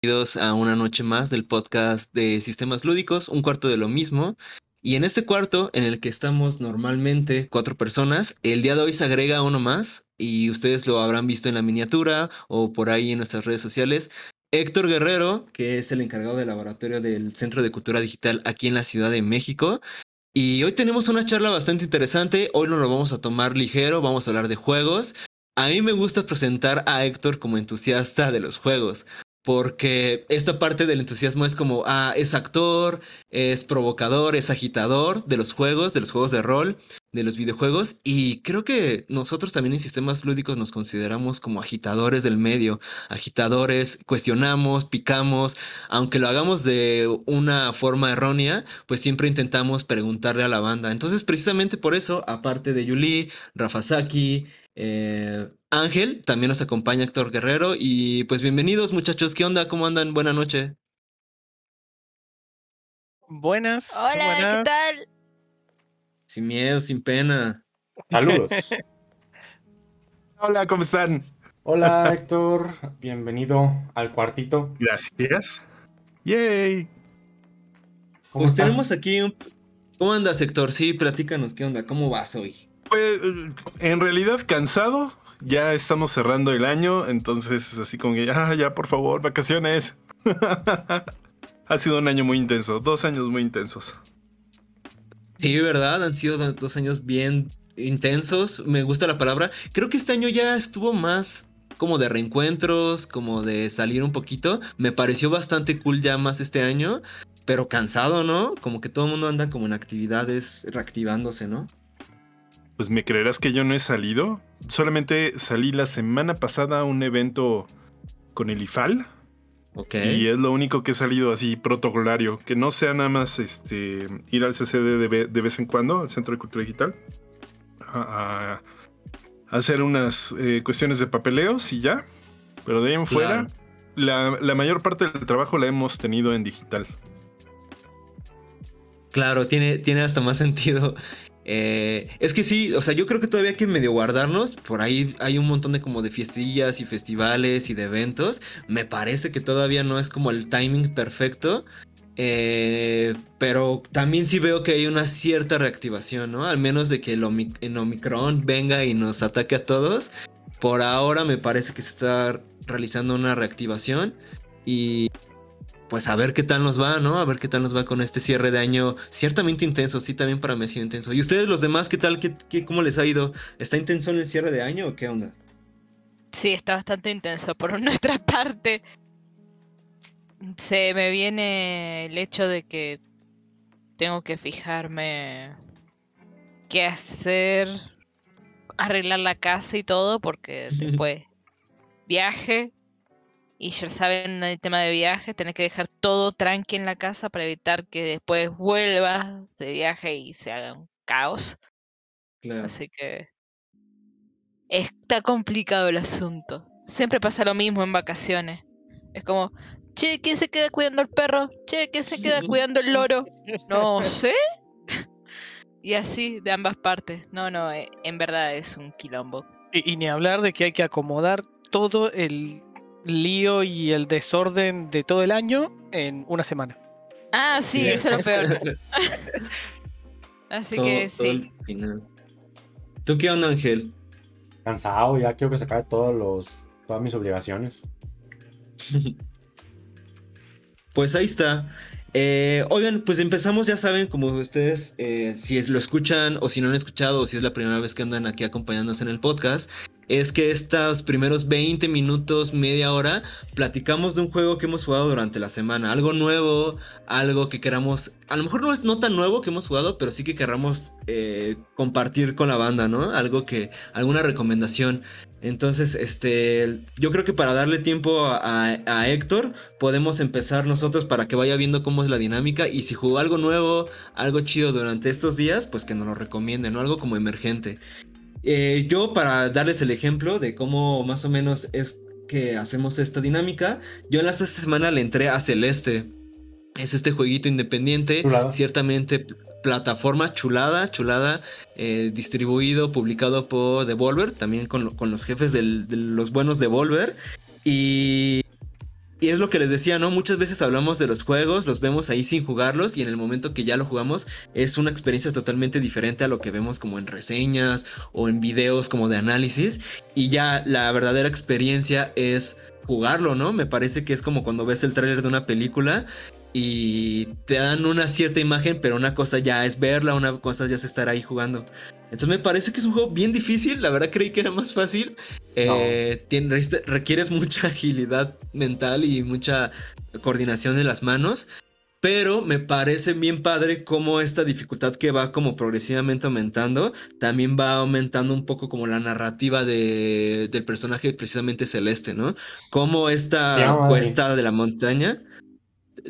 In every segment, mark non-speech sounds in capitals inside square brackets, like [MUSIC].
Bienvenidos a una noche más del podcast de Sistemas Lúdicos, un cuarto de lo mismo. Y en este cuarto, en el que estamos normalmente cuatro personas, el día de hoy se agrega uno más, y ustedes lo habrán visto en la miniatura o por ahí en nuestras redes sociales. Héctor Guerrero, que es el encargado del laboratorio del Centro de Cultura Digital aquí en la Ciudad de México. Y hoy tenemos una charla bastante interesante, hoy no lo vamos a tomar ligero, vamos a hablar de juegos. A mí me gusta presentar a Héctor como entusiasta de los juegos, porque esta parte del entusiasmo es como, ah, es actor, es provocador, es agitador de los juegos, de los juegos de rol, de los videojuegos, y creo que nosotros también en sistemas lúdicos nos consideramos como agitadores del medio, agitadores, cuestionamos, picamos, aunque lo hagamos de una forma errónea, pues siempre intentamos preguntarle a la banda. Entonces, precisamente por eso, aparte de Yuli, Rafasaki, eh, Ángel, también nos acompaña Héctor Guerrero y pues bienvenidos muchachos, ¿qué onda? ¿Cómo andan? Buenas noches. Buenas. Hola, buenas. ¿qué tal? Sin miedo, sin pena. Saludos. [LAUGHS] Hola, ¿cómo están? Hola Héctor, bienvenido al cuartito. Gracias. Yay. ¿Cómo Pues estás? tenemos aquí un... ¿Cómo andas Héctor? Sí, platícanos, ¿qué onda? ¿Cómo vas hoy? Pues en realidad cansado. Ya estamos cerrando el año, entonces es así como que ah, ya por favor, vacaciones. [LAUGHS] ha sido un año muy intenso, dos años muy intensos. Sí, ¿verdad? Han sido do- dos años bien intensos, me gusta la palabra. Creo que este año ya estuvo más como de reencuentros, como de salir un poquito. Me pareció bastante cool ya más este año, pero cansado, ¿no? Como que todo el mundo anda como en actividades reactivándose, ¿no? Pues me creerás que yo no he salido. Solamente salí la semana pasada a un evento con el IFAL. Y es lo único que he salido así protocolario. Que no sea nada más este, ir al CCD de, ve- de vez en cuando, al Centro de Cultura Digital. A, a hacer unas eh, cuestiones de papeleos y ya. Pero de ahí en fuera, la, la mayor parte del trabajo la hemos tenido en digital. Claro, tiene, tiene hasta más [LAUGHS] sentido. Eh, es que sí, o sea, yo creo que todavía hay que medio guardarnos. Por ahí hay un montón de como de fiestillas y festivales y de eventos. Me parece que todavía no es como el timing perfecto. Eh, pero también sí veo que hay una cierta reactivación, ¿no? Al menos de que el, Omic- el Omicron venga y nos ataque a todos. Por ahora me parece que se está realizando una reactivación. Y pues a ver qué tal nos va, ¿no? A ver qué tal nos va con este cierre de año ciertamente intenso, sí, también para mí ha sido intenso. ¿Y ustedes los demás qué tal? ¿Qué, qué- cómo les ha ido? ¿Está intenso en el cierre de año o qué onda? Sí, está bastante intenso por [LAUGHS] nuestra parte. Se me viene el hecho de que tengo que fijarme qué hacer, arreglar la casa y todo, porque [LAUGHS] después viaje. Y ya saben el tema de viaje, tener que dejar todo tranqui en la casa para evitar que después vuelvas de viaje y se haga un caos. Claro. Así que está complicado el asunto. Siempre pasa lo mismo en vacaciones. Es como, che, ¿quién se queda cuidando al perro? Che, ¿quién se queda cuidando el loro? No sé. [LAUGHS] Y así de ambas partes. No, no, eh, en verdad es un quilombo. Y, y ni hablar de que hay que acomodar todo el lío y el desorden de todo el año en una semana. Ah, sí, eso es lo peor. [LAUGHS] Así Todo- que sí. ¿Tú qué onda, Ángel? Cansado, ya quiero que se acabe todos los, todas mis obligaciones. [LAUGHS] Pues ahí está. Eh, oigan, pues empezamos, ya saben, como ustedes, eh, si es, lo escuchan o si no lo han escuchado o si es la primera vez que andan aquí acompañándonos en el podcast, es que estos primeros 20 minutos, media hora, platicamos de un juego que hemos jugado durante la semana. Algo nuevo, algo que queramos, a lo mejor no es no tan nuevo que hemos jugado, pero sí que querramos eh, compartir con la banda, ¿no? Algo que, alguna recomendación. Entonces, este, yo creo que para darle tiempo a, Héctor, podemos empezar nosotros para que vaya viendo cómo es la dinámica y si jugó algo nuevo, algo chido durante estos días, pues que nos lo recomienden, ¿no? Algo como emergente. Eh, yo para darles el ejemplo de cómo más o menos es que hacemos esta dinámica, yo en la esta semana le entré a Celeste. Es este jueguito independiente, ciertamente plataforma chulada, chulada, eh, distribuido, publicado por Devolver, también con, con los jefes del- de los buenos Devolver. Y, y es lo que les decía, ¿no? Muchas veces hablamos de los juegos, los vemos ahí sin jugarlos y en el momento que ya lo jugamos es una experiencia totalmente diferente a lo que vemos como en reseñas o en videos como de análisis. Y ya la verdadera experiencia es jugarlo, ¿no? Me parece que es como cuando ves el tráiler de una película y te dan una cierta imagen, pero una cosa ya es verla, una cosa ya es estar ahí jugando. Entonces me parece que es un juego bien difícil, la verdad creí que era más fácil. Eh, tiene- requieres mucha [LAUGHS] agilidad mental y mucha coordinación en las manos. Pero me parece bien padre cómo esta dificultad que va como progresivamente aumentando, también va aumentando un poco como la narrativa de- del personaje precisamente celeste, ¿no? Como esta llama cuesta de la montaña.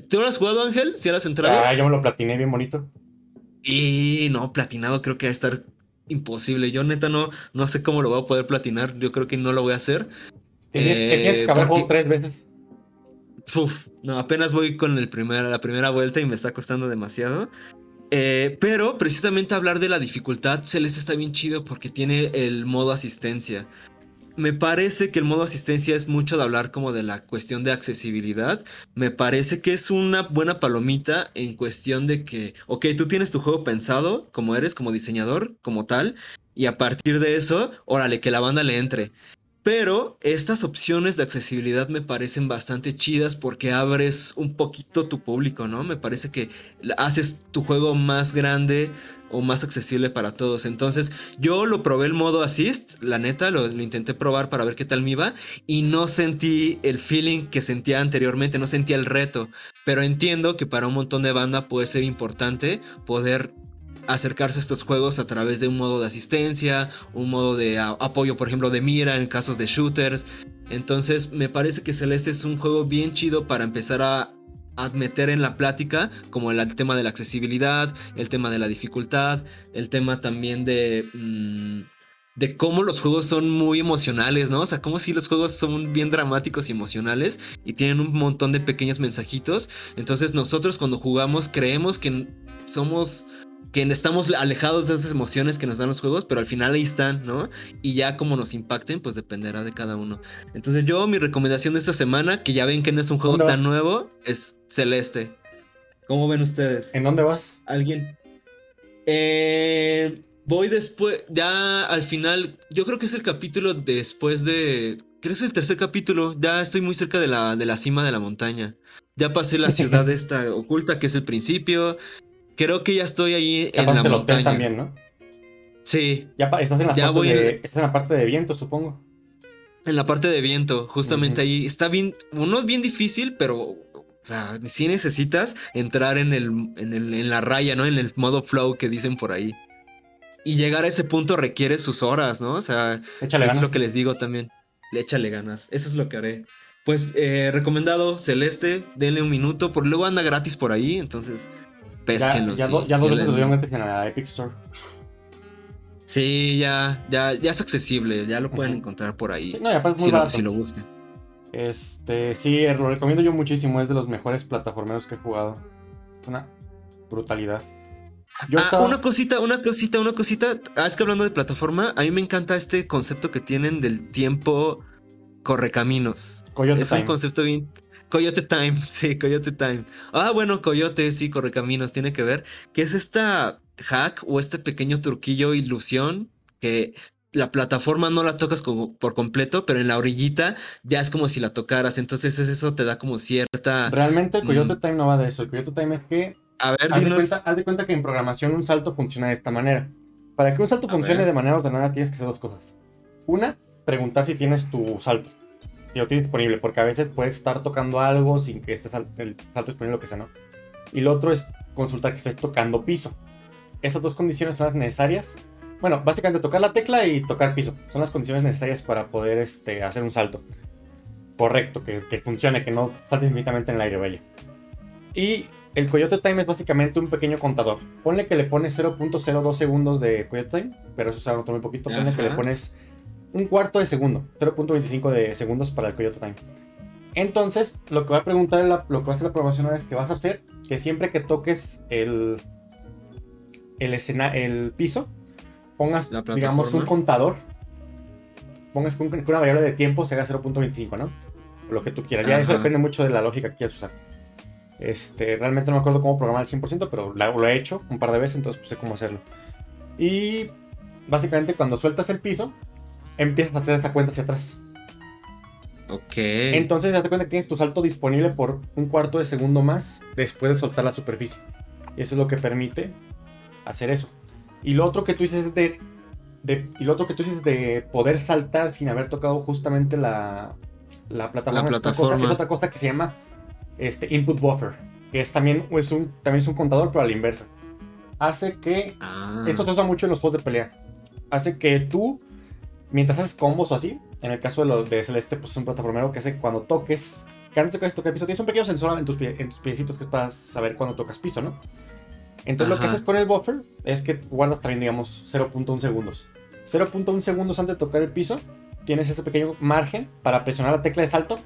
¿Tú lo has jugado, Ángel? ¿Si has entrado? Ah, yo me lo platiné bien bonito. Y no, platinado creo que va a estar imposible. Yo neta no, no sé cómo lo voy a poder platinar. Yo creo que no lo voy a hacer. Te tienes- te tienes que Eh, porque- tres veces. Uf, no, apenas voy con el primer, la primera vuelta y me está costando demasiado. Eh, pero precisamente hablar de la dificultad, Celeste está bien chido porque tiene el modo asistencia. Me parece que el modo asistencia es mucho de hablar como de la cuestión de accesibilidad. Me parece que es una buena palomita en cuestión de que, ok, tú tienes tu juego pensado como eres, como diseñador, como tal, y a partir de eso, órale, que la banda le entre. Pero estas opciones de accesibilidad me parecen bastante chidas porque abres un poquito tu público, ¿no? Me parece que haces tu juego más grande o más accesible para todos. Entonces, yo lo probé el modo assist, la neta, lo, lo intenté probar para ver qué tal me iba y no sentí el feeling que sentía anteriormente, no sentía el reto. Pero entiendo que para un montón de banda puede ser importante poder acercarse a estos juegos a través de un modo de asistencia, un modo de apoyo, por ejemplo, de mira en casos de shooters. Entonces, me parece que Celeste es un juego bien chido para empezar a, meter en la plática, como el, tema de la accesibilidad, el tema de la dificultad, el tema también de... mm, de cómo los juegos son muy emocionales, ¿no? O sea, como si los juegos son bien dramáticos y emocionales y tienen un montón de pequeños mensajitos. Entonces nosotros cuando jugamos creemos que somos que estamos alejados de esas emociones que nos dan los juegos, pero al final ahí están, ¿no? Y ya como nos impacten, pues dependerá de cada uno. Entonces yo, mi recomendación de esta semana, que ya ven que no es un juego ¿Dónde tan vas? nuevo, es Celeste. ¿Cómo ven ustedes? ¿En dónde vas? ¿Alguien? Eh, voy después, ya al final, yo creo que es el capítulo después de... Creo que es el tercer capítulo, ya estoy muy cerca de la, de la cima de la montaña. Ya pasé la [LAUGHS] ciudad esta oculta, que es el principio. Creo que ya estoy ahí Ya en la el hotel montaña. también, ¿no? Sí, Ya estás en la Ya parte voy de, en- estás en la parte de viento, supongo. en la parte de viento, justamente ahí. Está bien, uno es bien difícil, pero o sea, sí necesitas entrar en, el, en, el- en la raya, ¿no? En el modo flow que dicen por ahí. Y llegar a ese punto requiere sus horas, ¿no? O sea, Échale es ganas. lo que les digo también. Le échale ganas. Eso es lo que haré. Pues eh, recomendado Celeste, denle un minuto, por luego anda gratis por ahí, entonces ya, pésquenlo. ya, ya dos veces le- lo dieron gratis en la Epic Store. Sí, ya, ya, ya es accesible, ya lo pueden encontrar por ahí. Sí, no, y aparte es muy si, lo, si lo buscan. Este, sí, lo recomiendo yo muchísimo. Es de los mejores plataformeros que he jugado. Una brutalidad. Yo Ah, estaba. Una cosita, una cosita, una cosita. Ah, es que hablando de plataforma, a mí me encanta este concepto que tienen del tiempo correcaminos. Coyote es Time. un concepto bien. Coyote Time, [LAUGHS] sí, Coyote Time. Ah, bueno, Coyote, sí, correcaminos, tiene que ver. Que es esta hack o este pequeño truquillo, ilusión, que la plataforma no la tocas como por completo, pero en la orillita ya es como si la tocaras. Entonces es- eso te da como cierta. Realmente, Coyote Mm. Time no va de eso. El Coyote Time es que. A ver, Haz de, cuenta, haz de cuenta que en programación un salto funciona de esta manera. Para que un salto A funcione ver. de manera ordenada, tienes que hacer dos cosas. Una, preguntar si tienes tu salto. Si lo tienes disponible, porque a veces puedes estar tocando algo sin que esté sal- el salto disponible, lo que sea, ¿no? Y lo otro es consultar que estés tocando piso. Estas dos condiciones son las necesarias. Bueno, básicamente tocar la tecla y tocar piso. Son las condiciones necesarias para poder este, hacer un salto. Correcto, que, que funcione, que no saltes infinitamente en el aire, vaya. Y el Coyote Time es básicamente un pequeño contador. Ponle que le pones 0.02 segundos de Coyote Time, pero eso se va a notar muy poquito. Ponle que le Ajá. pones un cuarto de segundo, 0.25 de segundos para el Coyote Time. Entonces, lo que va a preguntar la- lo que va a hacer la programación ahora es que vas a hacer que siempre que toques el, el, escena, el piso, pongas, digamos, un contador, pongas que un- que una variable de tiempo se haga 0.25, ¿no? O lo que tú quieras. Ya eso depende mucho de la lógica que quieras usar. Este, realmente no me acuerdo cómo programar al 100%, pero la- lo he hecho un par de veces, entonces pues sé cómo hacerlo. Y básicamente cuando sueltas el piso, empiezas a hacer esa cuenta hacia atrás. Ok. Entonces, ya te cuenta que tienes tu salto disponible por un cuarto de segundo más después de soltar la superficie. Y eso es lo que permite hacer eso. Y lo otro que tú dices es de, de- y lo otro que tú dices de poder saltar sin haber tocado justamente la, la plataforma. La es otra cosa- plataforma. Es otra cosa que se llama este, input buffer. Que es también, es un, también es un contador, pero a la inversa. Hace que Ah. esto se usa mucho en los juegos de pelea. Hace que tú, mientras haces combos o así, en el caso de, lo, de Celeste, pues es un plataformero que hace cuando toques, que antes de que toques el piso, tienes un pequeño sensor en tus, pie- en tus piecitos que es para saber cuándo tocas piso, ¿no? Entonces lo que Ajá. haces con el buffer es que guardas también, digamos, 0.1 segundos. 0.1 segundos antes de tocar el piso, tienes ese pequeño margen para presionar la tecla de salto.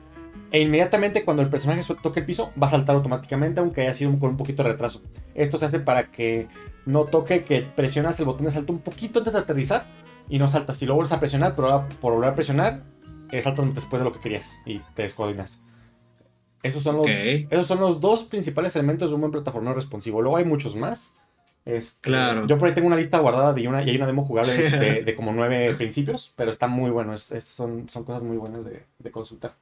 E inmediatamente cuando el personaje toque el piso, va a saltar automáticamente, aunque haya sido con un poquito de retraso. Esto se hace para que no toque que presionas el botón de salto un poquito antes de aterrizar y no saltas. Si lo vuelves a presionar, pero por volver a presionar, eh, saltas después de lo que querías y te descoordinas. Esos son, los, esos son los dos principales elementos de un buen plataformero responsivo. Luego hay muchos más. Este, Claro. Yo por ahí tengo una lista guardada de una, y hay una demo jugable de, [LAUGHS] de- de como nueve principios, pero está muy bueno. es- es- son, son cosas muy buenas de, de consultar.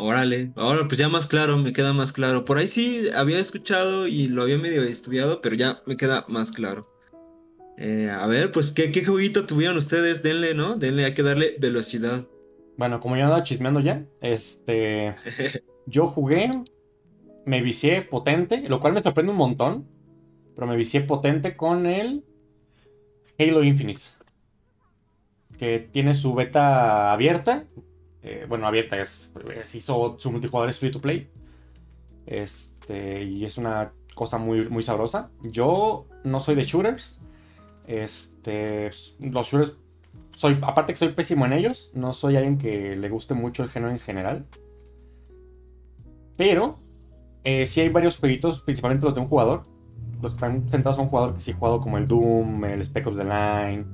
Órale, ahora pues ya más claro, me queda más claro. Por ahí sí había escuchado y lo había medio estudiado, pero ya me queda más claro. Eh, a ver, pues ¿qué, qué jueguito tuvieron ustedes, denle, ¿no? Denle, hay que darle velocidad. Bueno, como ya andaba chismeando ya, este. [LAUGHS] Yo jugué, me vicié potente, lo cual me sorprende un montón, pero me vicié potente con el Halo Infinite, que tiene su beta abierta, eh, bueno, abierta, es, es- hizo su multijugador es free to play, este, y es una cosa muy, muy sabrosa. Yo no soy de shooters, este, los shooters, soy, aparte que soy pésimo en ellos, no soy alguien que le guste mucho el género en general. Pero eh, sí hay varios jueguitos, principalmente los de un jugador. Los que están centrados en un jugador que sí he jugado como el Doom, el Spec Ops The Line.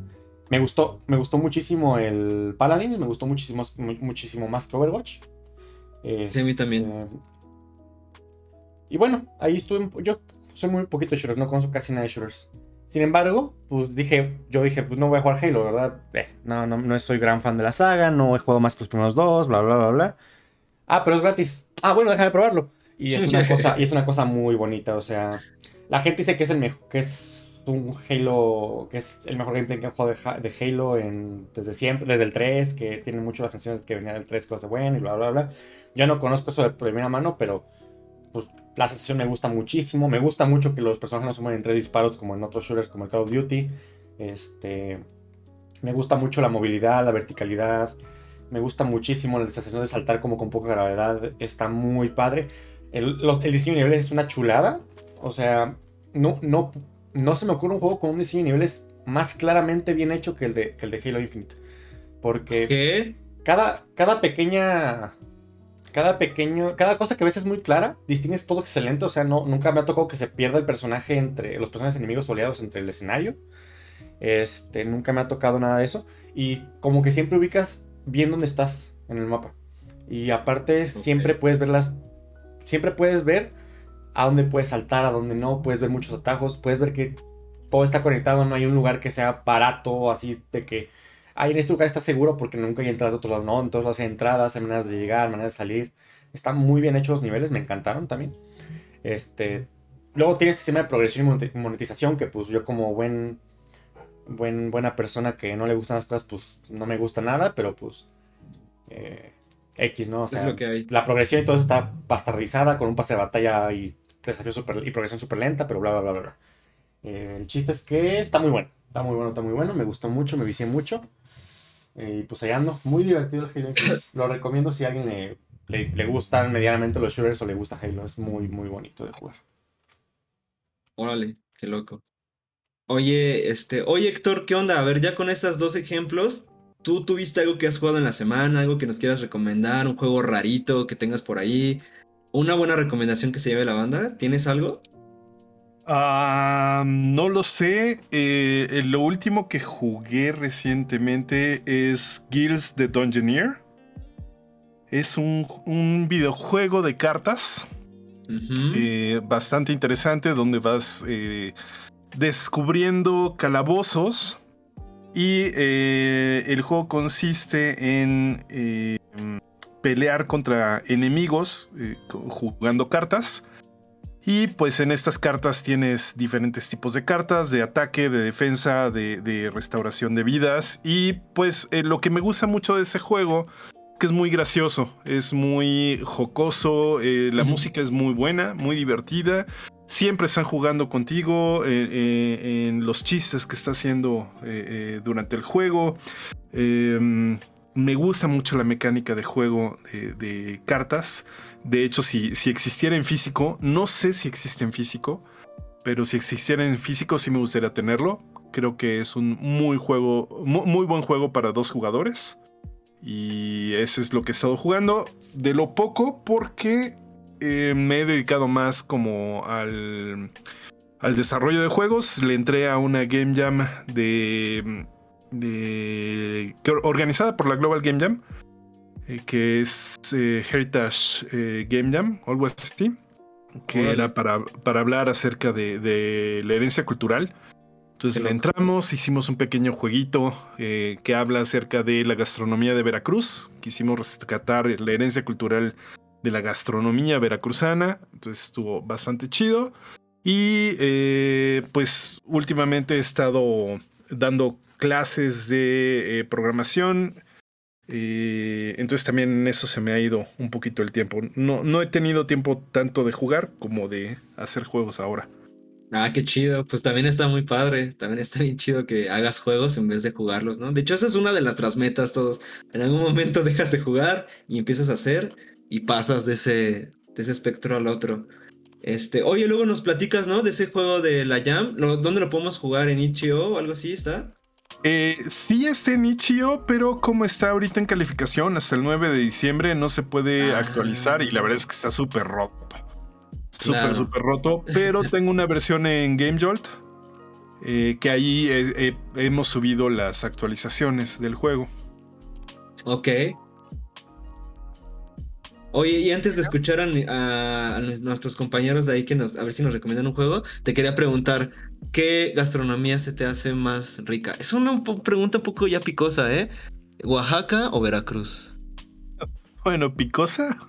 Me gustó, me gustó muchísimo el Paladins, me gustó muchísimo, mu- muchísimo más que Overwatch. Sí, a mí también. Este, Y bueno, ahí estuve. Yo soy muy poquito de shooters, no conozco casi nada de shooters. Sin embargo, pues dije, yo dije, pues no voy a jugar Halo, ¿verdad? Eh, no, no, no soy gran fan de la saga, no he jugado más que los primeros dos, bla, bla, bla, bla. Ah, pero es gratis. Ah, bueno, déjame probarlo. Y es una [LAUGHS] cosa, y es una cosa muy bonita, o sea, la gente dice que es el mejor, que es un Halo, que es el mejor gameplay que han jugado de, Ha- de Halo en, desde siempre, desde el 3, que tiene mucho las sensaciones que venía del 3, cosas buenas y bla, bla, bla. Yo no conozco eso de primera mano, pero pues la sensación me gusta muchísimo. Me gusta mucho que los personajes no se en tres disparos como en otros shooters como el Call of Duty. Este, me gusta mucho la movilidad, la verticalidad. Me gusta muchísimo la sensación de saltar como con poca gravedad. Está muy padre. El, los- el diseño de niveles es una chulada. O sea, no, no, no se me ocurre un juego con un diseño de niveles más claramente bien hecho que el de, que el de Halo Infinite. Porque ¿Qué? cada, cada pequeña. Cada pequeño. Cada cosa que ves es muy clara. Distingues todo excelente. O sea, no, nunca me ha tocado que se pierda el personaje entre. Los personajes enemigos oleados entre el escenario. Este. Nunca me ha tocado nada de eso. Y como que siempre ubicas bien dónde estás en el mapa. Y aparte, siempre puedes ver las. Siempre puedes ver a dónde puedes saltar, a dónde no. Puedes ver muchos atajos. Puedes ver que todo está conectado. No hay un lugar que sea barato. Así de que ahí en este lugar está seguro porque nunca hay entradas de otro lado. No, en todos lados hay entradas, hay maneras de llegar, maneras de salir. Están muy bien hechos los niveles, me encantaron también. Este, luego tiene este sistema de progresión y moneti- monetización que pues yo como buen, buen buena persona que no le gustan las cosas, pues no me gusta nada, pero pues eh, X, ¿no? O sea, es lo que hay. la progresión y todo eso está pasteurizada con un pase de batalla y desafío super, y progresión súper lenta, pero bla, bla, bla, bla, bla. Eh, el chiste es que está muy bueno. Está muy bueno, está muy bueno. Me gustó mucho, me vicié mucho. Eh, y pues allá ando. Muy divertido el Halo Infinite. [COUGHS] Lo recomiendo si a alguien le, le, le gustan medianamente los shooters o le gusta Halo. Es muy, muy bonito de jugar. Órale, qué loco. Oye, este, oye Héctor, ¿qué onda? A ver, ya con estos dos ejemplos, ¿tú tuviste algo que has jugado en la semana, algo que nos quieras recomendar, un juego rarito que tengas por ahí, una buena recomendación que se lleve la banda? ¿Tienes algo? Ah, no lo sé. Eh, lo último que jugué recientemente es Guilds the Dungeoneer. Es un, un videojuego de cartas eh, bastante interesante donde vas eh, descubriendo calabozos y el juego consiste en pelear contra enemigos jugando cartas. Y pues en estas cartas tienes diferentes tipos de cartas, de ataque, de defensa, de, de restauración de vidas. Y pues eh, lo que me gusta mucho de ese juego es que es muy gracioso, es muy jocoso, eh, la música es muy buena, muy divertida. Siempre están jugando contigo eh, eh, en los chistes que está haciendo durante el juego. Eh, me gusta mucho la mecánica de juego de, de cartas. De hecho, si, si existiera en físico, no sé si existe en físico, pero si existiera en físico sí me gustaría tenerlo. Creo que es un muy juego, mu- muy, buen juego para dos jugadores. Y ese es lo que he estado jugando. De lo poco, porque eh, me he dedicado más como al, al desarrollo de juegos. Le entré a una Game Jam de, de organizada por la Global Game Jam, eh, que es eh, Heritage eh, Game Jam, algo así, que Órale. era para, para hablar acerca de, de la herencia cultural. Entonces le entramos, hicimos un pequeño jueguito que habla acerca de la gastronomía de Veracruz. Quisimos rescatar la herencia cultural de la gastronomía veracruzana. Entonces estuvo bastante chido. Y eh, pues últimamente he estado dando clases de eh, programación. Eh, entonces también en eso se me ha ido un poquito el tiempo. No, no he tenido tiempo tanto de jugar como de hacer juegos ahora. Ah, qué chido. Pues también está muy padre. También está bien chido que hagas juegos en vez de jugarlos, ¿no? De hecho, esa es una de nuestras metas todos. En algún momento [LAUGHS] dejas de jugar y empiezas a hacer y pasas de ese, de ese espectro al otro. Este, oye, luego nos platicas, ¿no? De ese juego de la Jam. ¿Lo- ¿Dónde lo podemos jugar? ¿En Itch.io o algo así está? Eh, sí está en Itch.io, pero como está ahorita en calificación hasta el 9 de diciembre no se puede Ah. actualizar y la verdad es que está súper roto. Súper, Claro. súper roto. Pero [LAUGHS] tengo una versión en GameJolt eh, que ahí es- eh, hemos subido las actualizaciones del juego. Ok. Oye, y antes de escuchar a, nuestros compañeros de ahí que nos, a ver si nos recomiendan un juego, te quería preguntar, ¿qué gastronomía se te hace más rica? Es una pregunta un poco ya picosa, ¿eh? ¿Oaxaca o Veracruz? Bueno, picosa. [LAUGHS]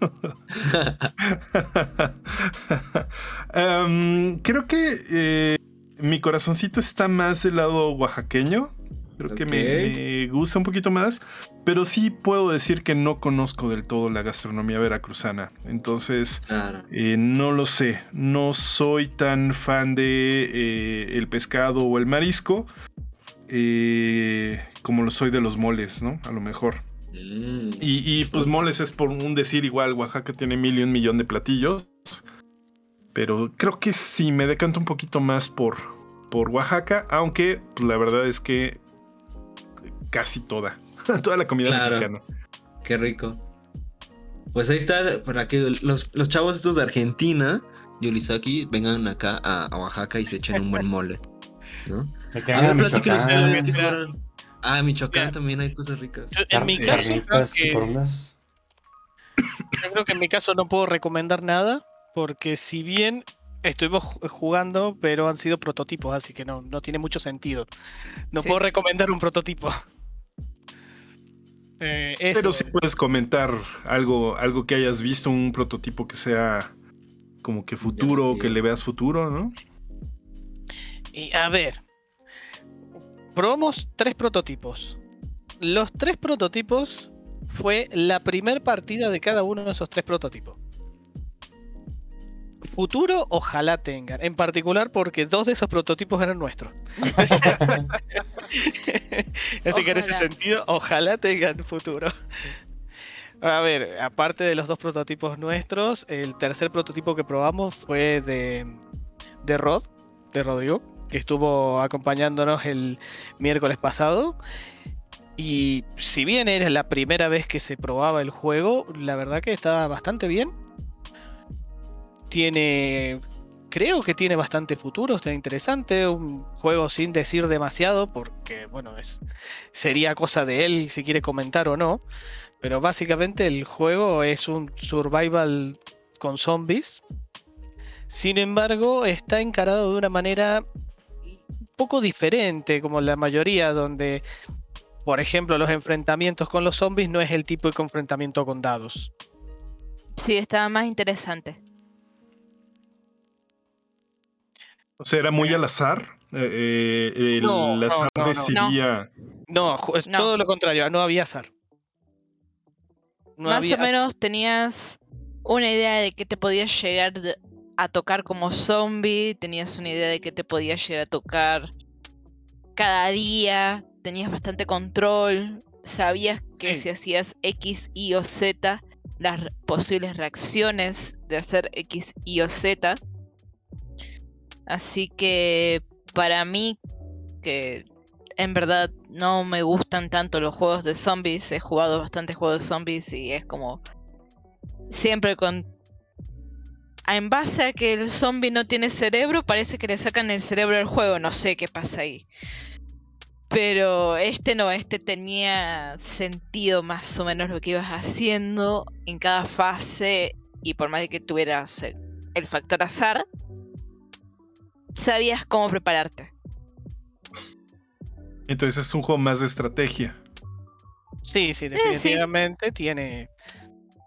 Em, creo que eh, mi corazoncito está más del lado oaxaqueño. Creo que me gusta un poquito más. Pero sí puedo decir que no conozco del todo la gastronomía veracruzana. Entonces, Claro. eh, no lo sé. No soy tan fan de eh, el pescado o el marisco. eh, como lo soy de los moles, ¿no? A lo mejor. Mm. Y, y, pues moles es por un decir igual, Oaxaca tiene mil y un millón de platillos. Pero creo que sí, me decanto un poquito más por, por Oaxaca, aunque pues, la verdad es que casi toda, [LAUGHS] toda la comida Claro. mexicana. Qué rico. Pues ahí está, para que los, los chavos estos de Argentina, Yulisaki, vengan acá a, a Oaxaca y se echen un buen mole. ¿no? A ver, en platiquen ustedes fueron. Ah, en Michoacán Mira. también hay cosas ricas. Yo- en mi caso, creo que, yo creo que en mi caso no puedo recomendar nada, porque si bien estuvimos ju- jugando, pero han sido prototipos, así que no, no tiene mucho sentido. No Sí, puedo sí. recomendar un prototipo. Eh, eso, Pero sí puedes comentar algo, algo que hayas visto, un prototipo que sea como que futuro, que le veas futuro, ¿no? Y a ver, probamos tres prototipos. Los tres prototipos fue la primer partida de cada uno de esos tres prototipos. Futuro, ojalá tengan. En particular porque dos de esos prototipos eran nuestros. [LAUGHS] Así que en ese sentido, ojalá tengan futuro. A ver, aparte de los dos prototipos nuestros, el tercer prototipo que probamos fue de, de Rod, de Rodrigo, que estuvo acompañándonos el miércoles pasado. Y si bien era la primera vez que se probaba el juego, la verdad que estaba bastante bien. Tiene creo que tiene bastante futuro, está interesante, un juego sin decir demasiado, porque bueno, es, sería cosa de él si quiere comentar o no, pero básicamente el juego es un survival con zombies. Sin embargo, está encarado de una manera un poco diferente, como la mayoría, donde, por ejemplo, los enfrentamientos con los zombies no es el tipo de enfrentamiento con dados. Sí, estaba más interesante. O sea, era muy al azar. Eh, eh, el No, no, azar no, no. decidía. No, todo lo contrario, no había azar. No Más había o menos tenías una idea de que te podías llegar a tocar como zombie, tenías una idea de que te podías llegar a tocar cada día, tenías bastante control, sabías que Sí. si hacías X, Y o Z, las posibles reacciones de hacer X, Y o Z. Así que para mí, que en verdad no me gustan tanto los juegos de zombies, he jugado bastantes juegos de zombies y es como siempre con... En base a que el zombie no tiene cerebro, parece que le sacan el cerebro del juego, no sé qué pasa ahí. Pero este no, este tenía sentido más o menos lo que ibas haciendo en cada fase y por más que tuvieras el factor azar, sabías cómo prepararte. Entonces es un juego más de estrategia. Sí, sí, sí. definitivamente tiene.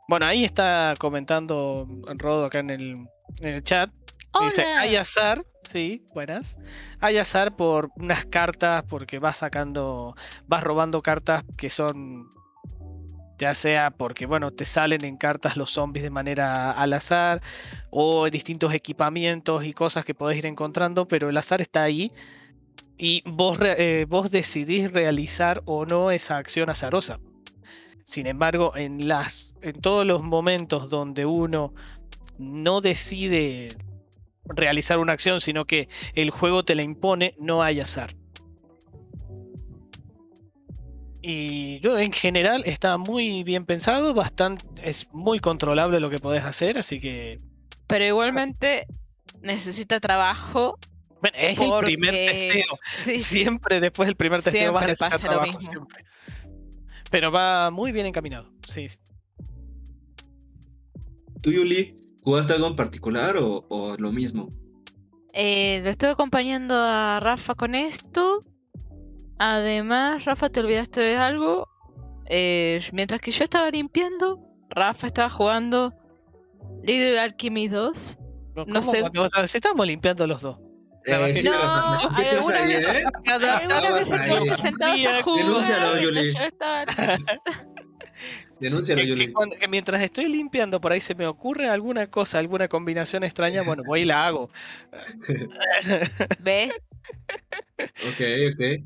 Bueno, ahí está comentando Rodo acá en el, en el chat. Dice, Hola. hay azar, sí, buenas. Hay azar por unas cartas, porque vas sacando, vas robando cartas que son, ya sea porque, bueno, te salen en cartas los zombies de manera al azar, o distintos equipamientos y cosas que podés ir encontrando, pero el azar está ahí. Y vos, eh, vos decidís realizar o no esa acción azarosa. Sin embargo, en, las, en todos los momentos donde uno no decide realizar una acción, sino que el juego te la impone, no hay azar. Y yo en general está muy bien pensado, bastante, es muy controlable lo que podés hacer, así que Pero igualmente necesita trabajo. bueno, es el primer testeo. Sí. Siempre después del primer testeo vas a necesitar pasa lo trabajo, mismo. siempre. Pero va muy bien encaminado. Sí, sí. ¿Tú, Yuli, jugaste algo en particular o, o lo mismo? Eh, lo estoy acompañando a Rafa con esto. Además, Rafa, te olvidaste de algo. Eh, mientras que yo estaba limpiando, Rafa estaba jugando Little Alchemy 2. No, No ¿cómo sé. cuando- o sea, si estamos limpiando los dos. Eh, sí, No, alguna vez- ¿eh? Cada- Algunas estabas veces ahí. que te sentabas a jugar, Denúncialo, Yuli. yo estaba [LAUGHS] Denúncialo, que, que Yuli. cuando- que mientras estoy limpiando por ahí se me ocurre alguna cosa, alguna combinación extraña, bueno, voy y la hago. [LAUGHS] ¿Ves? Ok, ok.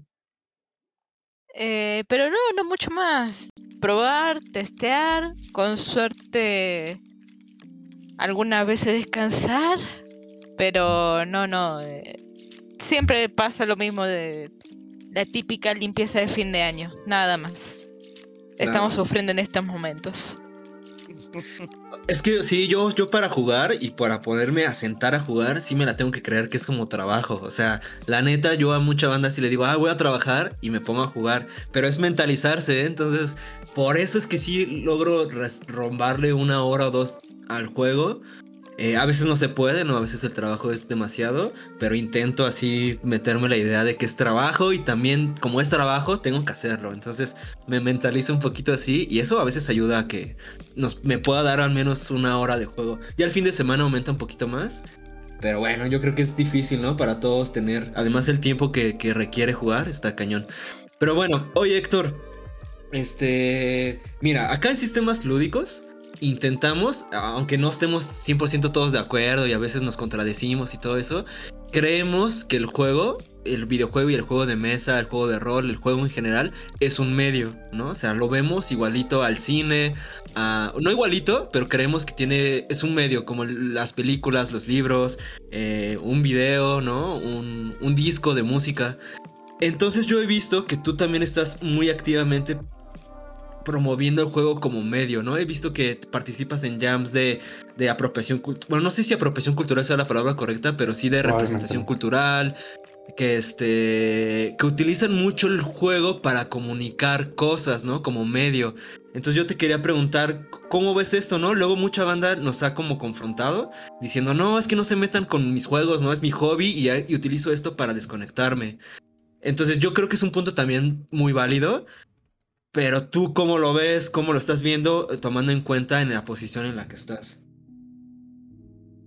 Eh, pero no, no mucho más. Probar, testear, con suerte algunas veces descansar, pero no, no. eh, siempre pasa lo mismo de la típica limpieza de fin de año, nada más. Estamos sufriendo en estos momentos. Es que sí, yo, yo para jugar y para poderme asentar a jugar, sí me la tengo que creer que es como trabajo. O sea, la neta, yo a mucha banda sí le digo, ah, voy a trabajar y me pongo a jugar. Pero es mentalizarse, ¿eh? Entonces, por eso es que sí logro rombarle una hora o dos al juego. Eh, a veces no se puede, ¿no? A veces el trabajo es demasiado, pero intento así meterme la idea de que es trabajo y también como es trabajo, tengo que hacerlo. Entonces me mentalizo un poquito así y eso a veces ayuda a que nos, me pueda dar al menos una hora de juego. Ya el fin de semana aumenta un poquito más. Pero bueno, yo creo que es difícil, ¿no? Para todos tener. Además, el tiempo que, que requiere jugar está cañón. Pero bueno, oye, Héctor. Este. Mira, acá en sistemas lúdicos. Intentamos, aunque no estemos 100% todos de acuerdo y a veces nos contradecimos y todo eso, creemos que el juego, el videojuego y el juego de mesa, el juego de rol, el juego en general, es un medio, ¿no? O sea, lo vemos igualito al cine, no igualito, pero creemos que tiene, es un medio, como las películas, los libros, eh, un video, ¿no? Un, un disco de música. Entonces yo he visto que tú también estás muy activamente promoviendo el juego como medio, ¿no? He visto que participas en jams de, de apropiación cultural. Bueno, no sé si apropiación cultural sea la palabra correcta, pero sí de representación cultural. Que este. que utilizan mucho el juego para comunicar cosas, ¿no? Como medio. Entonces yo te quería preguntar, ¿cómo ves esto, no? Luego mucha banda nos ha como confrontado, diciendo, no, es que no se metan con mis juegos, no es mi hobby y, y utilizo esto para desconectarme. Entonces yo creo que es un punto también muy válido, pero tú cómo lo ves, cómo lo estás viendo, eh, tomando en cuenta en la posición en la que estás.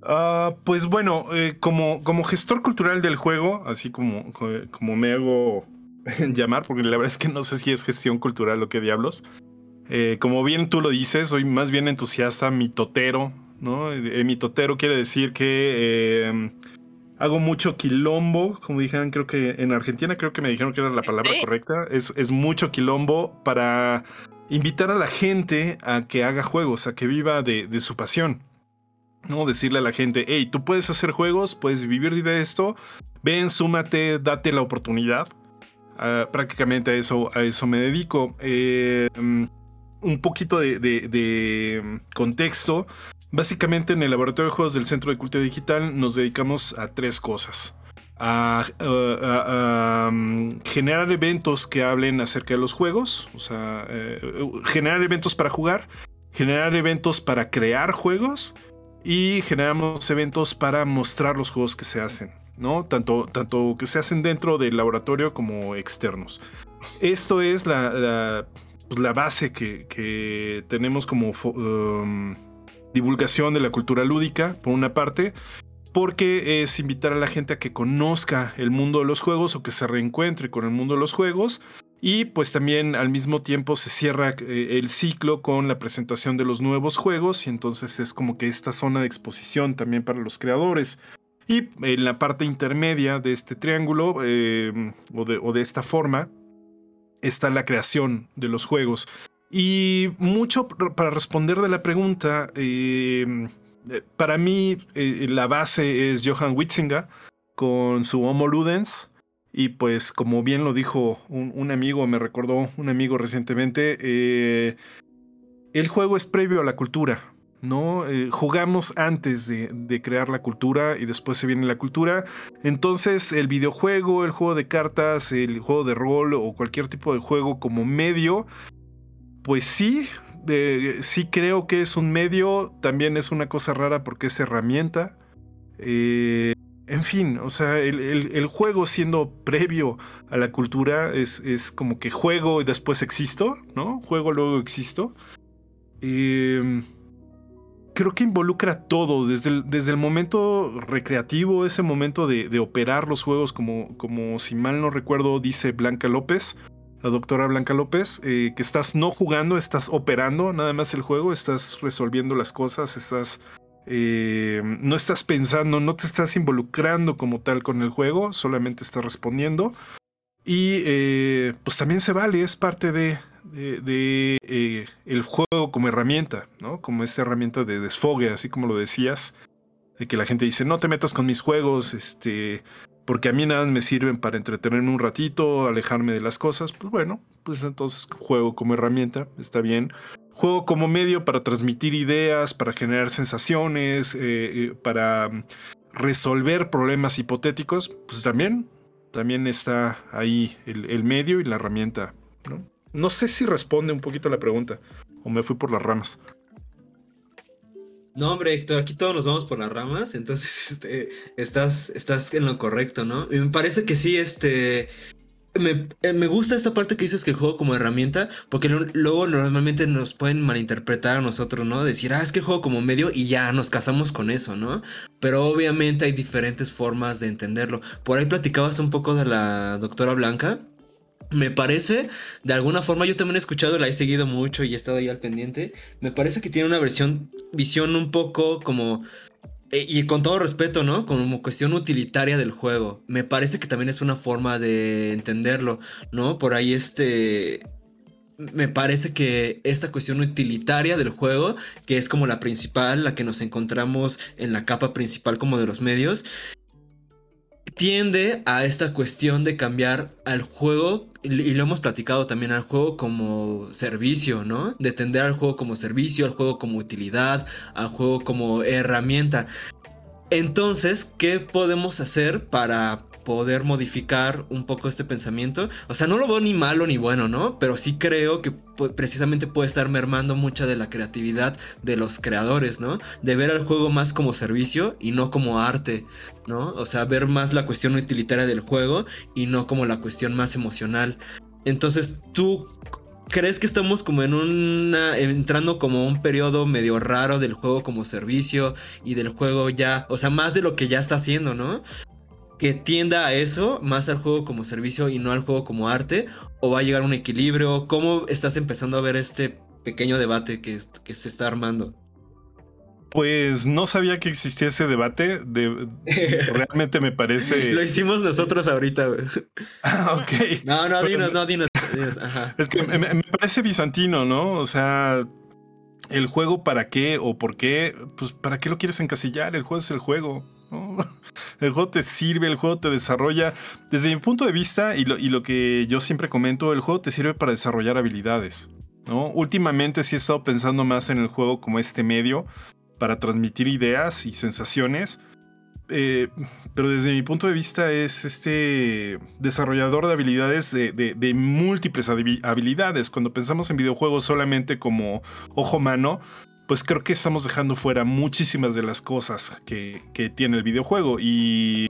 Uh, pues bueno, eh, como, como gestor cultural del juego, así como, como me hago [LAUGHS] llamar, porque la verdad es que no sé si es gestión cultural o qué diablos. Eh, como bien tú lo dices, soy más bien entusiasta mitotero, ¿no? Eh, mitotero quiere decir que hago mucho quilombo, como dijeron, creo que en Argentina creo que me dijeron que era la palabra correcta, es, es mucho quilombo para invitar a la gente a que haga juegos, a que viva de, de su pasión. ¿no? Decirle a la gente, hey, tú puedes hacer juegos, puedes vivir de esto, ven, súmate, date la oportunidad. Uh, prácticamente a eso, a eso me dedico. Eh, un poquito de, de, de, contexto. Básicamente en el laboratorio de juegos del Centro de Cultura Digital nos dedicamos a tres cosas. A, a, um, generar eventos que hablen acerca de los juegos, o sea, eh, generar eventos para jugar, generar eventos para crear juegos y generamos eventos para mostrar los juegos que se hacen, ¿no? Tanto, tanto que se hacen dentro del laboratorio como externos. Esto es la, la, pues, base que, que, tenemos como um, divulgación de la cultura lúdica, por una parte, porque es invitar a la gente a que conozca el mundo de los juegos o que se reencuentre con el mundo de los juegos. Y pues también al mismo tiempo se cierra eh, el ciclo con la presentación de los nuevos juegos y entonces es como que esta zona de exposición también para los creadores. Y en la parte intermedia de este triángulo eh, o, de, o de esta forma está la creación de los juegos. Y mucho para responder de la pregunta, eh, eh, para mí eh, la base es Johan Witzinga con su Homo Ludens. Y pues como bien lo dijo un, un amigo, me recordó un amigo recientemente, eh, el juego es previo a la cultura. ¿no? Eh, jugamos antes de, crear la cultura y después se viene la cultura. Entonces el videojuego, el juego de cartas, el juego de rol o cualquier tipo de juego como medio, pues sí, eh, sí creo que es un medio, también es una cosa rara porque es herramienta. Eh, en fin, o sea, el, juego siendo previo a la cultura es, es, como que juego y después existo, ¿no? Juego, luego existo. Eh, creo que involucra todo, desde el, desde el momento recreativo, ese momento de, de, operar los juegos, como, como si mal no recuerdo, dice Blanca López, la doctora Blanca López, eh, que estás no jugando, estás operando nada más el juego, estás resolviendo las cosas, estás... Eh, no estás pensando, no te estás involucrando como tal con el juego, solamente estás respondiendo. Y eh, pues también se vale, es parte de, de, el juego como herramienta, ¿no? Como esta herramienta de desfogue, así como lo decías, de que la gente dice, no te metas con mis juegos, este, porque a mí nada me sirven para entretenerme un ratito, alejarme de las cosas, pues bueno, pues entonces juego como herramienta, está bien. Juego como medio para transmitir ideas, para generar sensaciones, eh, eh, para resolver problemas hipotéticos, pues también, también está ahí el, el medio y la herramienta, ¿no? No sé si responde un poquito a la pregunta o me fui por las ramas. No, hombre, Héctor, aquí todos nos vamos por las ramas, entonces [LAUGHS] este, estás, estás en lo correcto, ¿no? Y me parece que sí, este... Me, me, gusta esta parte que dices que juego como herramienta, porque luego normalmente nos pueden malinterpretar a nosotros, ¿no? Decir, ah, es que juego como medio y ya nos casamos con eso, ¿no? Pero obviamente hay diferentes formas de entenderlo. Por ahí platicabas un poco de la doctora Blanca, me parece, de alguna forma, yo también he escuchado, la he seguido mucho y he estado ahí al pendiente. Me parece que tiene una versión, visión un poco como. Eh, y con todo respeto, ¿no? Como cuestión utilitaria del juego. Me parece que también es una forma de entenderlo, ¿no? Por ahí este. Me parece que esta cuestión utilitaria del juego, que es como la principal, la que nos encontramos en la capa principal como de los medios, tiende a esta cuestión de cambiar al juego, y lo hemos platicado también al juego como servicio, ¿no? De tender al juego como servicio, al juego como utilidad, al juego como herramienta. Entonces, ¿qué podemos hacer para poder modificar un poco este pensamiento. O sea, no lo veo ni malo ni bueno, ¿no? Pero sí creo que precisamente puede estar mermando mucha de la creatividad de los creadores, ¿no? De ver al juego más como servicio y no como arte, ¿no? O sea, ver más la cuestión utilitaria del juego y no como la cuestión más emocional. Entonces, tú ¿Crees que estamos como en una. entrando como un periodo medio raro del juego como servicio y del juego ya. O sea, más de lo que ya está haciendo, ¿no? Que tienda a eso, más al juego como servicio y no al juego como arte? ¿O va a llegar un equilibrio? ¿Cómo estás empezando a ver este pequeño debate que, que se está armando? Pues no sabía que existía ese debate. De, [LAUGHS] realmente me parece. Lo hicimos nosotros ahorita, [LAUGHS] Ah, ok. [LAUGHS] No, no, dinos, no, dinos. Es que me, me, parece bizantino, ¿no? O sea, el juego para qué o por qué, pues para qué lo quieres encasillar. El juego es el juego. ¿no? El juego te sirve, el juego te desarrolla. Desde mi punto de vista, y lo, que yo siempre comento, el juego te sirve para desarrollar habilidades. ¿no? Últimamente sí he estado pensando más en el juego como este medio para transmitir ideas y sensaciones. Eh, pero desde mi punto de vista es este desarrollador de habilidades de, de, múltiples habilidades. Cuando pensamos en videojuegos solamente como ojo mano, pues creo que estamos dejando fuera muchísimas de las cosas que, tiene el videojuego. Y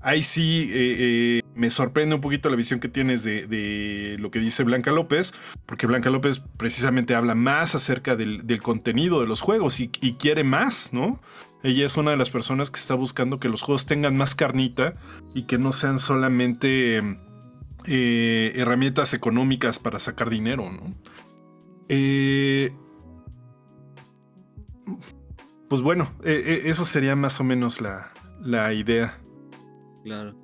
ahí sí eh, eh, me sorprende un poquito la visión que tienes de, lo que dice Blanca López, porque Blanca López precisamente habla más acerca del, contenido de los juegos y, quiere más, ¿no? Ella es una de las personas que está buscando que los juegos tengan más carnita y que no sean solamente eh, herramientas económicas para sacar dinero, ¿no? Eh, pues bueno, eh, eh, eso sería más o menos la, la idea. Claro.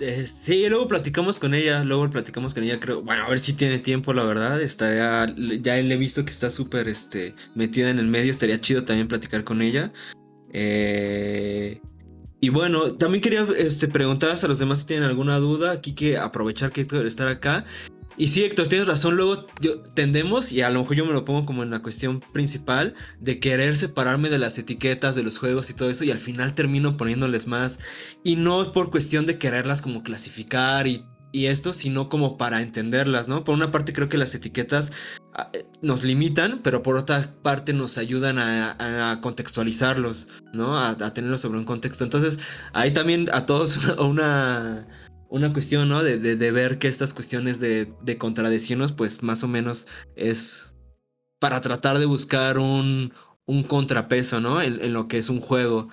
Eh, sí, luego platicamos con ella, luego platicamos con ella, creo, bueno, a ver si tiene tiempo, la verdad, estaría, ya le he visto que está súper este, metida en el medio, estaría chido también platicar con ella. y bueno, también quería este, preguntar a los demás si tienen alguna duda, aquí que aprovechar que estar acá y sí, Héctor, tienes razón. Luego tendemos, y a lo mejor yo me lo pongo como en la cuestión principal, de querer separarme de las etiquetas de los juegos y todo eso, y al final termino poniéndoles más. Y no por cuestión de quererlas como clasificar y, esto, sino como para entenderlas, ¿no? Por una parte creo que las etiquetas ah, eh, nos limitan, pero por otra parte nos ayudan a, contextualizarlos, ¿no? A, a, tenerlos sobre un contexto. Entonces, ahí también a todos [LAUGHS] una una cuestión, ¿no? De, de, ver que estas cuestiones de, de, contradicciones, pues más o menos es para tratar de buscar un, un contrapeso, ¿no? En, lo que es un juego.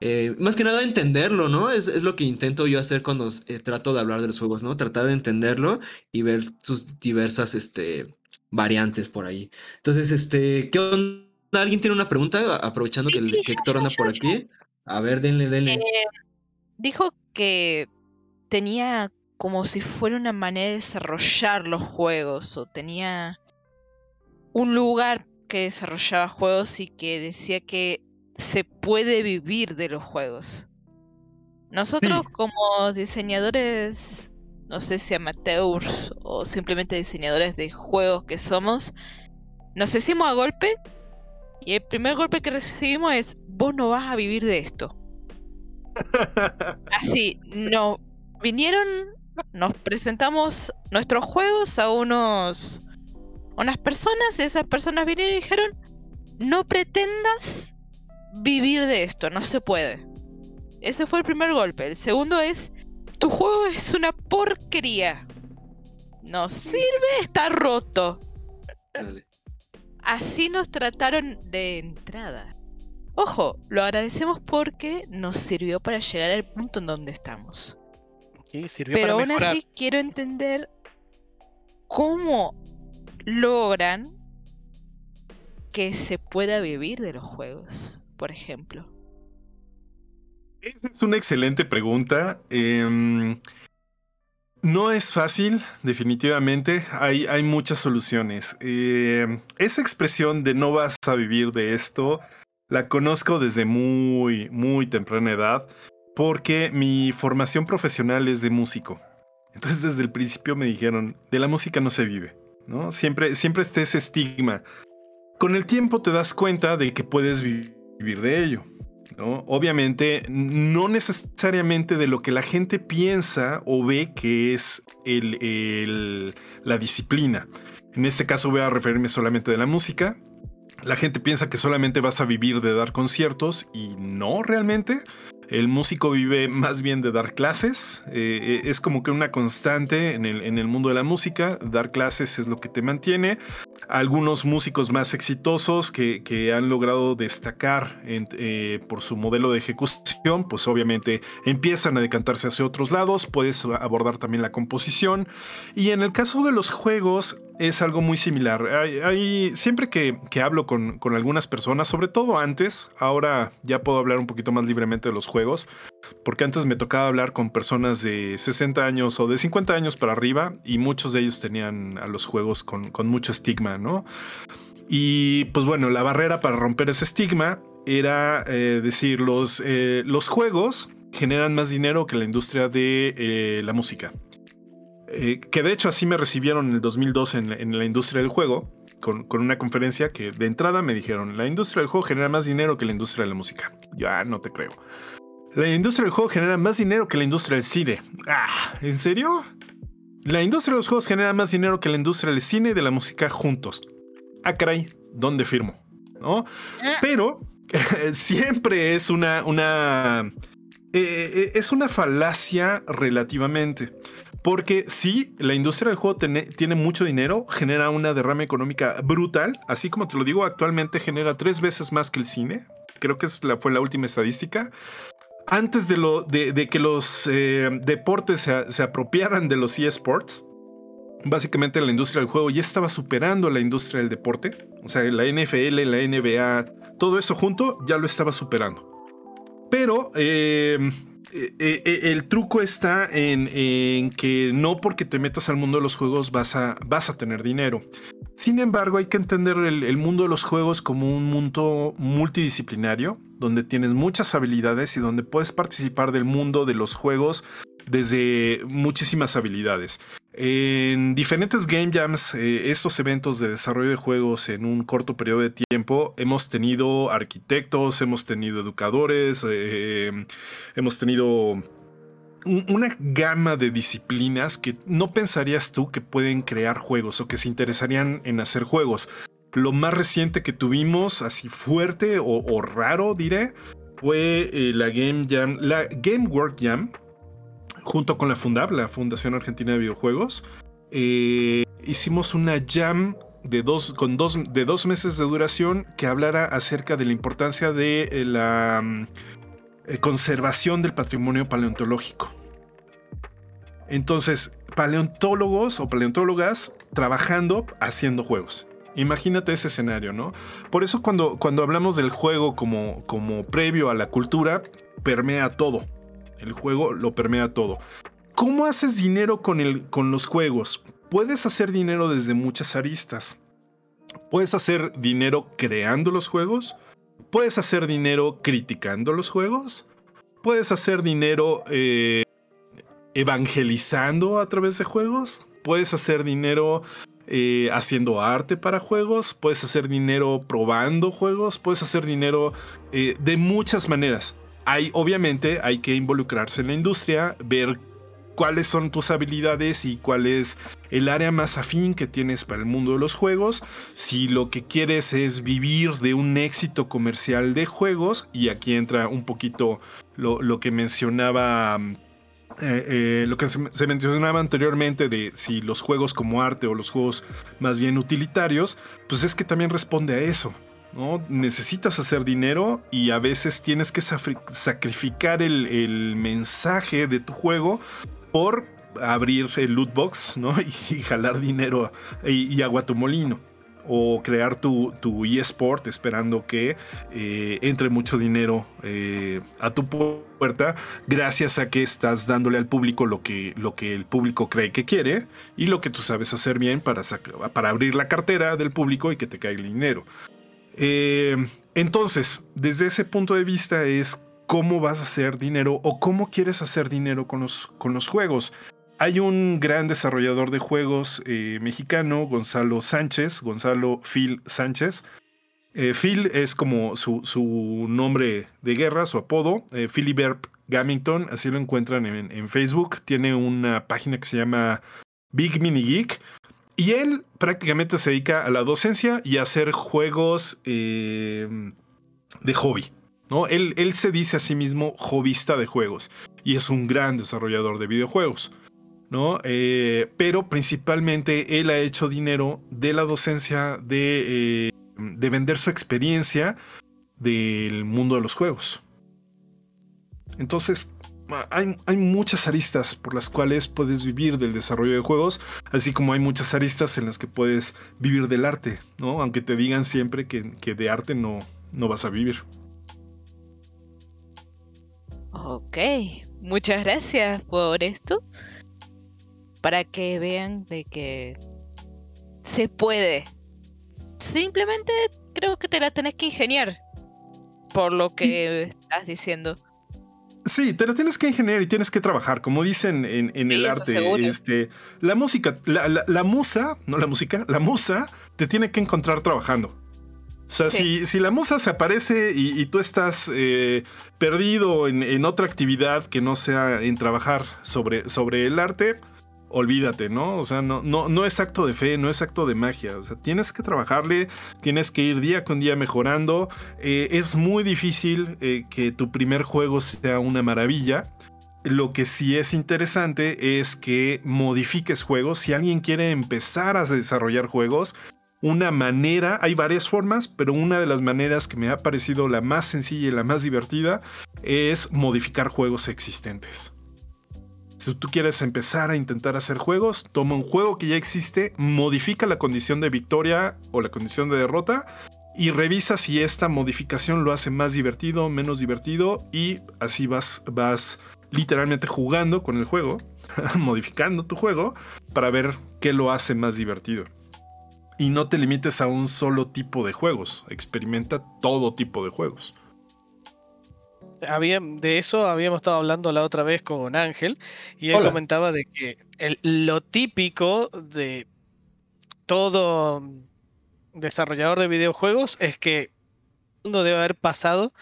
Eh, más que nada entenderlo, ¿no? Es, es, lo que intento yo hacer cuando eh, trato de hablar de los juegos, ¿no? Tratar de entenderlo y ver sus diversas este, variantes por ahí. Entonces, este, ¿qué onda? ¿Alguien tiene una pregunta? Aprovechando que, el, Héctor anda por aquí. A ver, denle, denle. Eh, dijo que tenía como si fuera una manera de desarrollar los juegos o tenía un lugar que desarrollaba juegos y que decía que se puede vivir de los juegos. Nosotros como diseñadores, no sé si amateurs o simplemente diseñadores de juegos que somos, nos hicimos a golpe y el primer golpe que recibimos es, vos no vas a vivir de esto. [LAUGHS] Así, no, vinieron, nos presentamos nuestros juegos a unos unas personas y esas personas vinieron y dijeron, no pretendas vivir de esto, no se puede. Ese fue el primer golpe. El segundo es, tu juego es una porquería. No sirve, está roto. Así nos trataron de entrada. Ojo, lo agradecemos porque nos sirvió para llegar al punto en donde estamos. Pero aún así quiero entender cómo logran que se pueda vivir de los juegos, por ejemplo. Es una excelente pregunta. Em, no es fácil, definitivamente. Hay, hay muchas soluciones. Em, esa expresión de no vas a vivir de esto, la conozco desde muy, muy temprana edad. Porque mi formación profesional es de músico. Entonces desde el principio me dijeron, de la música no se vive, ¿no? Siempre, siempre está ese estigma. Con el tiempo te das cuenta de que puedes vivir de ello. ¿no? Obviamente, no necesariamente de lo que la gente piensa o ve que es el, el, la disciplina. En este caso voy a referirme solamente de la música. La gente piensa que solamente vas a vivir de dar conciertos y no realmente. El músico vive más bien de dar clases. Eh, es como que una constante en el, mundo de la música. Dar clases es lo que te mantiene. Algunos músicos más exitosos que, han logrado destacar eh, por su modelo de ejecución, pues obviamente empiezan a decantarse hacia otros lados. Puedes abordar también la composición. Y en el caso de los juegos, es algo muy similar. Hay, siempre que, que hablo con, con, algunas personas, sobre todo antes, ahora ya puedo hablar un poquito más libremente de los juegos, porque antes me tocaba hablar con personas de 60 años o de 50 años para arriba y muchos de ellos tenían a los juegos con, con mucho estigma, ¿no? Y pues bueno, la barrera para romper ese estigma era eh, decir, los, eh, los juegos generan más dinero que la industria de eh, la música. Eh, que de hecho así me recibieron en el 2002 en, en la industria del juego, con, con, una conferencia que de entrada me dijeron, la industria del juego genera más dinero que la industria de la música. Ya ah, no te creo. La industria del juego genera más dinero que la industria del cine. Ah, ¿en serio? La industria de los juegos genera más dinero que la industria del cine y de la música juntos. Ah, caray, ¿dónde firmo? ¿No? Pero [LAUGHS] siempre es una, una eh, es una falacia relativamente. Porque sí, la industria del juego tiene, mucho dinero, genera una derrama económica brutal. Así como te lo digo, actualmente genera tres veces más que el cine. Creo que fue la última estadística. Antes de, que los eh, deportes se, se, apropiaran de los eSports, básicamente la industria del juego ya estaba superando la industria del deporte. O sea, la NFL, la NBA, todo eso junto ya lo estaba superando. Pero eh, eh, eh, el truco está en, que no porque te metas al mundo de los juegos vas a, vas a tener dinero. Sin embargo, hay que entender el, mundo de los juegos como un mundo multidisciplinario, donde tienes muchas habilidades y donde puedes participar del mundo de los juegos desde muchísimas habilidades. En diferentes game jams, eh, estos eventos de desarrollo de juegos en un corto periodo de tiempo, hemos tenido arquitectos, hemos tenido educadores, eh, hemos tenido una gama de disciplinas que no pensarías tú que pueden crear juegos o que se interesarían en hacer juegos. Lo más reciente que tuvimos, así fuerte o, raro, diré, fue eh, la Game Jam, la Game Work Jam, junto con la Fundab, la Fundación Argentina de Videojuegos, eh, hicimos una jam de dos, con dos, de dos meses de duración que hablara acerca de la importancia de eh, la eh, conservación del patrimonio paleontológico. Entonces, paleontólogos o paleontólogas trabajando haciendo juegos. Imagínate ese escenario, ¿no? Por eso cuando, cuando hablamos del juego como, como previo a la cultura, permea todo. El juego lo permea todo. ¿Cómo haces dinero con, el, con los juegos? Puedes hacer dinero desde muchas aristas. Puedes hacer dinero creando los juegos. Puedes hacer dinero criticando los juegos. Puedes hacer dinero eh, evangelizando a través de juegos. Puedes hacer dinero eh, haciendo arte para juegos. Puedes hacer dinero probando juegos. Puedes hacer dinero eh, de muchas maneras hay, obviamente, hay que involucrarse en la industria, ver cuáles son tus habilidades y cuál es el área más afín que tienes para el mundo de los juegos. Si lo que quieres es vivir de un éxito comercial de juegos, y aquí entra un poquito lo, que mencionaba. Eh, eh, lo que se, mencionaba anteriormente de si los juegos como arte o los juegos más bien utilitarios, pues es que también responde a eso. ¿No? Necesitas hacer dinero y a veces tienes que sacrificar el, mensaje de tu juego por abrir el loot box, ¿no? [LAUGHS] Y, jalar dinero y, agua a tu molino. O crear tu, tu eSport esperando que eh, entre mucho dinero eh, a tu puerta gracias a que estás dándole al público lo que, lo que el público cree que quiere y lo que tú sabes hacer bien para, para abrir la cartera del público y que te caiga el dinero. Eh, entonces, desde ese punto de vista es cómo vas a hacer dinero o cómo quieres hacer dinero con los, con los juegos. Hay un gran desarrollador de juegos eh, mexicano, Gonzalo Sánchez, Gonzalo Phil Sánchez. Eh, Phil es como su, su, nombre de guerra, su apodo. Eh, Philibert Gamington, así lo encuentran en, en, Facebook. Tiene una página que se llama Big Mini Geek. Y él prácticamente se dedica a la docencia y a hacer juegos eh, de hobby. ¿no? Él, él se dice a sí mismo hobbyista de juegos y es un gran desarrollador de videojuegos. ¿no? Eh, pero principalmente él ha hecho dinero de la docencia, de, eh, de vender su experiencia del mundo de los juegos. Entonces, hay, hay, muchas aristas por las cuales puedes vivir del desarrollo de juegos, así como hay muchas aristas en las que puedes vivir del arte, ¿no? Aunque te digan siempre que, que de arte no, no vas a vivir. Ok, muchas gracias por esto. Para que vean de que se puede. Simplemente creo que te la tenés que ingeniar. Por lo que estás diciendo. Sí, te la tienes que ingeniar y tienes que trabajar, como dicen en, en Sí, el arte. seguro. Este, la música, la, la- la musa, no la música, la musa te tiene que encontrar trabajando. O sea, Sí. si, si la musa se aparece y, y tú estás eh, perdido en, en otra actividad que no sea en trabajar sobre, sobre el arte, olvídate, ¿no? O sea, no, es acto de fe, no es acto de magia. O sea, tienes que trabajarle, tienes que ir día con día mejorando. Eh, es muy difícil eh, que tu primer juego sea una maravilla. Lo que sí es interesante es que modifiques juegos. Si alguien quiere empezar a desarrollar juegos, una manera, hay varias formas, pero una de las maneras que me ha parecido la más sencilla y la más divertida es modificar juegos existentes. Si tú quieres empezar a intentar hacer juegos, toma un juego que ya existe, modifica la condición de victoria o la condición de derrota y revisa si esta modificación lo hace más divertido, menos divertido y así vas, vas literalmente jugando con el juego, [LAUGHS] modificando tu juego para ver qué lo hace más divertido. Y no te limites a un solo tipo de juegos, experimenta todo tipo de juegos. Había, de eso habíamos estado hablando la otra vez con Ángel y él Hola. comentaba de que el- lo típico de todo desarrollador de videojuegos es que uno debe haber pasado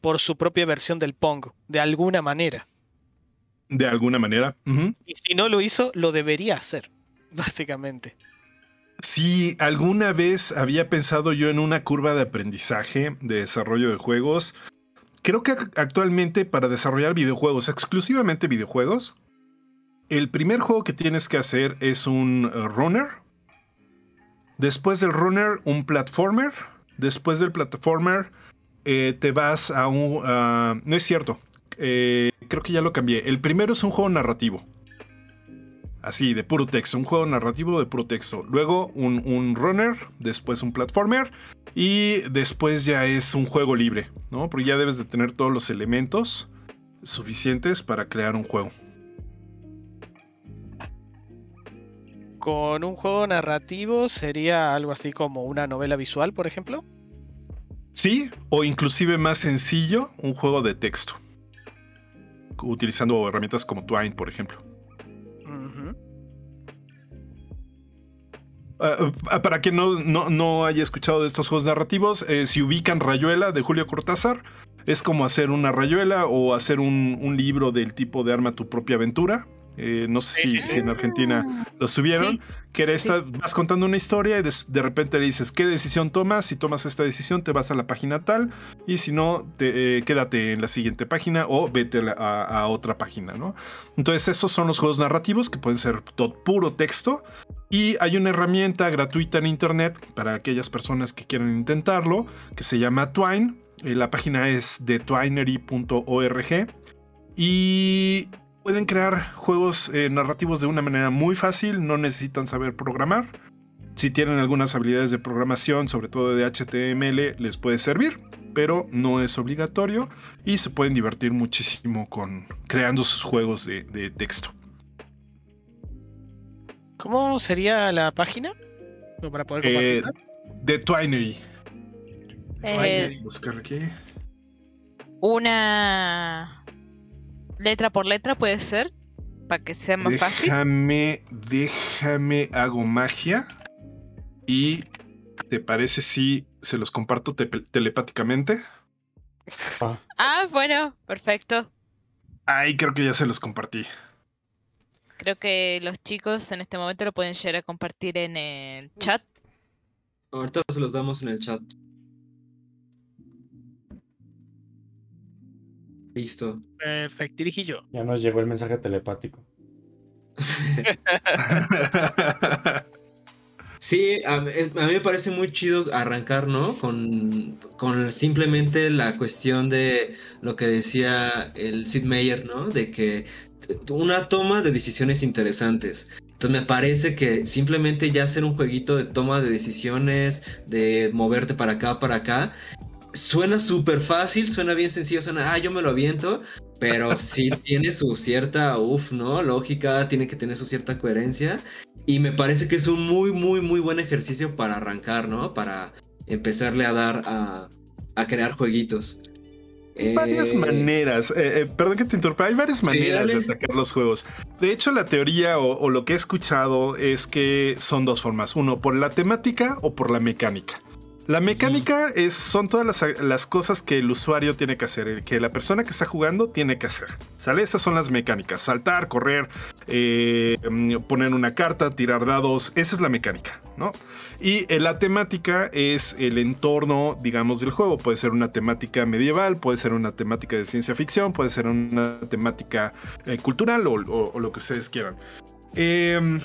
por su propia versión del Pong, de alguna manera. De alguna manera. Y si no lo hizo, lo debería hacer, [LAUGHS] básicamente. Si alguna vez había pensado yo en una curva de aprendizaje de desarrollo de juegos, creo que ac- actualmente para desarrollar videojuegos, exclusivamente videojuegos, el primer juego que tienes que hacer es un eh, runner. Después del runner, un platformer. Después del platformer, eh, te vas a un... ah, no es cierto. Eh, creo que ya lo cambié. El primero es un juego narrativo. Así, de puro texto. Un juego narrativo de puro texto. Luego un, un runner, después un platformer. Y después ya es un juego libre, ¿no? Porque ya debes de tener todos los elementos suficientes para crear un juego. Con un juego narrativo sería algo así como una novela visual, por ejemplo. Sí, o inclusive más sencillo, un juego de texto. Utilizando herramientas como Twine, por ejemplo. Ah, para quien no, no, no haya escuchado de estos juegos narrativos, eh, si ubican Rayuela de Julio Cortázar, es como hacer una rayuela o hacer un, un libro del tipo de Arma tu propia aventura. Eh, no sé si, si en Argentina los tuvieron. Sí, que era sí, esta, vas contando una historia y des- de, repente le dices qué decisión tomas. Si tomas esta decisión, te vas a la página tal. Y si no, te, eh, quédate en la siguiente página o vete a, la- a- a otra página, ¿no? Entonces, esos son los juegos narrativos que pueden ser to- puro texto. Y hay una herramienta gratuita en internet para aquellas personas que quieran intentarlo, que se llama Twine. Eh, la página es de twinery.org. Y pueden crear juegos eh, narrativos de una manera muy fácil, no necesitan saber programar. Si tienen algunas habilidades de programación, sobre todo de HTML, les puede servir, pero no es obligatorio y se pueden divertir muchísimo con creando sus juegos de, de texto. ¿Cómo sería la página? Para poder Eh, de Twinery. Eh, Buscar aquí. una letra por letra, puede ser, para que sea más fácil. Déjame, déjame, hago magia. Y ¿te parece si se los comparto te- telepáticamente? Ah, Ah, bueno, perfecto. Ay, creo que ya se los compartí. Creo que los chicos en este momento lo pueden llegar a compartir en el chat. Ahorita se los damos en el chat. Listo. Perfecto, yo. ya nos llegó el mensaje telepático. [LAUGHS] Sí, a, mí a mí me parece muy chido arrancar, ¿no? Con, con simplemente la cuestión de lo que decía el Sid Meier, ¿no? De que una toma de decisiones interesantes. Entonces me parece que simplemente ya hacer un jueguito de toma de decisiones, de moverte para acá, para acá, suena súper fácil, suena bien sencillo, suena, ah, yo me lo aviento, pero [LAUGHS] sí tiene su cierta, uff, ¿no? Lógica, tiene que tener su cierta coherencia. Y me parece que es un muy, muy, muy buen ejercicio para arrancar, ¿no? Para empezarle a dar a, a crear jueguitos. Hay varias Eh, maneras, eh, eh, perdón que te interrumpa, hay varias maneras de atacar los juegos. De hecho, la teoría o, o lo que he escuchado es que son dos formas. Uno, por la temática o por la mecánica. La mecánica es, son todas las, las cosas que el usuario tiene que hacer, que la persona que está jugando tiene que hacer. ¿Sale? Esas son las mecánicas. Saltar, correr, eh, mm, poner una carta, tirar dados. Esa es la mecánica, ¿no? Y eh, la temática es el entorno, digamos, del juego. Puede ser una temática medieval, puede ser una temática de ciencia ficción, puede ser una temática eh, cultural o, o- lo que ustedes quieran. Em, e-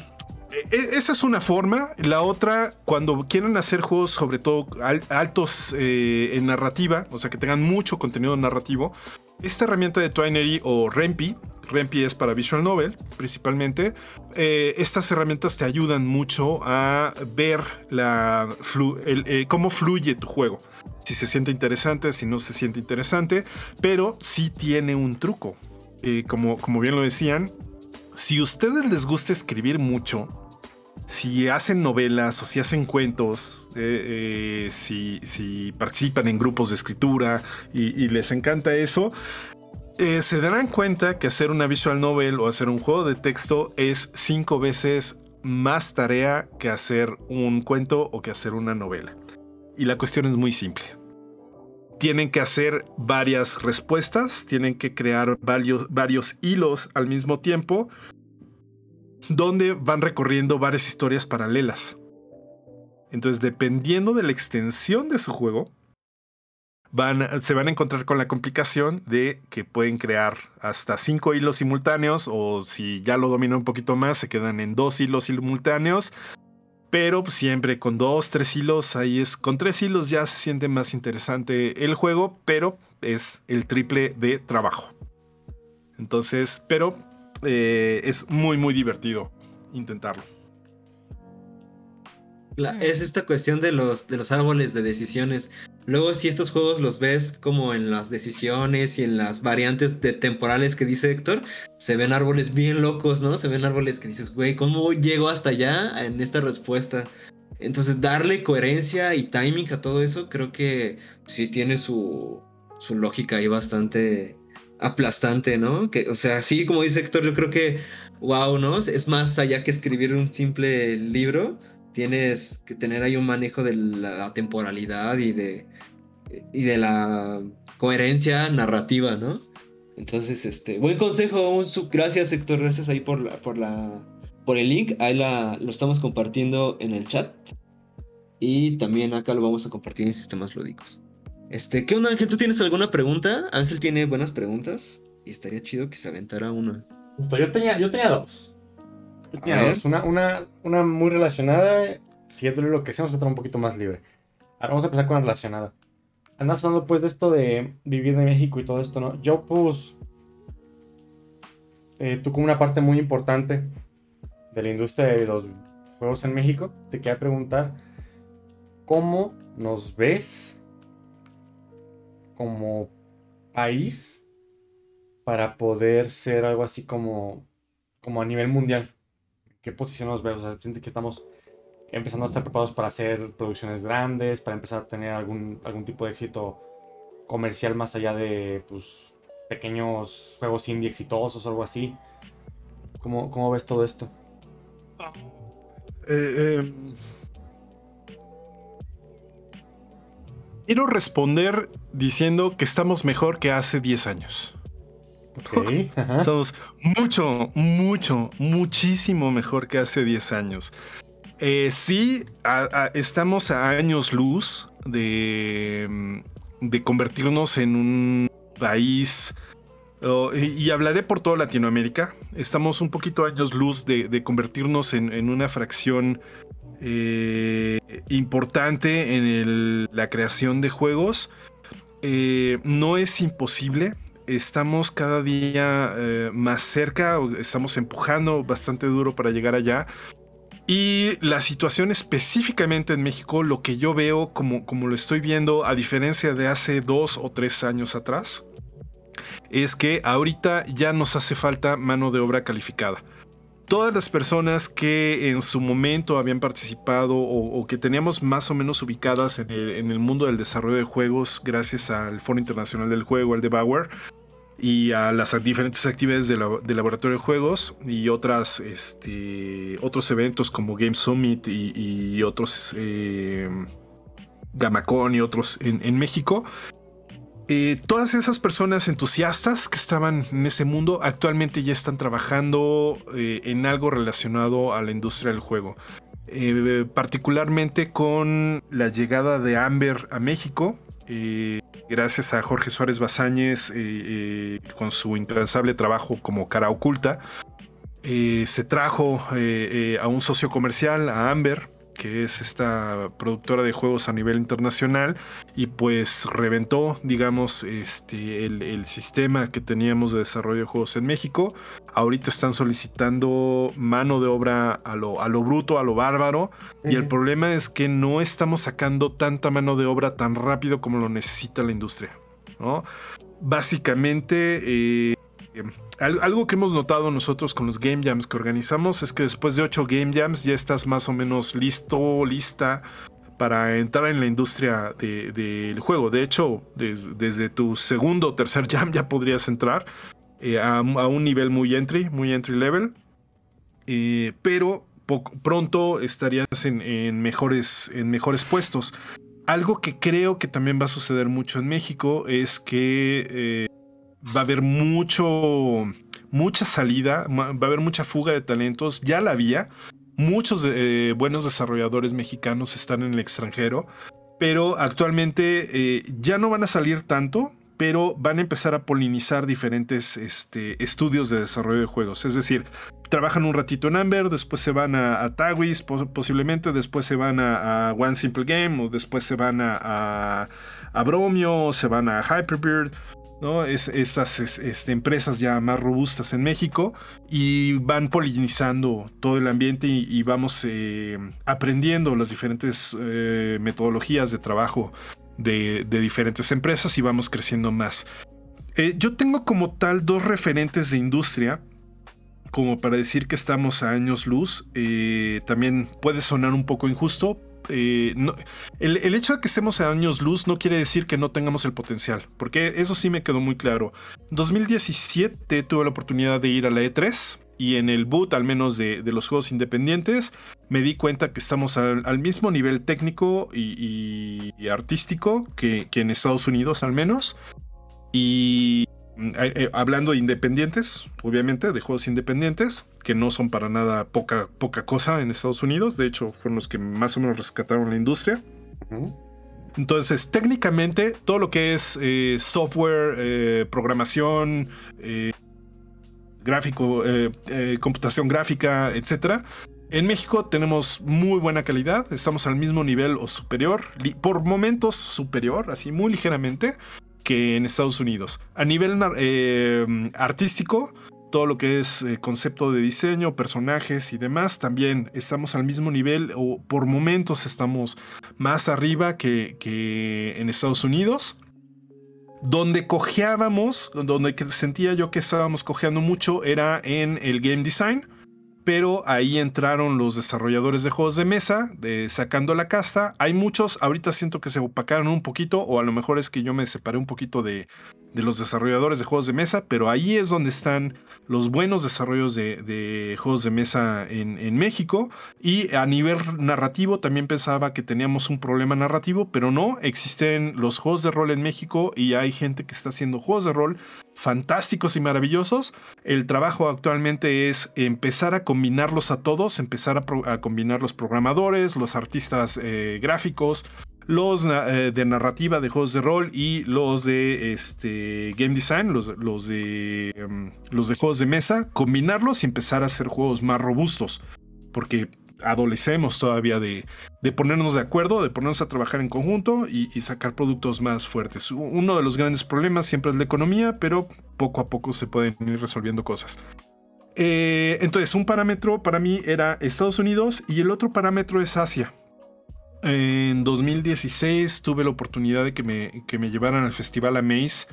esa es una forma. La otra, cuando quieren hacer juegos, sobre todo al- altos eh, en narrativa, o sea, que tengan mucho contenido narrativo, esta herramienta de Twinery o Rempi, Rempi es para Visual Novel principalmente, eh, estas herramientas te ayudan mucho a ver la eh, cómo fluye tu juego. Si se siente interesante, si no se siente interesante, pero sí tiene un truco. Eh, como, como bien lo decían, si ustedes les gusta escribir mucho, si hacen novelas o si hacen cuentos, eh, eh, si, participan en grupos de escritura y, y les encanta eso, eh, se darán cuenta que hacer una visual novel o hacer un juego de texto es cinco veces más tarea que hacer un cuento o que hacer una novela. Y la cuestión es muy simple. Tienen que hacer varias respuestas, tienen que crear varios, varios hilos al mismo tiempo, donde van recorriendo varias historias paralelas. Entonces, dependiendo de la extensión de su juego, van, se van a encontrar con la complicación de que pueden crear hasta cinco hilos simultáneos o si ya lo dominan un poquito más, se quedan en dos hilos simultáneos. Pero siempre con dos, tres hilos, ahí es. Con tres hilos ya se siente más interesante el juego, pero es el triple de trabajo. Entonces, pero eh, es muy, muy divertido intentarlo. La- es esta cuestión de los, de los árboles de decisiones. Luego, si estos juegos los ves como en las decisiones y en las variantes de temporales que dice Héctor, se ven árboles bien locos, ¿no? Se ven árboles que dices, güey, ¿cómo llego hasta allá en esta respuesta? Entonces, darle coherencia y timing a todo eso, creo que sí tiene su, su lógica ahí bastante aplastante, ¿no? Que, o sea, sí, como dice Héctor, yo creo que, wow, ¿no? Es más allá que escribir un simple libro tienes que tener ahí un manejo de la temporalidad y de, y de la coherencia narrativa, ¿no? Entonces, este, buen consejo, un sub- gracias Héctor, gracias ahí por la, por la, por el link, ahí la, lo estamos compartiendo en el chat y también acá lo vamos a compartir en sistemas lúdicos. Este, ¿qué onda Ángel? ¿Tú tienes alguna pregunta? Ángel tiene buenas preguntas y estaría chido que se aventara una. Justo, yo tenía, yo tenía dos. Dos. Una, una, una muy relacionada, siguiendo lo que hacemos, otra un poquito más libre. Ahora vamos a empezar con la relacionada. Andas hablando pues de esto de vivir de México y todo esto, ¿no? Yo pues... eh, tú como una parte muy importante de la industria de los juegos en México, te quería preguntar, ¿cómo nos ves como país para poder ser algo así como, como a nivel mundial? ¿Qué posición nos ves? O siente que estamos empezando a estar preparados para hacer producciones grandes, para empezar a tener algún, algún tipo de éxito comercial más allá de pues, pequeños juegos indie exitosos o algo así. ¿Cómo, cómo ves todo esto? Eh, eh, quiero responder diciendo que estamos mejor que hace 10 años. Ok, [LAUGHS] ajá. Somos mucho, mucho, muchísimo mejor que hace 10 años. Eh, sí, a- a- estamos a años luz de, mm, de convertirnos en un país, oh, y, y hablaré por toda Latinoamérica, estamos un poquito a años luz de, de convertirnos en, en una fracción eh, importante en el- la creación de juegos. Eh, no es imposible, estamos cada día eh, más cerca, estamos empujando bastante duro para llegar allá. Y la situación específicamente en México, lo que yo veo como, como lo estoy viendo, a diferencia de hace dos o tres años atrás, es que ahorita ya nos hace falta mano de obra calificada. Todas las personas que en su momento habían participado o, o que teníamos más o menos ubicadas en el, en el mundo del desarrollo de juegos gracias al Foro Internacional del Juego, el de Bauer, y a las diferentes actividades del la- del laboratorio de juegos y otras, este, otros eventos como Game Summit y, otros eh, Gamacon y otros en, en México. Eh, todas esas personas entusiastas que estaban en ese mundo actualmente ya están trabajando eh, en algo relacionado a la industria del juego. Eh, particularmente con la llegada de Amber a México. Eh, gracias a Jorge Suárez Bazáñez, eh, eh, con su incansable trabajo como cara oculta, se trajo a un socio comercial, a Amber, que es esta productora de juegos a nivel internacional, y pues reventó, digamos, este, el, el sistema que teníamos de desarrollo de juegos en México. Ahorita están solicitando mano de obra a lo, a lo bruto, a lo bárbaro, y el problema es que no estamos sacando tanta mano de obra tan rápido como lo necesita la industria. ¿no? Básicamente, eh, al- algo que hemos notado nosotros con los Game Jams que organizamos es que después de ocho Game Jams ya estás más o menos listo, lista para entrar en la industria de- del juego. De hecho, des- desde tu segundo o tercer [LAUGHS] jam ya podrías entrar eh, a, un nivel muy entry, muy entry level. Eh, pero pronto estarías en, mejores, en mejores puestos. Algo que creo que también va a suceder mucho en México es que eh, va a haber mucho, mucha salida, va a haber mucha fuga de talentos. Ya la había. Muchos eh, buenos desarrolladores mexicanos están en el extranjero, pero actualmente eh, ya no van a salir tanto, pero van a empezar a polinizar diferentes este, estudios de desarrollo de juegos. Es decir, trabajan un ratito en Amber, después se van a, a Tagwis, po- posiblemente después se van a, One Simple Game, o después se van a, a, Bromio, se van a Hyperbird. ¿No? Es, esas es- este, empresas ya más robustas en México y van polinizando todo el ambiente y, vamos eh, aprendiendo las diferentes eh, metodologías de trabajo de, diferentes empresas y vamos creciendo más. Eh, yo tengo como tal dos referentes de industria como para decir que estamos a años luz. también puede sonar un poco injusto. Eh, el, hecho de que estemos a años luz no quiere decir que no tengamos el potencial, porque eso sí me quedó muy claro. 2017 tuve la oportunidad de ir a la E3 y en el boot, al menos de, los juegos independientes, me di cuenta que estamos al, al mismo nivel técnico y, y- y artístico que, que en Estados Unidos al menos. Eh, eh, hablando de independientes, obviamente, de juegos independientes, que no son para nada poca, poca cosa en Estados Unidos, de hecho fueron los que más o menos rescataron la industria. Entonces, técnicamente, todo lo que es eh, software, eh, programación, gráfico, computación gráfica, etcétera. En México tenemos muy buena calidad, estamos al mismo nivel o superior, por momentos superior, así muy ligeramente, que en Estados Unidos. A nivel eh, artístico, todo lo que es eh, concepto de diseño, personajes y demás, también estamos al mismo nivel o por momentos estamos más arriba que, que en Estados Unidos. Donde cojeábamos, donde sentía yo que estábamos cojeando mucho era en el game design. Pero ahí entraron los desarrolladores de juegos de mesa, de, sacando la casta. Hay muchos, ahorita siento que se opacaron un poquito, o a lo mejor es que yo me separé un poquito de, de los desarrolladores de juegos de mesa, pero ahí es donde están los buenos desarrollos de, juegos de mesa en, México. Y a nivel narrativo también pensaba que teníamos un problema narrativo, pero no, existen los juegos de rol en México y hay gente que está haciendo juegos de rol fantásticos y maravillosos. El trabajo actualmente es empezar a combinarlos a todos, empezar a, combinar los programadores, los artistas eh, gráficos, los eh, de narrativa de juegos de rol y los de este, game design, los, los, de, em, los de juegos de mesa, combinarlos y empezar a hacer juegos más robustos. Porque adolecemos todavía de, de ponernos de acuerdo, de ponernos a trabajar en conjunto y, sacar productos más fuertes. Uno de los grandes problemas siempre es la economía, pero poco a poco se pueden ir resolviendo cosas. Eh, entonces, un parámetro para mí era Estados Unidos y el otro parámetro es Asia. En 2016 tuve la oportunidad de que me, llevaran al Festival Amaze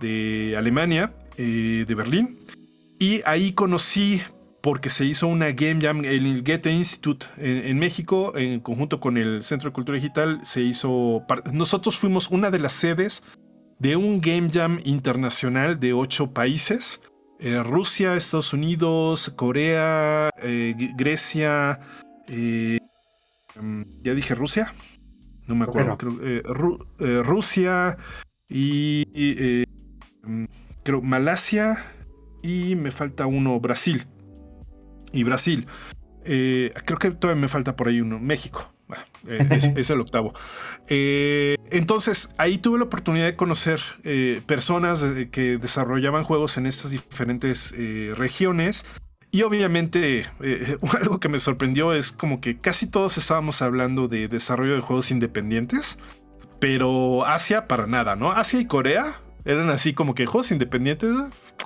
de Alemania, eh, de Berlín. Y ahí conocí, porque se hizo una Game Jam en el Goethe Institute en, México, en conjunto con el Centro de Cultura Digital, se hizo... Nosotros fuimos una de las sedes de un Game Jam internacional de ocho países. Eh, Rusia, Estados Unidos, Corea, eh, Grecia, Em, ya dije Rusia. No me acuerdo. Eh, eh, Rusia y, eh, em, creo Malasia y me falta uno Brasil. Y Brasil. creo que todavía me falta por ahí uno. México. [LAUGHS] es, el octavo. entonces, ahí tuve la oportunidad de conocer personas que desarrollaban juegos en estas diferentes regiones y obviamente eh, [LAUGHS] algo que me sorprendió es como que casi todos estábamos hablando de desarrollo de juegos independientes, pero Asia para nada, ¿no? Asia y Corea eran así como que juegos independientes.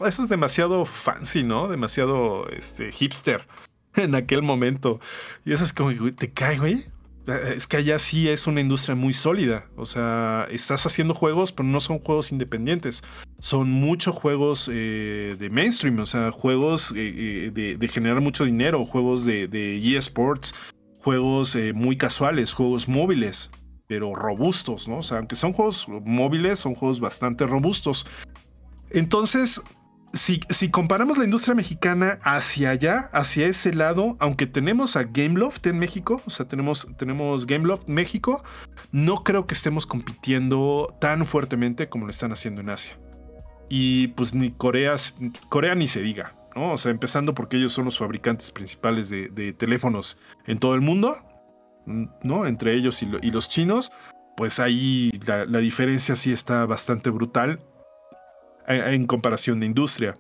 Eso es demasiado fancy, ¿no? Demasiado este, hipster [LAUGHS] en aquel momento. Y eso es como te cae, güey. Es que allá sí es una industria muy sólida. O sea, estás haciendo juegos, pero no son juegos independientes. Son muchos juegos eh, de mainstream, o sea, juegos eh, eh, de, generar mucho dinero, juegos de, de eSports, juegos muy casuales, juegos móviles, pero robustos, ¿no? O sea, aunque son juegos móviles, son juegos bastante robustos. Entonces, si, comparamos la industria mexicana hacia allá, hacia ese lado, aunque tenemos a Gameloft en México, o sea, tenemos, tenemos Gameloft México, no creo que estemos compitiendo tan fuertemente como lo están haciendo en Asia. Y pues ni Corea, Corea ni se diga. O sea, empezando porque ellos son los fabricantes principales de, teléfonos en todo el mundo, ¿no? Entre ellos y, los chinos, pues ahí la, la diferencia sí está bastante brutal en comparación de industria.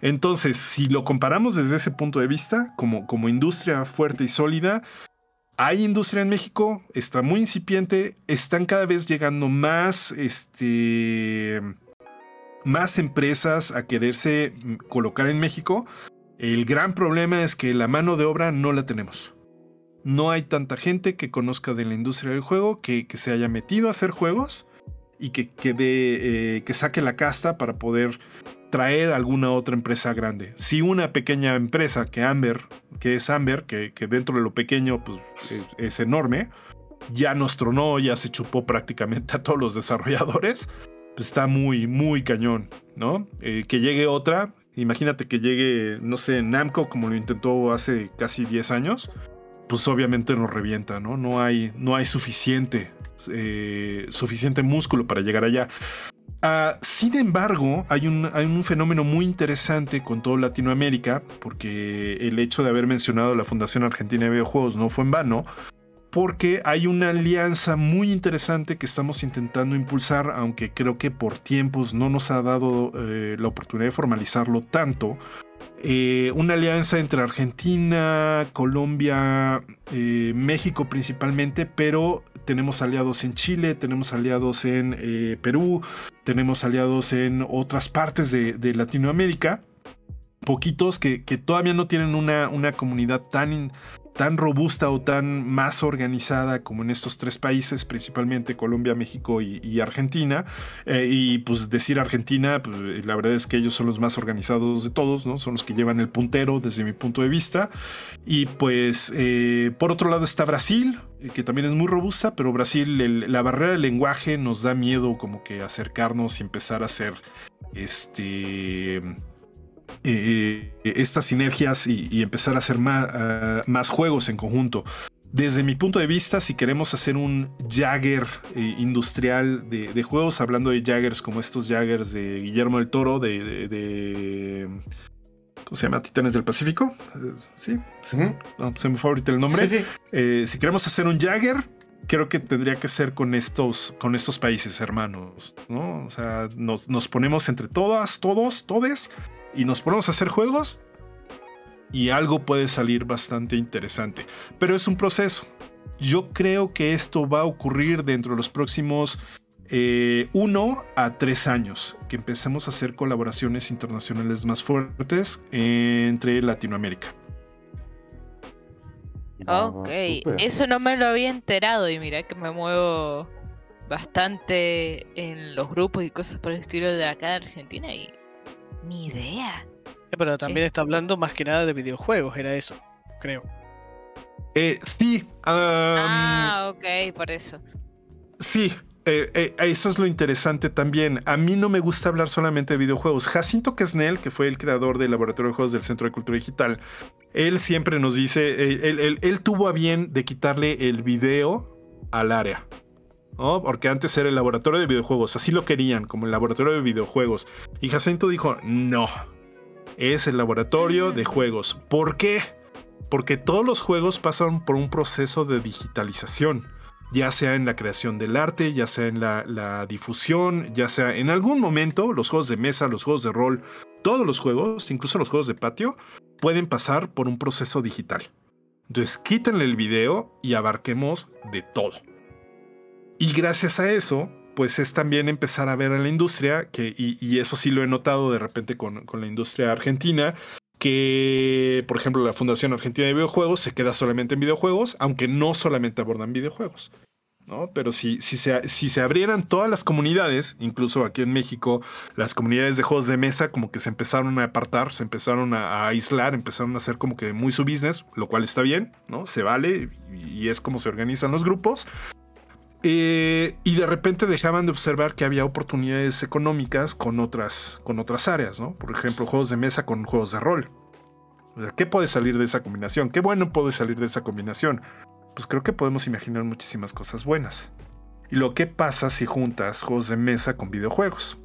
Entonces, si lo comparamos desde ese punto de vista, como, como industria fuerte y sólida, hay industria en México, está muy incipiente, están cada vez llegando más, este, más empresas a quererse colocar en México. El gran problema es que la mano de obra no la tenemos. No hay tanta gente que conozca de la industria del juego, que, que se haya metido a hacer juegos y que, eh, que saque la casta para poder traer alguna otra empresa grande. Si una pequeña empresa que Amber, que es Amber, que, dentro de lo pequeño pues, es, enorme, ya nos tronó, ya se chupó prácticamente a todos los desarrolladores, pues está muy, muy cañón, ¿no? Eh, que llegue otra, imagínate que llegue, no sé, Namco como lo intentó hace casi 10 años, pues obviamente nos revienta, ¿no? No hay, no hay suficiente eh, suficiente músculo para llegar allá. Ah, sin embargo, hay un, hay un, fenómeno muy interesante con todo Latinoamérica, porque el hecho de haber mencionado la Fundación Argentina de Videojuegos no fue en vano, porque hay una alianza muy interesante que estamos intentando impulsar, aunque creo que por tiempos no nos ha dado eh, la oportunidad de formalizarlo tanto. Eh, una alianza entre Argentina, Colombia, México principalmente, pero tenemos aliados en Chile, tenemos aliados en eh, Perú, tenemos aliados en otras partes de, Latinoamérica, poquitos que, todavía no tienen una, una comunidad tan, tan robusta o tan más organizada como en estos tres países, principalmente Colombia, México y, Argentina. Eh, y pues decir Argentina, pues, la verdad es que ellos son los más organizados de todos, ¿no? Son los que llevan el puntero desde mi punto de vista. Y pues eh, por otro lado está Brasil, eh, que también es muy robusta, pero Brasil, la barrera del lenguaje nos da miedo como que acercarnos y empezar a hacer este eh, estas sinergias y, empezar a hacer más, ah, más, juegos en conjunto. Desde mi punto de vista, si queremos hacer un Jagger eh, industrial de, juegos, hablando de Jaggers como estos Jaggers de Guillermo del Toro, de, ¿cómo se llama? Titanes del Pacífico. Sí, se me fue ahorita el nombre. Eh, si queremos hacer un Jagger, creo que tendría que ser con estos, con estos países hermanos, ¿no? O sea, nos, nos ponemos entre todas, todos, todes y nos ponemos a hacer juegos y algo puede salir bastante interesante. Pero es un proceso. Yo creo que esto va a ocurrir dentro de los próximos eh, uno a tres años, que empecemos a hacer colaboraciones internacionales más fuertes entre Latinoamérica. Ok, eso no me lo había enterado y mira que me muevo bastante en los grupos y cosas por el estilo de acá de Argentina y ni idea. pero también está hablando más que nada de videojuegos, era eso, creo. Eh, sí. ah, ok, por eso. Sí, eh, eh, eso es lo interesante también. A mí no me gusta hablar solamente de videojuegos. Jacinto Kesnel, que fue el creador del Laboratorio de Juegos del Centro de Cultura Digital, él siempre nos dice, él tuvo a bien de quitarle el video al área. Porque antes era el laboratorio de videojuegos, así lo querían, como el laboratorio de videojuegos. Y Jacinto dijo, no, es el laboratorio de juegos. ¿Por qué? Porque todos los juegos pasan por un proceso de digitalización, ya sea en la creación del arte, ya sea en la, la difusión, ya sea en algún momento los juegos de mesa, los juegos de rol, todos los juegos, incluso los juegos de patio, pueden pasar por un proceso digital. Entonces quítenle el video y abarquemos de todo. Y gracias a eso, pues es también empezar a ver a la industria, que, y, eso sí lo he notado de repente con, la industria argentina, que, por ejemplo, la Fundación Argentina de Videojuegos se queda solamente en videojuegos, aunque no solamente abordan videojuegos. ¿no? Pero si, si, se, si se abrieran todas las comunidades, incluso aquí en México, las comunidades de juegos de mesa como que se empezaron a apartar, se empezaron a, aislar, empezaron a hacer como que muy su business, lo cual está bien, ¿no? Se vale y es como se organizan los grupos. Eh, y de repente dejaban de observar que había oportunidades económicas con otras, con otras áreas, ¿no? Por ejemplo, juegos de mesa con juegos de rol. ¿qué puede salir de esa combinación? ¿Qué bueno puede salir de esa combinación? Pues creo que podemos imaginar muchísimas cosas buenas. ¿Y lo que pasa si juntas juegos de mesa con videojuegos?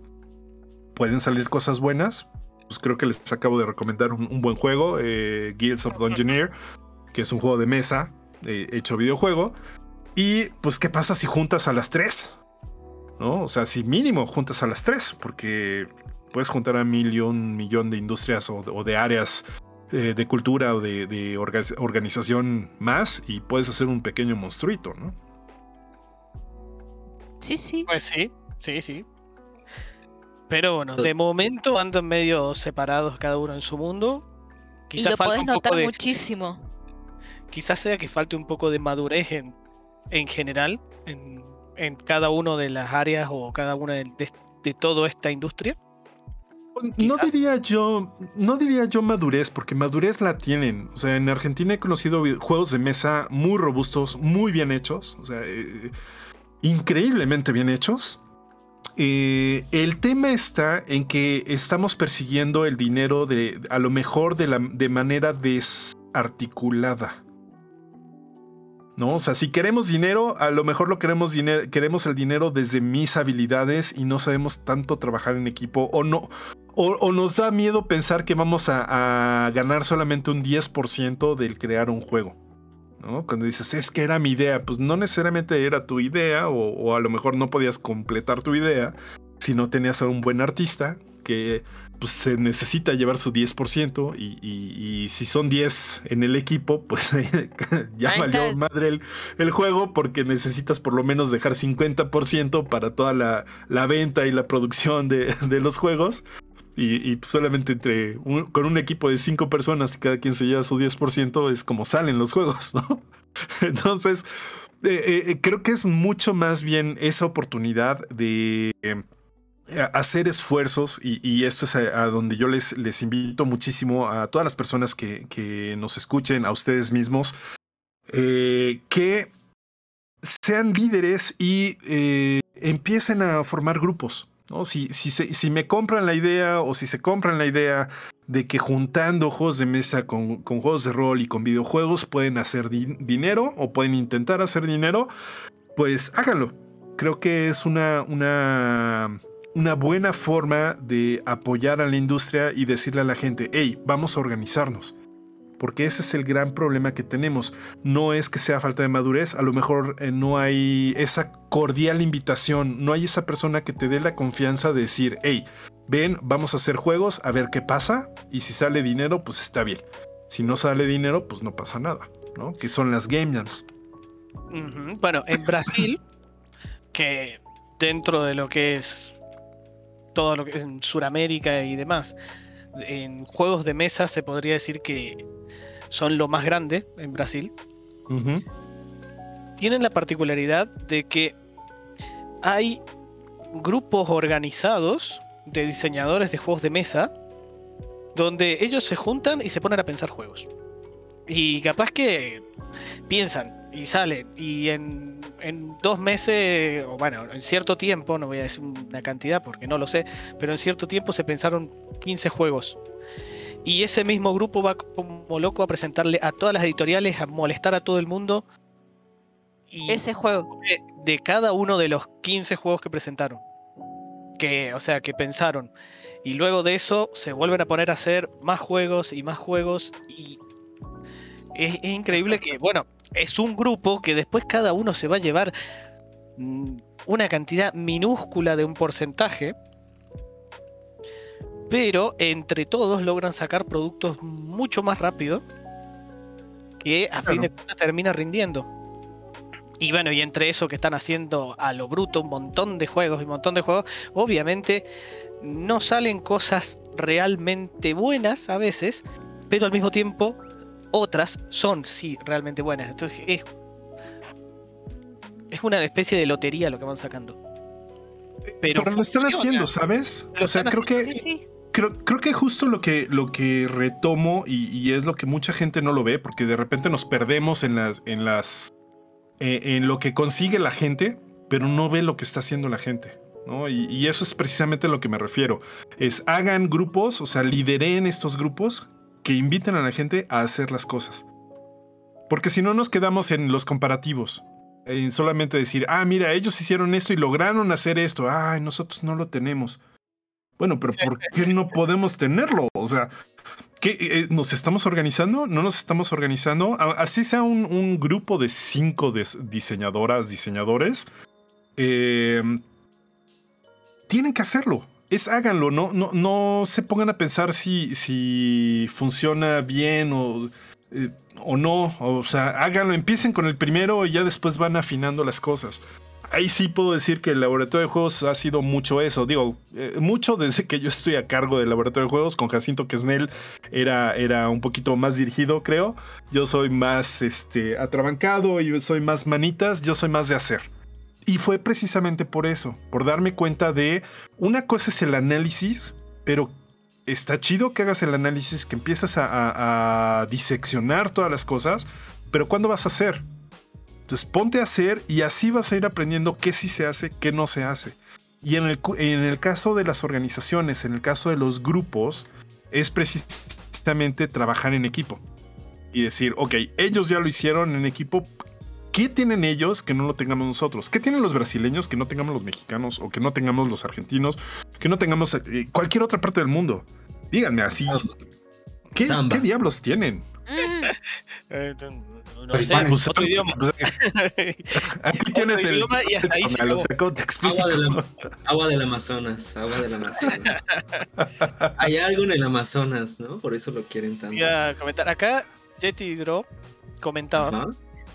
¿Pueden salir cosas buenas? Pues creo que les acabo de recomendar un, buen juego, eh, Guilds of Dungeoneer, que es un juego de mesa eh, hecho videojuego y pues, ¿qué pasa si juntas a las tres? ¿No? O sea, si mínimo juntas a las tres, porque puedes juntar a mil y un millón de industrias o, de áreas eh, de cultura o de, organización más y puedes hacer un pequeño monstruito, ¿no? Sí, sí. Pues sí, sí, sí. Pero bueno, de momento andan medio separados cada uno en su mundo. Quizás y lo puedes notar muchísimo. Quizás sea que falte un poco de madurez en en general, en, cada una de las áreas o cada una de, toda esta industria? No diría yo, no diría yo madurez, porque madurez la tienen. O sea, en Argentina he conocido juegos de mesa muy robustos, muy bien hechos, o sea, eh, increíblemente bien hechos. Eh, el tema está en que estamos persiguiendo el dinero de, a lo mejor de, la, de manera desarticulada. ¿No? O sea, si queremos dinero, a lo mejor lo queremos dinero, queremos el dinero desde mis habilidades y no sabemos tanto trabajar en equipo o no. O, nos da miedo pensar que vamos a, ganar solamente un 10% del crear un juego. ¿no? Cuando dices, es que era mi idea, pues no necesariamente era tu idea o, o a lo mejor no podías completar tu idea si no tenías a un buen artista que pues se necesita llevar su 10% y, si son 10 en el equipo, pues [LAUGHS] ya valió madre el, juego porque necesitas por lo menos dejar 50% para toda la, venta y la producción de, los juegos. Y, y solamente entre un- con un equipo de cinco personas y cada quien se lleva su 10% es como salen los juegos, ¿no? [LAUGHS] Entonces, eh, eh, creo que es mucho más bien esa oportunidad de eh, hacer esfuerzos y, esto es a, donde yo les, les invito muchísimo a todas las personas que, que nos escuchen, a ustedes mismos, eh, que sean líderes y eh, empiecen a formar grupos. ¿no? Si, si, si me compran la idea o si se compran la idea de que juntando juegos de mesa con, con juegos de rol y con videojuegos pueden hacer di- dinero o pueden intentar hacer dinero, pues háganlo. Creo que es una, una, una buena forma de apoyar a la industria y decirle a la gente, hey, vamos a organizarnos. Porque ese es el gran problema que tenemos. No es que sea falta de madurez, a lo mejor eh, no hay esa cordial invitación, no hay esa persona que te dé la confianza de decir, hey, ven, vamos a hacer juegos, a ver qué pasa, y si sale dinero, pues está bien. Si no sale dinero, pues no pasa nada, ¿no? Que son las game jams. Bueno, en Brasil, que dentro de lo que es todo lo que es en Sudamérica y demás, en juegos de mesa se podría decir que son lo más grande en Brasil. Tienen la particularidad de que hay grupos organizados de diseñadores de juegos de mesa donde ellos se juntan y se ponen a pensar juegos. Y capaz que piensan y salen y en, en dos meses, o bueno, en cierto tiempo, no voy a decir una cantidad porque no lo sé, pero en cierto tiempo se pensaron 15 juegos. Y ese mismo grupo va como loco a presentarle a todas las editoriales, a molestar a todo el mundo. Y Ese juego. de, de cada uno de los 15 juegos que presentaron. Que, o sea, que pensaron. Y luego de eso se vuelven a poner a hacer más juegos y más juegos. Y es, es increíble que, bueno, es un grupo que después cada uno se va a llevar mm, una cantidad minúscula de un porcentaje. Pero entre todos logran sacar productos mucho más rápido. Que a fin de cuentas termina rindiendo. Y bueno, y entre eso que están haciendo a lo bruto un montón de juegos y un montón de juegos, obviamente no salen cosas realmente buenas a veces, pero al mismo tiempo otras son sí realmente buenas. Entonces es, es una especie de lotería lo que van sacando. Pero, Pero, lo están haciendo, ¿sabes? Lo O sea, creo haciendo, que Sí, sí. creo, creo que justo lo que, lo que retomo y, y es lo que mucha gente no lo ve, porque de repente nos perdemos en las, en las, eh, en lo que consigue la gente, pero no ve lo que está haciendo la gente. ¿no? Y, y eso es precisamente a lo que me refiero. Es hagan grupos, o sea, lideren estos grupos que inviten a la gente a hacer las cosas. Porque si no nos quedamos en los comparativos. En solamente decir, ah, mira, ellos hicieron esto y lograron hacer esto. Ay, nosotros no lo tenemos. Bueno, pero ¿por qué no [LAUGHS] podemos tenerlo? O sea, ¿qué, eh, ¿nos estamos organizando? ¿No nos estamos organizando? Así sea un, un grupo de cinco des- diseñadoras, diseñadores, eh, tienen que hacerlo. Es háganlo, no, no, no se pongan a pensar si, si funciona bien o, eh, o no. O sea, háganlo, empiecen con el primero y ya después van afinando las cosas ahí sí puedo decir que el laboratorio de juegos ha sido mucho eso. Digo, eh, mucho desde que yo estoy a cargo del laboratorio de juegos. Con Jacinto Quesnel era, era un poquito más dirigido, creo. Yo soy más este, atrabancado y soy más manitas. Yo soy más de hacer. Y fue precisamente por eso, por darme cuenta de una cosa es el análisis, pero está chido que hagas el análisis, que empiezas a, diseccionar todas las cosas, pero ¿cuándo vas a hacer? Entonces ponte a hacer y así vas a ir aprendiendo qué sí se hace, qué no se hace. Y en el, en el caso de las organizaciones, en el caso de los grupos, es precisamente trabajar en equipo. Y decir, ok, ellos ya lo hicieron en equipo. ¿Qué tienen ellos que no lo tengamos nosotros? ¿Qué tienen los brasileños que no tengamos los mexicanos? O que no tengamos los argentinos? Que no tengamos eh, cualquier otra parte del mundo. Díganme así. ¿Qué, diablos tienen? Mm, [LAUGHS] Eh, no sé, Pues, otro idioma. [LAUGHS] Aquí tienes el. idioma y hasta ahí [LAUGHS] se Tómalo, acabó. Seco, te explico. Agua del, agua del Amazonas, agua del Amazonas. Hay algo en el Amazonas, ¿no? Por eso lo quieren tanto. A comentar acá, Jetty Draw comentaba. Ajá.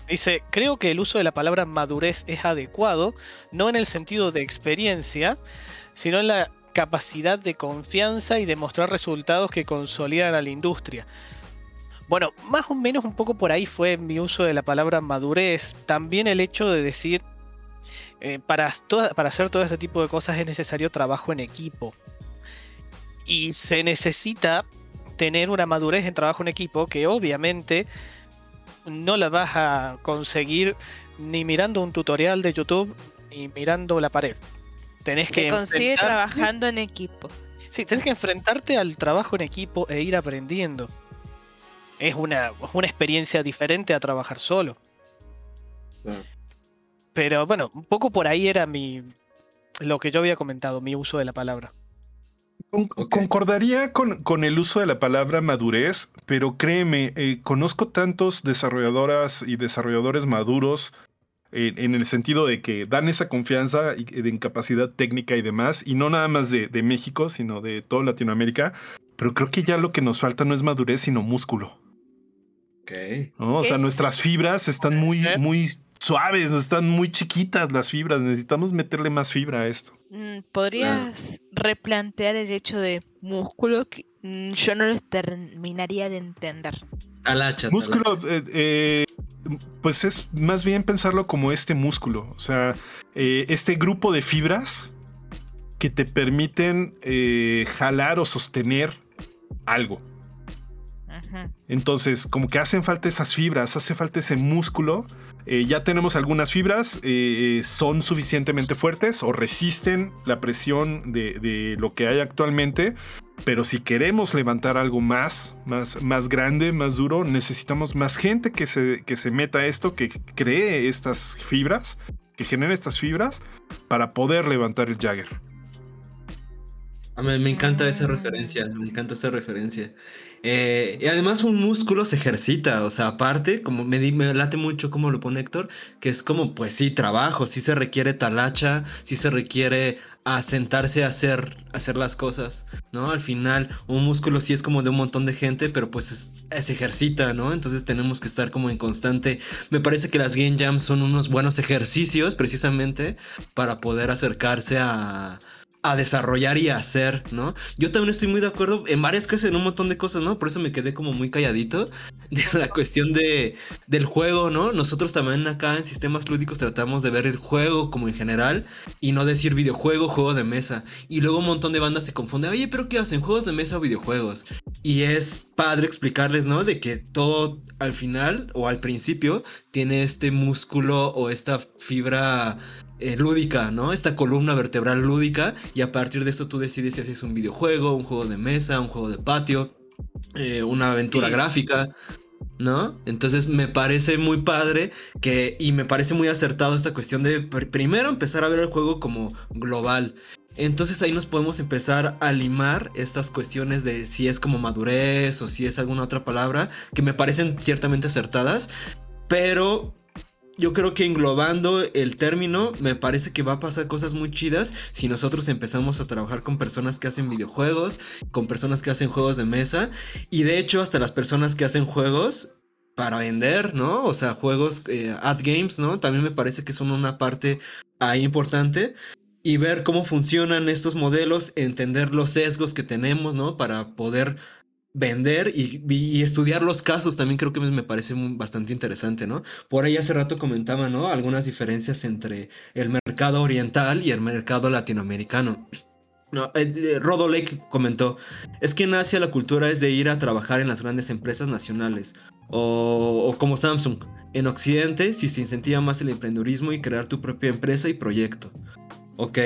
Dice, creo que el uso de la palabra madurez es adecuado, no en el sentido de experiencia, sino en la capacidad de confianza y de mostrar resultados que consolidan a la industria. Bueno, más o menos un poco por ahí fue mi uso de la palabra madurez. También el hecho de decir, eh, para, para hacer todo este tipo de cosas es necesario trabajo en equipo. Y se necesita tener una madurez en trabajo en equipo que obviamente no la vas a conseguir ni mirando un tutorial de YouTube ni mirando la pared. Tenés Se que consigue trabajando en equipo. Sí, tenés que enfrentarte al trabajo en equipo e ir aprendiendo. Es una, es una experiencia diferente a trabajar solo. Claro. Pero bueno, un poco por ahí era mi lo que yo había comentado, mi uso de la palabra. Con-. Concordaría con, con el uso de la palabra madurez, pero créeme, eh, conozco tantos desarrolladoras y desarrolladores maduros en, en el sentido de que dan esa confianza y, de incapacidad técnica y demás, y no nada más de, de México, sino de toda Latinoamérica. Pero creo que ya lo que nos falta no es madurez, sino músculo. Ok. ¿no? O sea, Es- nuestras fibras están muy, ser. muy suaves, están muy chiquitas las fibras. Necesitamos meterle más fibra a esto. Mm, ¿Podrías replantear el hecho de músculo? Que, mm, yo no lo terminaría de entender. Talacha. Músculo, talacha. eh, eh, pues es más bien pensarlo como este músculo, o sea, eh, este grupo de fibras que te permiten eh, jalar o sostener algo. Entonces, como que hacen falta esas fibras, hace falta ese músculo. Eh, ya tenemos algunas fibras, eh, son suficientemente fuertes o resisten la presión de, de lo que hay actualmente. Pero si queremos levantar algo más, más, más grande, más duro, necesitamos más gente que se, que se meta a esto, que cree estas fibras, que genere estas fibras para poder levantar el Jagger. Ah, me, me encanta esa referencia, me encanta esa referencia. Eh, y además un músculo se ejercita, o sea, aparte, como me, di- late mucho como lo pone Héctor, que es como, pues sí, trabajo, sí se requiere talacha, sí se requiere a sentarse a hacer, hacer las cosas, ¿no? Al final, un músculo sí es como de un montón de gente, pero pues es- se ejercita, ¿no? Entonces tenemos que estar como en constante. Me parece que las Game Jams son unos buenos ejercicios, precisamente, para poder acercarse a a desarrollar y hacer, ¿no? Yo también estoy muy de acuerdo en varias cosas, en un montón de cosas, ¿no? Por eso me quedé como muy calladito [LAUGHS] de la cuestión de, del juego, ¿no? Nosotros también acá en sistemas lúdicos tratamos de ver el juego como en general y no decir videojuego, juego de mesa. Y luego un montón de bandas se confunden, oye, pero ¿qué hacen? ¿Juegos de mesa o videojuegos? Y es padre explicarles, ¿no? De que todo al final o al principio tiene este músculo o esta fibra eh, lúdica, ¿no? Esta columna vertebral lúdica y a partir de esto tú decides si haces un videojuego, un juego de mesa, un juego de patio, eh, una aventura Sí. gráfica, ¿no? Entonces me parece muy padre que y me parece muy acertado esta cuestión de pr- primero empezar a ver el juego como global. Entonces ahí nos podemos empezar a limar estas cuestiones de si es como madurez o si es alguna otra palabra que me parecen ciertamente acertadas, pero yo creo que englobando el término, me parece que va a pasar cosas muy chidas si nosotros empezamos a trabajar con personas que hacen videojuegos, con personas que hacen juegos de mesa, y de hecho hasta las personas que hacen juegos para vender, ¿no? O sea, juegos, eh, ad games, ¿no? También me parece que son una parte ahí importante. Y ver cómo funcionan estos modelos, entender los sesgos que tenemos, ¿no? Para poder vender y, y estudiar los casos también creo que me, parece bastante interesante, ¿no? Por ahí hace rato comentaba, ¿no? Algunas diferencias entre el mercado oriental y el mercado latinoamericano. No, eh, comentó, es que en Asia la cultura es de ir a trabajar en las grandes empresas nacionales, o, o como Samsung. En Occidente, si se incentiva más el emprendedurismo y crear tu propia empresa y proyecto. Ok.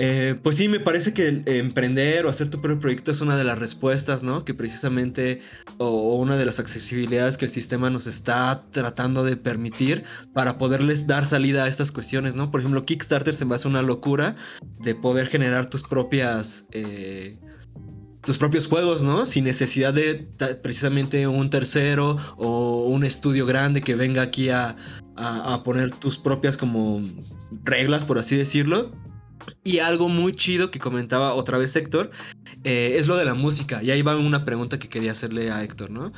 Eh, pues sí, me parece que emprender o hacer tu propio proyecto es una de las respuestas, ¿no? Que precisamente, o, una de las accesibilidades que el sistema nos está tratando de permitir para poderles dar salida a estas cuestiones, ¿no? Por ejemplo, Kickstarter se me hace una locura de poder generar tus propias... eh, tus propios juegos, ¿no? Sin necesidad de precisamente un tercero o un estudio grande que venga aquí a, a- a poner tus propias como reglas, por así decirlo. Y algo muy chido que comentaba otra vez Héctor, eh, es lo de la música. Y ahí va una pregunta que quería hacerle a Héctor, ¿no?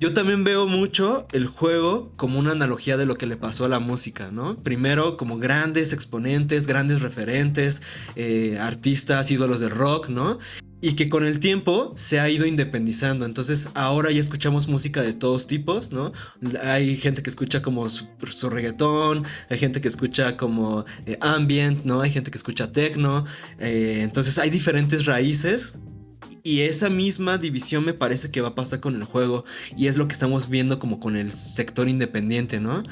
yo también veo mucho el juego como una analogía de lo que le pasó a la música, ¿no? Primero como grandes exponentes, grandes referentes, eh, artistas, ídolos de rock, ¿no? Y que con el tiempo se ha ido independizando. Entonces ahora ya escuchamos música de todos tipos, ¿no? Hay gente que escucha como su, su reggaetón, hay gente que escucha como eh, ambient, ¿no? Hay gente que escucha techno. Eh, entonces hay diferentes raíces y esa misma división me parece que va a pasar con el juego. Y es lo que estamos viendo como con el sector independiente, ¿no?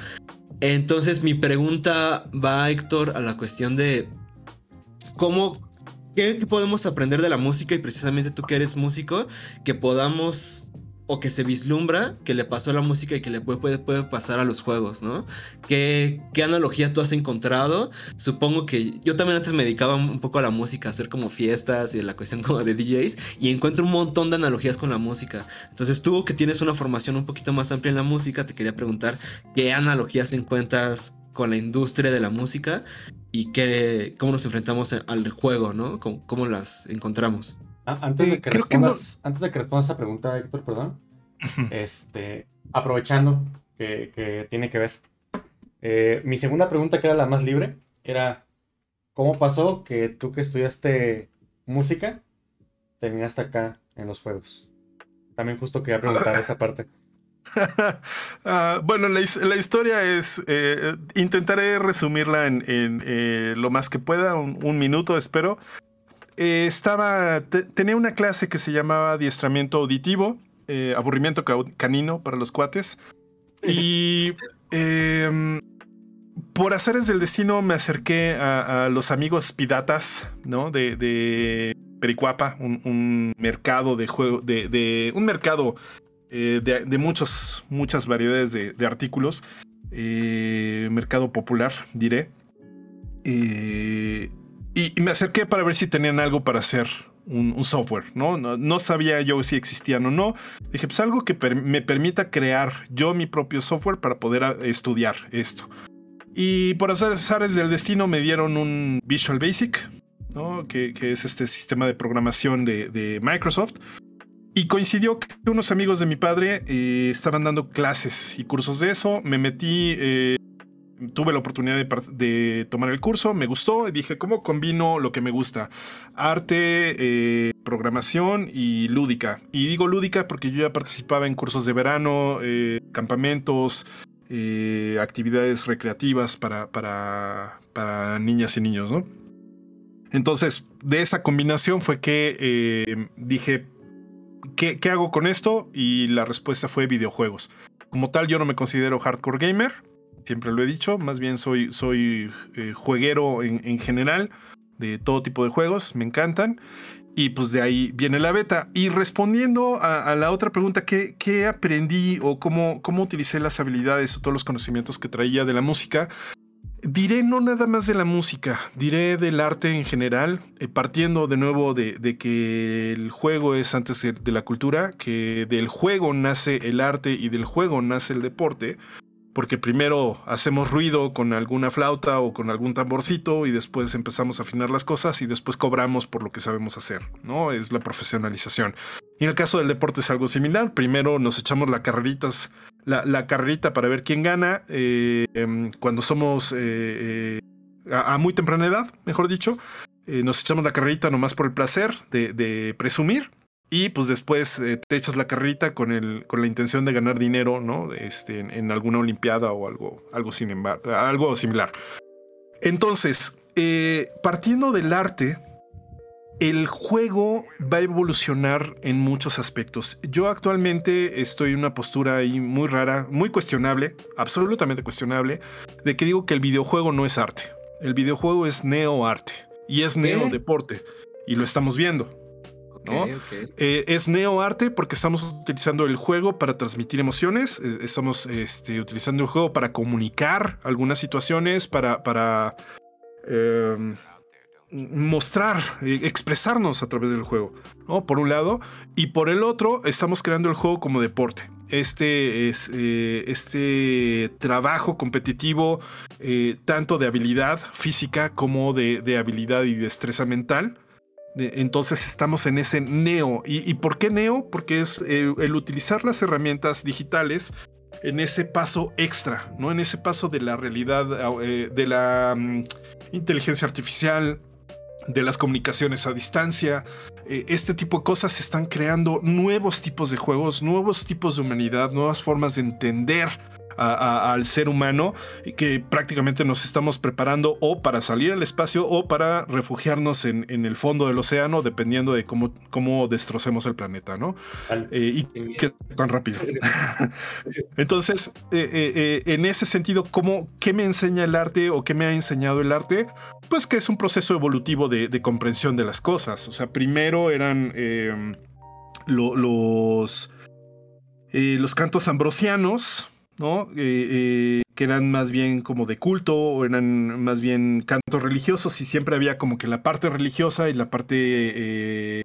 Entonces mi pregunta va, Héctor, a la cuestión de cómo, qué, qué podemos aprender de la música y precisamente tú que eres músico, que podamos o que se vislumbra que le pasó a la música y que le puede, puede, puede pasar a los juegos, ¿no? ¿Qué, ¿Qué, analogía tú has encontrado? Supongo que yo también antes me dedicaba un poco a la música, a hacer como fiestas y la cuestión como de DJs, y encuentro un montón de analogías con la música. Entonces tú que tienes una formación un poquito más amplia en la música, te quería preguntar qué analogías encuentras con la industria de la música y qué, cómo nos enfrentamos al juego, ¿no? ¿Cómo, cómo las encontramos? Ah, antes, de que respondas, que no... antes de que respondas esa pregunta, Héctor, perdón, este, aprovechando que, que, tiene que ver. Eh, mi segunda pregunta, que era la más libre, era, ¿cómo pasó que tú que estudiaste música terminaste acá en los juegos? También justo quería preguntar [LAUGHS] esa parte. Uh, [LAUGHS] bueno, la, la, historia es, eh, intentaré resumirla en, en eh, lo más que pueda, un, un minuto espero eh, estaba, te, tenía una clase que se llamaba adiestramiento auditivo, eh, aburrimiento canino para los cuates. Y eh, por haceres del destino me acerqué a, a los amigos piratas, ¿no? De, de Pericuapa, un, un, mercado de juego, de, de un mercado de, de, muchos, muchas variedades de, artículos. mercado popular, diré. Y, y, me acerqué para ver si tenían algo para hacer un, software, ¿no? ¿no? sabía yo si existían o no. Dije, pues algo que me permita crear yo mi propio software para poder estudiar esto. Y por azares del destino me dieron un Visual Basic, ¿no? que, es este sistema de programación de Microsoft. Y coincidió que unos amigos de mi padre eh, estaban dando clases y cursos de eso. Me metí eh, tuve la oportunidad de, tomar el curso, me gustó y dije, ¿cómo combino lo que me gusta? Arte, eh, programación y lúdica. Y digo lúdica porque yo ya participaba en cursos de verano, campamentos, actividades recreativas para, para, para, niñas y niños, ¿no? Entonces, de esa combinación fue que dije, ¿qué, ¿qué hago con esto? Y la respuesta fue videojuegos. Como tal, yo no me considero hardcore gamer, siempre lo he dicho, más bien soy, soy eh, jueguero en, en, general de todo tipo de juegos, me encantan. Y pues de ahí viene la beta. Y respondiendo a, a la otra pregunta, ¿qué, ¿qué, aprendí o cómo, cómo utilicé las habilidades o todos los conocimientos que traía de la música? Diré no nada más de la música, diré del arte en general, eh, partiendo de nuevo de, de, que el juego es antes de la cultura, que del juego nace el arte y del juego nace el deporte porque primero hacemos ruido con alguna flauta o con algún tamborcito y después empezamos a afinar las cosas y después cobramos por lo que sabemos hacer, ¿no? Es la profesionalización. Y en el caso del deporte es algo similar. Primero nos echamos la carreritas, la, la carrerita para ver quién gana eh, cuando somos eh, eh, a, muy temprana edad, mejor dicho. Nos echamos la carrerita nomás por el placer de, presumir y pues después te echas la carrita con, el, con la intención de ganar dinero, ¿no? Este, en, alguna olimpiada o algo, algo, similar, algo similar. Entonces, partiendo del arte, el juego va a evolucionar en muchos aspectos. Yo actualmente estoy en una postura ahí muy rara, muy cuestionable, absolutamente cuestionable, de que digo que el videojuego no es arte. El videojuego es neoarte y es neodeporte. Y lo estamos viendo. ¿no? Okay, okay. Eh, es neoarte porque estamos utilizando el juego para transmitir emociones, eh, estamos este, utilizando el juego para comunicar algunas situaciones, para, para eh, mostrar, expresarnos a través del juego, ¿no? Por un lado, y por el otro, estamos creando el juego como deporte. Este, es, eh, este trabajo competitivo, tanto de habilidad física como de, habilidad y destreza mental entonces estamos en ese neo. ¿Y, por qué neo? Porque es eh, el utilizar las herramientas digitales en ese paso extra, ¿no? En ese paso de la realidad, eh, de la mm, inteligencia artificial, de las comunicaciones a distancia. Eh, este tipo de cosas están creando nuevos tipos de juegos, nuevos tipos de humanidad, nuevas formas de entender al ser humano y que prácticamente nos estamos preparando o para salir al espacio o para refugiarnos en, el fondo del océano, dependiendo de cómo, cómo destrocemos el planeta, ¿no? Eh, y qué tan rápido. [LAUGHS] Entonces, eh, eh, en ese sentido, ¿cómo, ¿qué me enseña el arte o qué me ha enseñado el arte? Pues que es un proceso evolutivo de, comprensión de las cosas. O sea, primero eran los, los cantos ambrosianos, ¿no? Eh, eh, que eran más bien como de culto o eran más bien cantos religiosos y siempre había como que la parte religiosa y la parte eh,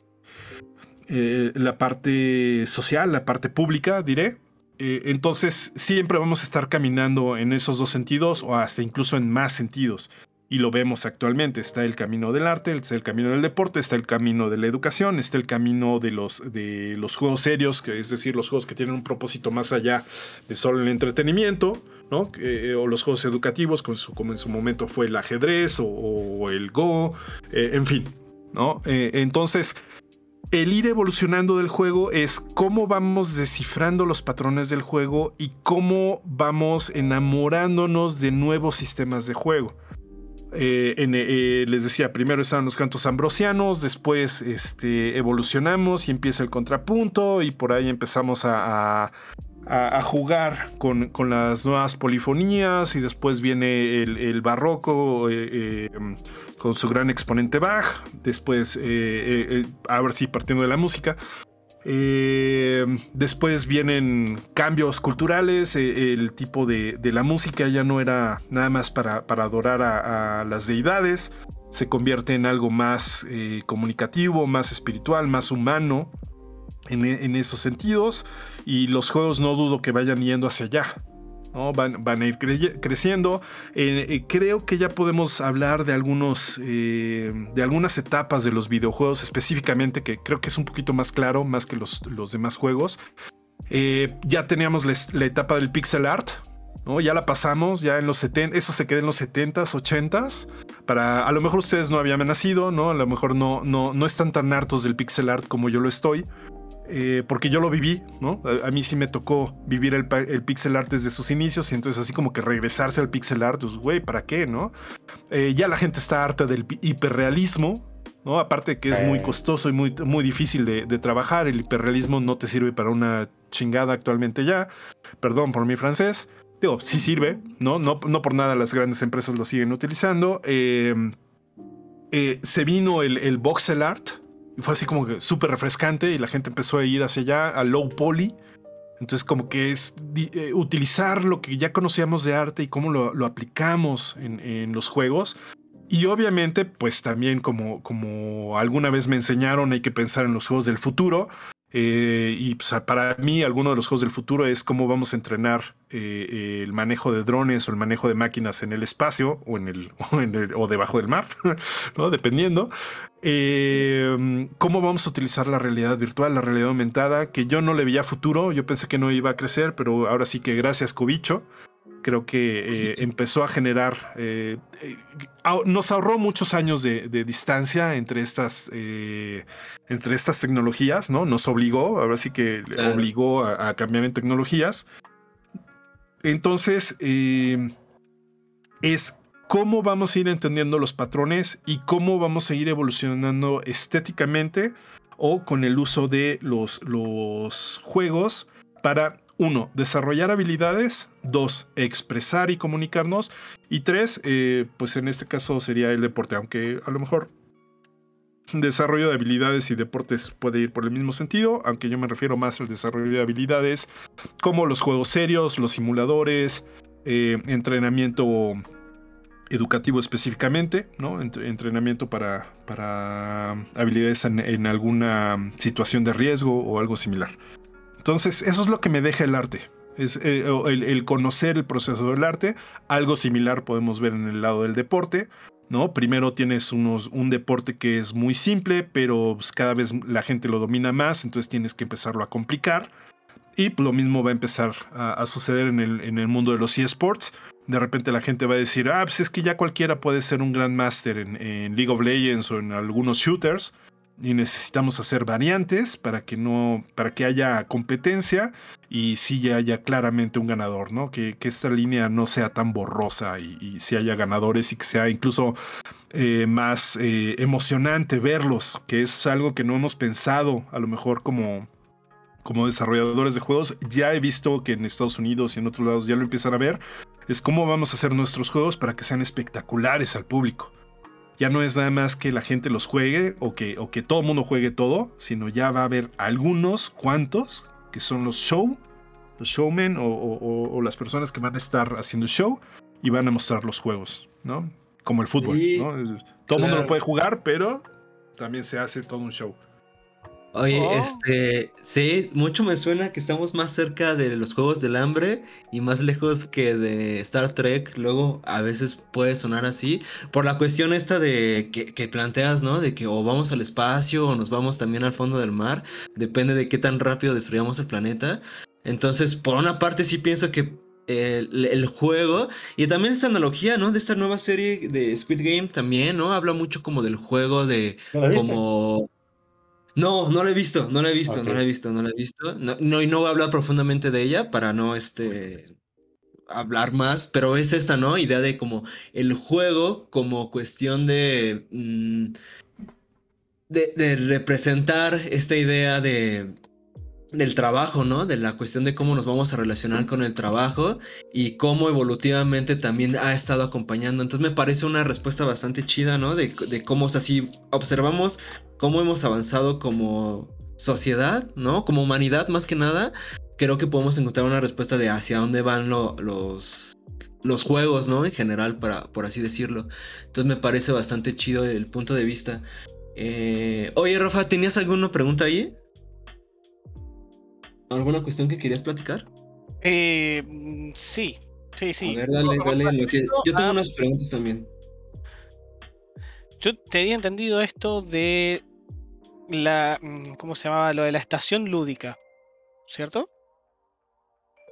la parte social, la parte pública, diré. entonces siempre vamos a estar caminando en esos dos sentidos o hasta incluso en más sentidos y lo vemos actualmente. Está el camino del arte, está el camino del deporte, está el camino de la educación, está el camino de los, de los juegos serios, es decir, los juegos que tienen un propósito más allá de solo el entretenimiento, ¿no? Eh, o los juegos educativos, como en su momento fue el ajedrez o, el Go, eh, en fin, ¿no? Eh, entonces, el ir evolucionando del juego es cómo vamos descifrando los patrones del juego y cómo vamos enamorándonos de nuevos sistemas de juego. Eh, eh, les decía, primero estaban los cantos ambrosianos, después este, evolucionamos y empieza el contrapunto y por ahí empezamos a, jugar con, las nuevas polifonías y después viene el, barroco eh, con su gran exponente Bach, después, ahora sí, partiendo de la música, eh, después vienen cambios culturales, eh, el tipo de, la música ya no era nada más para, adorar a, las deidades, se convierte en algo más eh, comunicativo, más espiritual, más humano en esos sentidos y los juegos no dudo que vayan yendo hacia allá. Van, a ir creciendo. Eh, eh, creo que ya podemos hablar de, algunos, eh, de algunas etapas de los videojuegos específicamente, que creo que es un poquito más claro, más que los, los demás juegos. ya teníamos la, etapa del pixel art. Ya la pasamos, ya en los 70, eso se queda en los 70s, 80s. Para, a lo mejor ustedes no habían nacido. A lo mejor no, no, no están tan hartos del pixel art como yo lo estoy. Eh, porque yo lo viví, ¿no? A, mí sí me tocó vivir el, pixel art desde sus inicios y entonces así como que regresarse al pixel art, pues güey, ¿para qué, no? Eh, ya la gente está harta del hiperrealismo, ¿no? Aparte que es muy costoso y muy, muy difícil de, trabajar, el hiperrealismo no te sirve para una chingada actualmente ya, perdón por mi francés, digo, sí sirve, ¿no? No, no por nada las grandes empresas lo siguen utilizando. Eh, se vino el, el voxel art, y fue así como que súper refrescante y la gente empezó a ir hacia allá, a low poly. Entonces como que es eh, utilizar lo que ya conocíamos de arte y cómo lo, aplicamos en, los juegos. Y obviamente, pues también como, como alguna vez me enseñaron, hay que pensar en los juegos del futuro. Eh, y pues, para mí, alguno de los juegos del futuro es cómo vamos a entrenar eh, el manejo de drones o el manejo de máquinas en el espacio o en el [LAUGHS] o, debajo del mar, [LAUGHS] ¿no? dependiendo. Eh, cómo vamos a utilizar la realidad virtual, la realidad aumentada, que yo no le veía futuro, yo pensé que no iba a crecer, pero ahora sí que gracias, Cobicho creo que eh, empezó a generar, eh, eh, nos ahorró muchos años de, distancia entre estas, entre estas tecnologías, ¿no? Nos obligó, ahora sí que obligó a, cambiar en tecnologías. Entonces, es cómo vamos a ir entendiendo los patrones y cómo vamos a ir evolucionando estéticamente o con el uso de los, los juegos para uno, desarrollar habilidades. Dos, expresar y comunicarnos. Y tres, eh, pues en este caso sería el deporte, aunque a lo mejor desarrollo de habilidades y deportes puede ir por el mismo sentido, aunque yo me refiero más al desarrollo de habilidades como los juegos serios, los simuladores, eh, entrenamiento educativo específicamente, ¿no? entrenamiento para, para habilidades en, alguna situación de riesgo o algo similar. Entonces, eso es lo que me deja el arte. Es eh, el, conocer el proceso del arte. Algo similar podemos ver en el lado del deporte. ¿no? Primero tienes unos, un deporte que es muy simple, pero pues, cada vez la gente lo domina más, entonces tienes que empezarlo a complicar. Y pues, lo mismo va a empezar a, suceder en el, en el, mundo de los eSports. De repente la gente va a decir, ah, pues es que ya cualquiera puede ser un Grandmaster en, en League of Legends o en algunos shooters. Y necesitamos hacer variantes para que no, para que haya competencia y sí haya claramente un ganador, ¿no? Que, que esta línea no sea tan borrosa y, y si haya ganadores y que sea incluso eh, más eh, emocionante verlos, que es algo que no hemos pensado a lo mejor como, como desarrolladores de juegos. Ya he visto que en Estados Unidos y en otros lados ya lo empiezan a ver. Es cómo vamos a hacer nuestros juegos para que sean espectaculares al público. Ya no es nada más que la gente los juegue o que, o que todo el mundo juegue todo, sino ya va a haber algunos cuantos que son los show, los showmen o, o, o las personas que van a estar haciendo show y van a mostrar los juegos, ¿no? Como el fútbol, Sí, ¿no? Todo el mundo lo puede jugar, pero también se hace todo un show. Oye, Oh. este, sí, mucho me suena que estamos más cerca de los Juegos del Hambre y más lejos que de Star Trek. Luego a veces puede sonar así, por la cuestión esta de que, que planteas, ¿no? De que o vamos al espacio o nos vamos también al fondo del mar, depende de qué tan rápido destruyamos el planeta. Entonces, por una parte sí pienso que el, el juego y también esta analogía, ¿no? De esta nueva serie de Squid Game también, ¿no? Habla mucho como del juego de como no, no la he visto, no la he visto, no la he visto, no la he visto. No, no, y no voy a hablar profundamente de ella para no este hablar más, pero es esta, ¿no? Idea de como el juego como cuestión de mm, de, de representar esta idea de del trabajo, ¿no? De la cuestión de cómo nos vamos a relacionar con el trabajo y cómo evolutivamente también ha estado acompañando. Entonces me parece una respuesta bastante chida, ¿no? De, de cómo, o sea, si observamos cómo hemos avanzado como sociedad, ¿no? Como humanidad más que nada, creo que podemos encontrar una respuesta de hacia dónde van lo- los, los juegos, ¿no? En general, para, por así decirlo. Entonces me parece bastante chido el punto de vista. Eh, oye, Rafa, ¿tenías alguna pregunta ahí? ¿Alguna cuestión que querías platicar? Eh, mm, sí, sí, sí. A ver, dale, dale. lo que- Yo tengo a- unas preguntas también. Yo tenía entendido esto de la. mm, ¿Cómo se llamaba? Lo de la estación lúdica. ¿Cierto?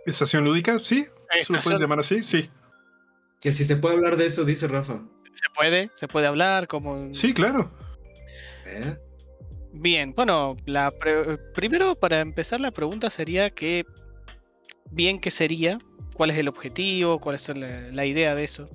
¿Estación lúdica? Sí. ¿Se lo puedes llamar así? Sí. Que si se puede hablar de eso, dice Rafa. Se puede, se puede hablar como. Sí, claro. ¿Eh? Bien, bueno, la pre- primero para empezar la pregunta sería que. Bien, ¿qué sería? ¿Cuál es el objetivo? ¿Cuál es la, la idea de eso?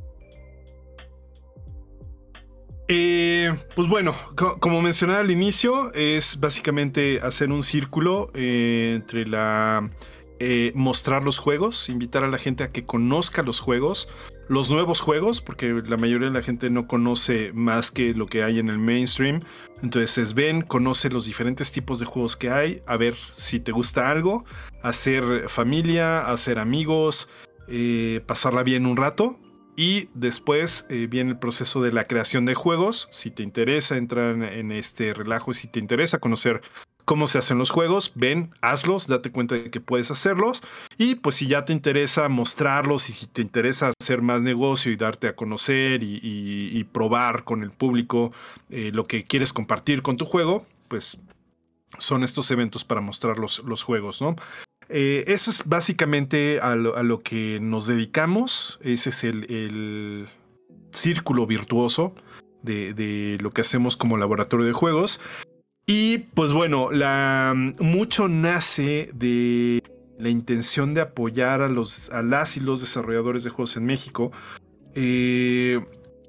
Eh, pues bueno, co- como mencionaba al inicio, es básicamente hacer un círculo eh, entre la eh, mostrar los juegos, invitar a la gente a que conozca los juegos, los nuevos juegos, porque la mayoría de la gente no conoce más que lo que hay en el mainstream. Entonces ven, conoce los diferentes tipos de juegos que hay, a ver si te gusta algo, hacer familia, hacer amigos, eh, pasarla bien un rato. Y después eh, viene el proceso de la creación de juegos. Si te interesa entrar en, en este relajo si te interesa conocer cómo se hacen los juegos, ven, hazlos, date cuenta de que puedes hacerlos. Y pues si ya te interesa mostrarlos y si te interesa hacer más negocio y darte a conocer y, probar con el público eh, lo que quieres compartir con tu juego, pues son estos eventos para mostrar los, los juegos, ¿no? Eh, eso es básicamente a lo, que nos dedicamos. Ese es el, círculo virtuoso de lo que hacemos como laboratorio de juegos. Y pues bueno, la, mucho nace de la intención de apoyar a, los, las y los desarrolladores de juegos en México. eh,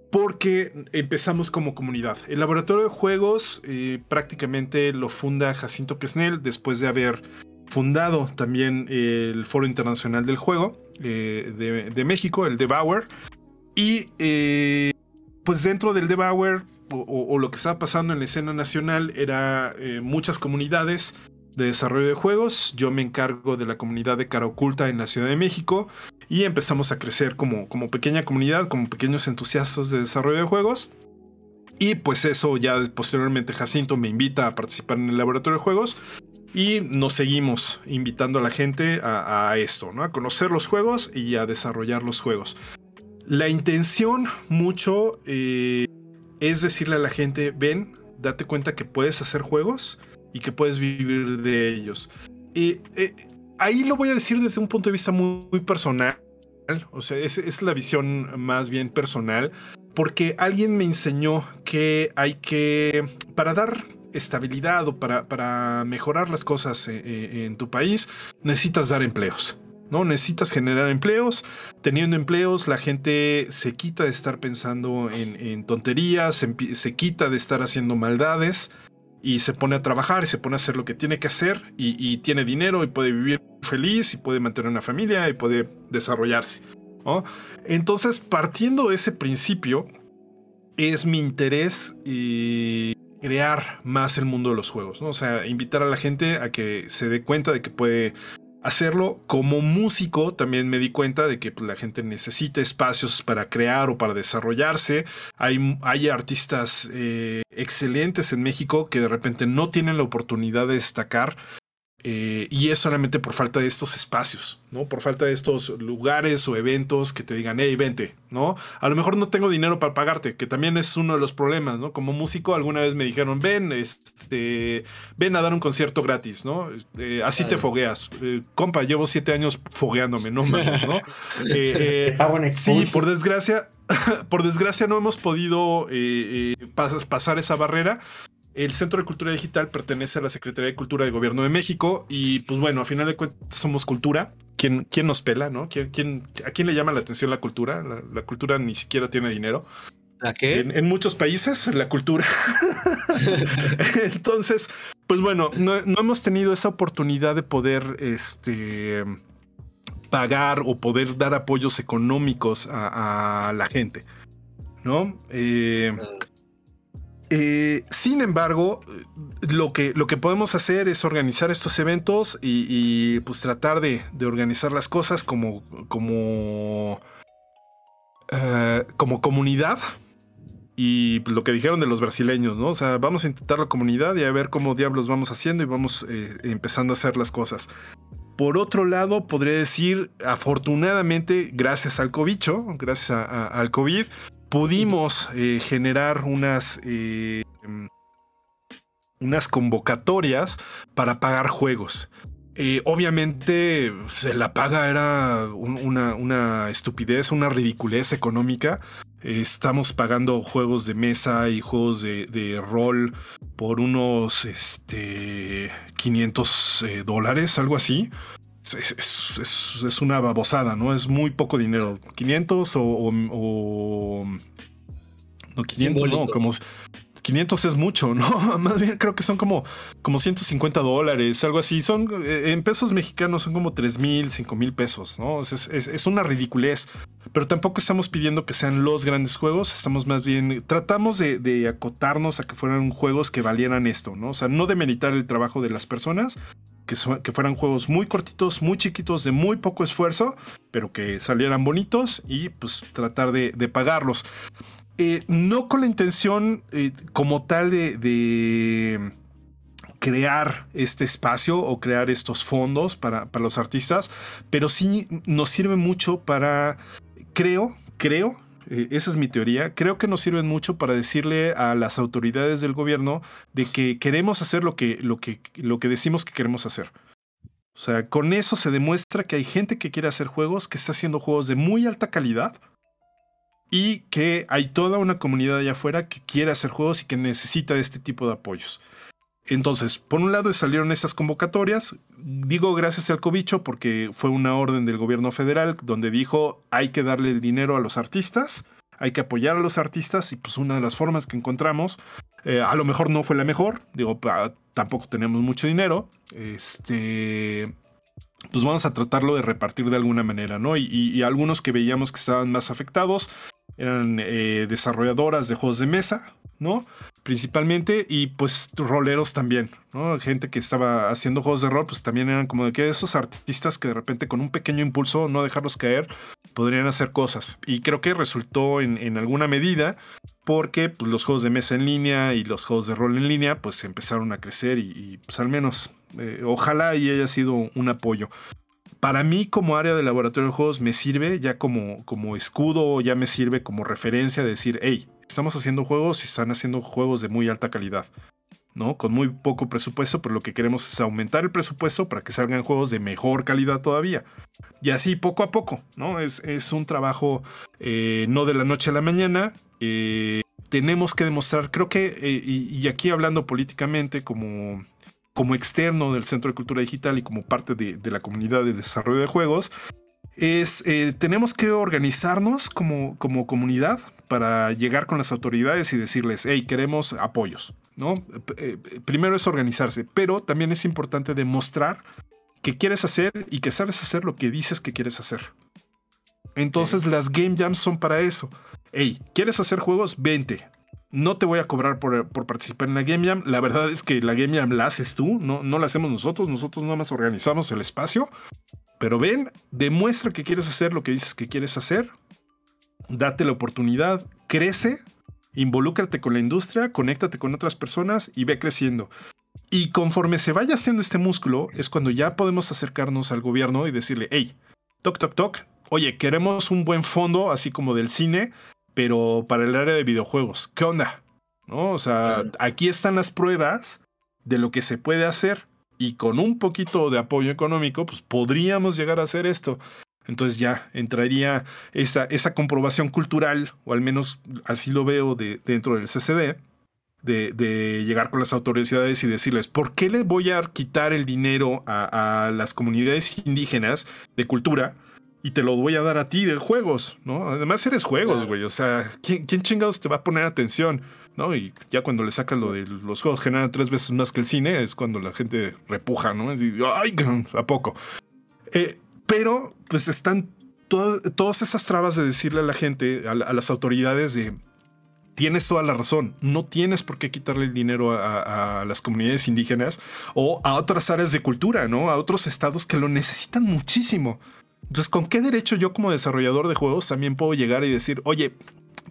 porque empezamos como comunidad. El laboratorio de juegos eh, prácticamente lo funda Jacinto Quesnel después de haber fundado también el Foro Internacional del Juego eh, de, México, el Debauer. Y pues dentro del Debauer, o, lo que estaba pasando en la escena nacional, era eh, muchas comunidades de desarrollo de juegos. Yo me encargo de la comunidad de cara oculta en la Ciudad de México. Y empezamos a crecer como, como pequeña comunidad, como pequeños entusiastas de desarrollo de juegos. Y pues eso ya posteriormente Jacinto me invita a participar en el laboratorio de juegos. Y nos seguimos invitando a la gente a, a esto, ¿no? A conocer los juegos y a desarrollar los juegos. la intención mucho eh, es decirle a la gente, ven, date cuenta que puedes hacer juegos y que puedes vivir de ellos. Y eh, ahí lo voy a decir desde un punto de vista muy, personal. O sea, es, la visión más bien personal. Porque alguien me enseñó que hay que, para dar estabilidad o para, para mejorar las cosas en, en tu país, necesitas dar empleos. ¿No? Necesitas generar empleos. Teniendo empleos, la gente se quita de estar pensando en, tonterías, se, se, quita de estar haciendo maldades y se pone a trabajar y se pone a hacer lo que tiene que hacer y, tiene dinero y puede vivir feliz y puede mantener una familia y puede desarrollarse. Entonces, partiendo de ese principio, es mi interés y crear más el mundo de los juegos, ¿no? O sea, invitar a la gente a que se dé cuenta de que puede hacerlo como músico también me di cuenta de que pues, la gente necesita espacios para crear o para desarrollarse. Hay, artistas eh, excelentes en México que de repente no tienen la oportunidad de destacar. Eh, y es solamente por falta de estos espacios, ¿no? Por falta de estos lugares o eventos que te digan, hey, vente, ¿no? A lo mejor no tengo dinero para pagarte, que también es uno de los problemas, ¿no? Como músico alguna vez me dijeron, ven, este, ven a dar un concierto gratis, ¿no? Eh, así claro. te fogueas. Eh, compa, llevo siete años fogueándome, no mames, ¿no? [LAUGHS] sí, por desgracia, [LAUGHS] por desgracia no hemos podido pas pasar esa barrera. El Centro de Cultura Digital pertenece a la Secretaría de Cultura del Gobierno de México y pues bueno, a final de cuentas somos cultura. ¿Quién, quién nos pela, no? ¿Quién, quién, ¿A quién le llama la atención la cultura? La, la cultura ni siquiera tiene dinero. ¿La qué? En, en muchos países, la cultura. [LAUGHS] Entonces, pues bueno, no, no, hemos tenido esa oportunidad de poder este, pagar o poder dar apoyos económicos a, a la gente, ¿no? Eh, eh, sin embargo, lo que, lo que podemos hacer es organizar estos eventos y, pues tratar de, de, organizar las cosas como, como, uh, como comunidad. Y lo que dijeron de los brasileños, ¿no? O sea, vamos a intentar la comunidad y a ver cómo diablos vamos haciendo y vamos eh, empezando a hacer las cosas. Por otro lado, podría decir, afortunadamente, gracias al cobicho, gracias al COVID, pudimos eh, generar unas, eh, unas convocatorias para pagar juegos. Eh, obviamente la paga era un, una, una, estupidez, una ridiculez económica. estamos pagando juegos de mesa y juegos de, de rol por unos este, 500 dólares, algo así. Es, es, es, una babosada, ¿no? Es muy poco dinero. 500 o... o, o no, 500 Simbólico. no, como... 500 es mucho, ¿no? [LAUGHS] Más bien creo que son como, como 150 dólares, algo así. Son eh, en pesos mexicanos son como 3 mil, 5 mil pesos, ¿no? Es, es, es, una ridiculez. Pero tampoco estamos pidiendo que sean los grandes juegos. Estamos más bien. Tratamos de, de acotarnos a que fueran juegos que valieran esto, ¿no? O sea, no demeritar el trabajo de las personas, que, fueran juegos muy cortitos, muy chiquitos, de muy poco esfuerzo, pero que salieran bonitos y pues tratar de, pagarlos. Eh, no con la intención eh, como tal de, crear este espacio o crear estos fondos para los artistas, pero sí nos sirve mucho para, creo, creo, eh, esa es mi teoría. Creo que nos sirven mucho para decirle a las autoridades del gobierno de que queremos hacer lo que, lo que, lo que decimos que queremos hacer. O sea, con eso se demuestra que hay gente que quiere hacer juegos, que está haciendo juegos de muy alta calidad y que hay toda una comunidad allá afuera que quiere hacer juegos y que necesita de este tipo de apoyos. Entonces, por un lado salieron esas convocatorias, digo gracias al cobicho porque fue una orden del gobierno federal donde dijo hay que darle el dinero a los artistas, hay que apoyar a los artistas y pues una de las formas que encontramos, eh, a lo mejor no fue la mejor, digo, tampoco tenemos mucho dinero, este, pues vamos a tratarlo de repartir de alguna manera, ¿no? Y, y, algunos que veíamos que estaban más afectados eran eh, desarrolladoras de juegos de mesa, ¿no? Principalmente, y pues roleros también, ¿no? Gente que estaba haciendo juegos de rol, pues también eran como de que esos artistas que de repente con un pequeño impulso, no dejarlos caer, podrían hacer cosas. Y creo que resultó en, en alguna medida, porque pues, los juegos de mesa en línea y los juegos de rol en línea, pues empezaron a crecer y, pues al menos, eh, ojalá y haya sido un apoyo. Para mí como área de laboratorio de juegos me sirve ya como, como escudo, ya me sirve como referencia de decir, hey, estamos haciendo juegos y están haciendo juegos de muy alta calidad. ¿no? Con muy poco presupuesto, pero lo que queremos es aumentar el presupuesto para que salgan juegos de mejor calidad todavía. Y así poco a poco, ¿no? Es, es un trabajo eh, no de la noche a la mañana. Eh, tenemos que demostrar, creo que, eh, y, y, aquí hablando políticamente como, como externo del Centro de Cultura Digital y como parte de, de la comunidad de desarrollo de juegos, es, tenemos que organizarnos como, como comunidad para llegar con las autoridades y decirles, hey, queremos apoyos, ¿no? Eh, primero es organizarse, pero también es importante demostrar que quieres hacer y que sabes hacer lo que dices que quieres hacer. Entonces las game jams son para eso. Hey, ¿quieres hacer juegos? Vente. No te voy a cobrar por, participar en la Game Jam. La verdad es que la Game Jam la haces tú, no, no la hacemos nosotros. Nosotros nada más organizamos el espacio. Pero ven, demuestra que quieres hacer lo que dices que quieres hacer. Date la oportunidad, crece involúcrate con la industria, conéctate con otras personas y ve creciendo. Y conforme se vaya haciendo este músculo, es cuando ya podemos acercarnos al gobierno y decirle, hey, toc, toc, toc, oye, queremos un buen fondo, así como del cine, pero para el área de videojuegos. ¿Qué onda? ¿No? O sea, aquí están las pruebas de lo que se puede hacer. Y con un poquito de apoyo económico, pues podríamos llegar a hacer esto. Entonces ya entraría esa, esa comprobación cultural, o al menos así lo veo de, dentro del CCD, de, de, llegar con las autoridades y decirles, ¿por qué le voy a quitar el dinero a, a, las comunidades indígenas de cultura? Y te lo voy a dar a ti de juegos, ¿no? Además eres juegos, güey. O sea, ¿quién, ¿quién, chingados te va a poner atención? ¿No? Y ya cuando le sacan lo de los juegos generan tres veces más que el cine, es cuando la gente repuja, ¿no? Es decir, ¡ay, a poco! Eh, pero pues están to todas esas trabas de decirle a la gente, a, a, las autoridades de, tienes toda la razón, no tienes por qué quitarle el dinero a, a, las comunidades indígenas o a otras áreas de cultura, ¿no? A otros estados que lo necesitan muchísimo. Entonces, ¿con qué derecho yo como desarrollador de juegos también puedo llegar y decir, oye,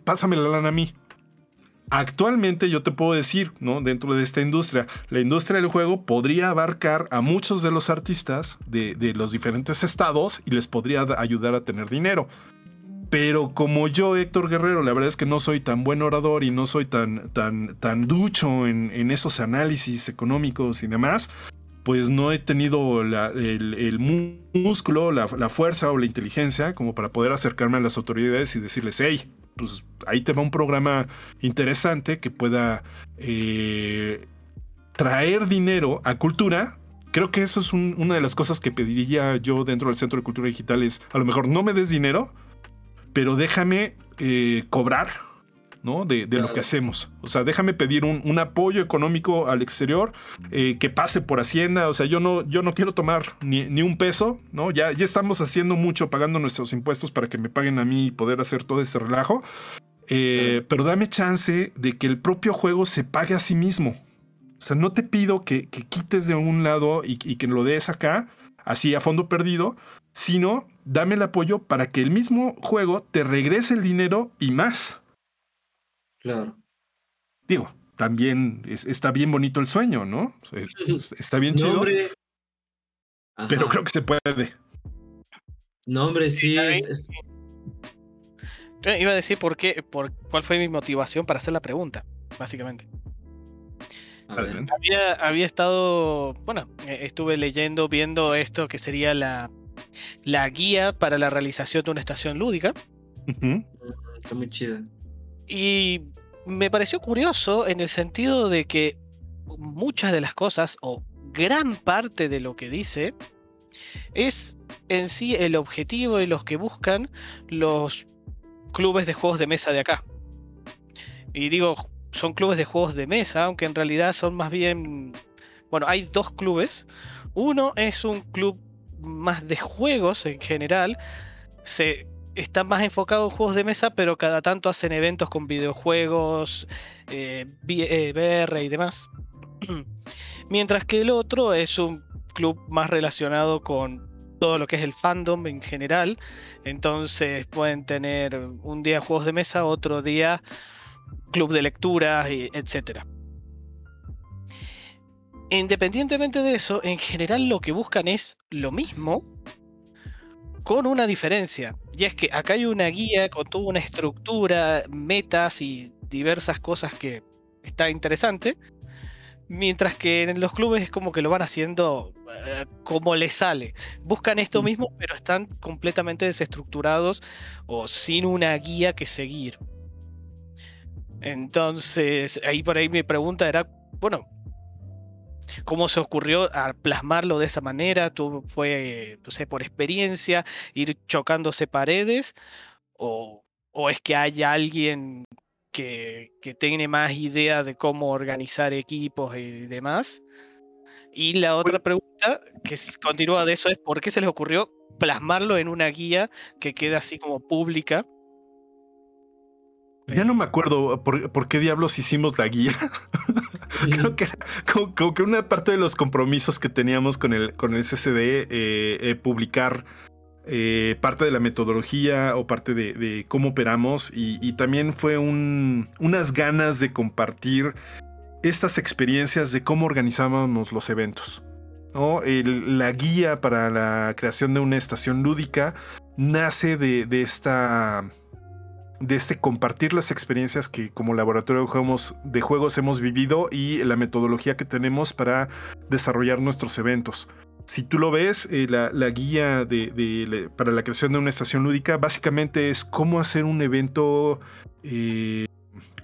pásame la lana a mí? Actualmente yo te puedo decir, ¿no? Dentro de esta industria, la industria del juego podría abarcar a muchos de los artistas de, de los diferentes estados y les podría ayudar a tener dinero. Pero como yo, Héctor Guerrero, la verdad es que no soy tan buen orador y no soy tan, tan, tan ducho en, en esos análisis económicos y demás, pues no he tenido el, músculo, la, fuerza o la inteligencia como para poder acercarme a las autoridades y decirles, hey, pues ahí te va un programa interesante que pueda eh, traer dinero a cultura. Creo que eso es un, una de las cosas que pediría yo dentro del Centro de Cultura Digital es, a lo mejor no me des dinero, pero déjame eh, cobrar ¿no? De, lo que hacemos. O sea, déjame pedir un, un apoyo económico al exterior eh, que pase por Hacienda. O sea, yo no, yo no quiero tomar ni, ni, un peso, ¿no? Ya, ya estamos haciendo mucho pagando nuestros impuestos para que me paguen a mí y poder hacer todo ese relajo. Eh, pero dame chance de que el propio juego se pague a sí mismo. O sea, no te pido que, que quites de un lado y, y que lo des acá, así a fondo perdido, sino dame el apoyo para que el mismo juego te regrese el dinero y más. Claro. Digo, también es, está bien bonito el sueño, ¿no? Está bien chido. Pero creo que se puede. No, hombre, sí. Es... Yo iba a decir por qué, por cuál fue mi motivación para hacer la pregunta, básicamente. Había, había, estado, bueno, e, estuve leyendo, viendo esto que sería la, la guía para la realización de una estación lúdica. Uh -huh. Está muy chida. Y me pareció curioso en el sentido de que muchas de las cosas, o gran parte de lo que dice, es en sí el objetivo y los que buscan los clubes de juegos de mesa de acá. Y digo, son clubes de juegos de mesa, aunque en realidad son más bien... Bueno, hay dos clubes. Uno es un club más de juegos en general. Se está más enfocado en juegos de mesa, pero cada tanto hacen eventos con videojuegos, eh, VR y demás. [CLEARS THROAT] Mientras que el otro es un club más relacionado con todo lo que es el fandom en general. Entonces pueden tener un día juegos de mesa, otro día club de lectura, etc. Independientemente de eso, en general lo que buscan es lo mismo, con una diferencia. Y es que acá hay una guía con toda una estructura, metas y diversas cosas que está interesante. Mientras que en los clubes es como que lo van haciendo eh, como les sale. Buscan esto mismo, pero están completamente desestructurados o sin una guía que seguir. Entonces, ahí por ahí mi pregunta era, bueno, ¿cómo se ocurrió a plasmarlo de esa manera? ¿Tú fue, no sé, por experiencia, ir chocándose paredes? ¿O, o es que hay alguien que, que tiene más idea de cómo organizar equipos y demás? Y la otra pregunta que continúa de eso es, ¿por qué se les ocurrió plasmarlo en una guía que queda así como pública? Ya no me acuerdo por, por qué diablos hicimos la guía. [LAUGHS] Creo que era como, que una parte de los compromisos que teníamos con el, con el SSD, eh, eh, publicar eh, parte de la metodología o parte de, cómo operamos y, también fue un- unas ganas de compartir estas experiencias de cómo organizábamos los eventos. ¿no? La guía para la creación de una estación lúdica nace de esta de este compartir las experiencias que como laboratorio de juegos, de juegos hemos vivido y la metodología que tenemos para desarrollar nuestros eventos. Si tú lo ves, eh, la, la guía de, para la creación de una estación lúdica básicamente es cómo hacer un evento eh,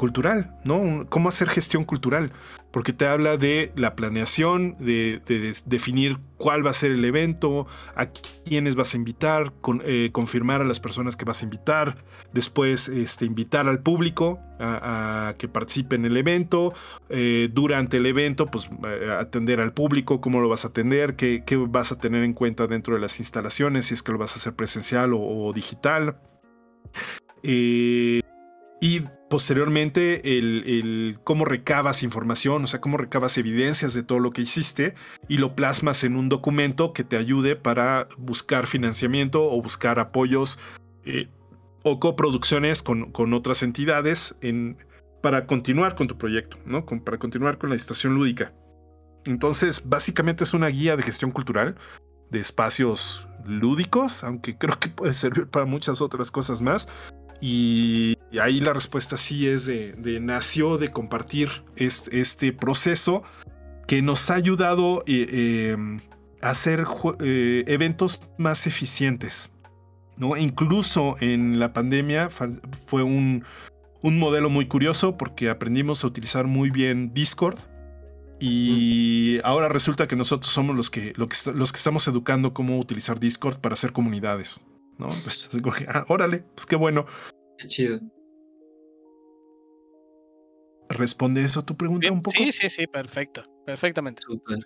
cultural, ¿no? Cómo hacer gestión cultural, porque te habla de la planeación, de, de- de definir cuál va a ser el evento, a quiénes vas a invitar, eh, confirmar a las personas que vas a invitar, después este, invitar al público a, que participe en el evento, eh, durante el evento, pues eh, atender al público, cómo lo vas a atender, qué, vas a tener en cuenta dentro de las instalaciones, si es que lo vas a hacer presencial o, digital. Y posteriormente el, el cómo recabas información, o sea, cómo recabas evidencias de todo lo que hiciste y lo plasmas en un documento que te ayude para buscar financiamiento o buscar apoyos eh, o coproducciones con, con otras entidades en, para continuar con tu proyecto, ¿no? Para continuar con la estación lúdica. Entonces, básicamente es una guía de gestión cultural de espacios lúdicos, aunque [LAUGHS] creo que puede servir para muchas otras cosas más. Y ahí la respuesta sí es de, de nació de compartir este, este proceso que nos ha ayudado eh, eh, a hacer eh, eventos más eficientes. ¿no? Incluso en la pandemia fue un, un modelo muy curioso porque aprendimos a utilizar muy bien Discord. Y ahora resulta que nosotros somos los que, los que estamos educando cómo utilizar Discord para hacer comunidades. ¿no? Entonces, ah, órale, pues qué bueno. Qué chido. ¿Responde eso a tu pregunta Bien, un poco? Sí, sí, sí, perfecto. Perfectamente. Súper.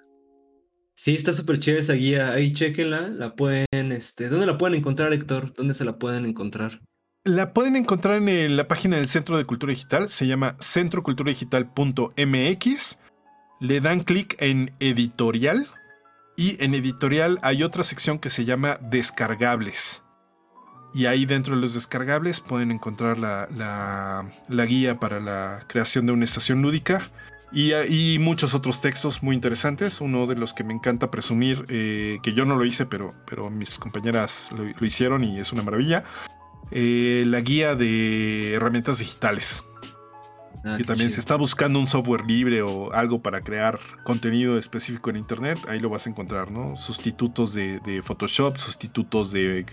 Sí, está súper chévere esa guía. Ahí chequenla. La pueden, este, ¿dónde la pueden encontrar, Héctor? ¿Dónde se la pueden encontrar? La pueden encontrar en el- la página del Centro de Cultura Digital, se llama centroculturadigital.mx. Le dan clic en editorial y en editorial hay otra sección que se llama descargables. Y ahí dentro de los descargables pueden encontrar la, la- guía para la creación de una estación lúdica y, y muchos otros textos muy interesantes. Uno de los que me encanta presumir, eh, que yo no lo hice, pero, pero mis compañeras lo- lo hicieron y es una maravilla eh, la guía de herramientas digitales. Ah, que qué también si está buscando un software libre o algo para crear contenido específico en internet, ahí lo vas a encontrar, ¿no? Sustitutos de, de Photoshop, sustitutos de,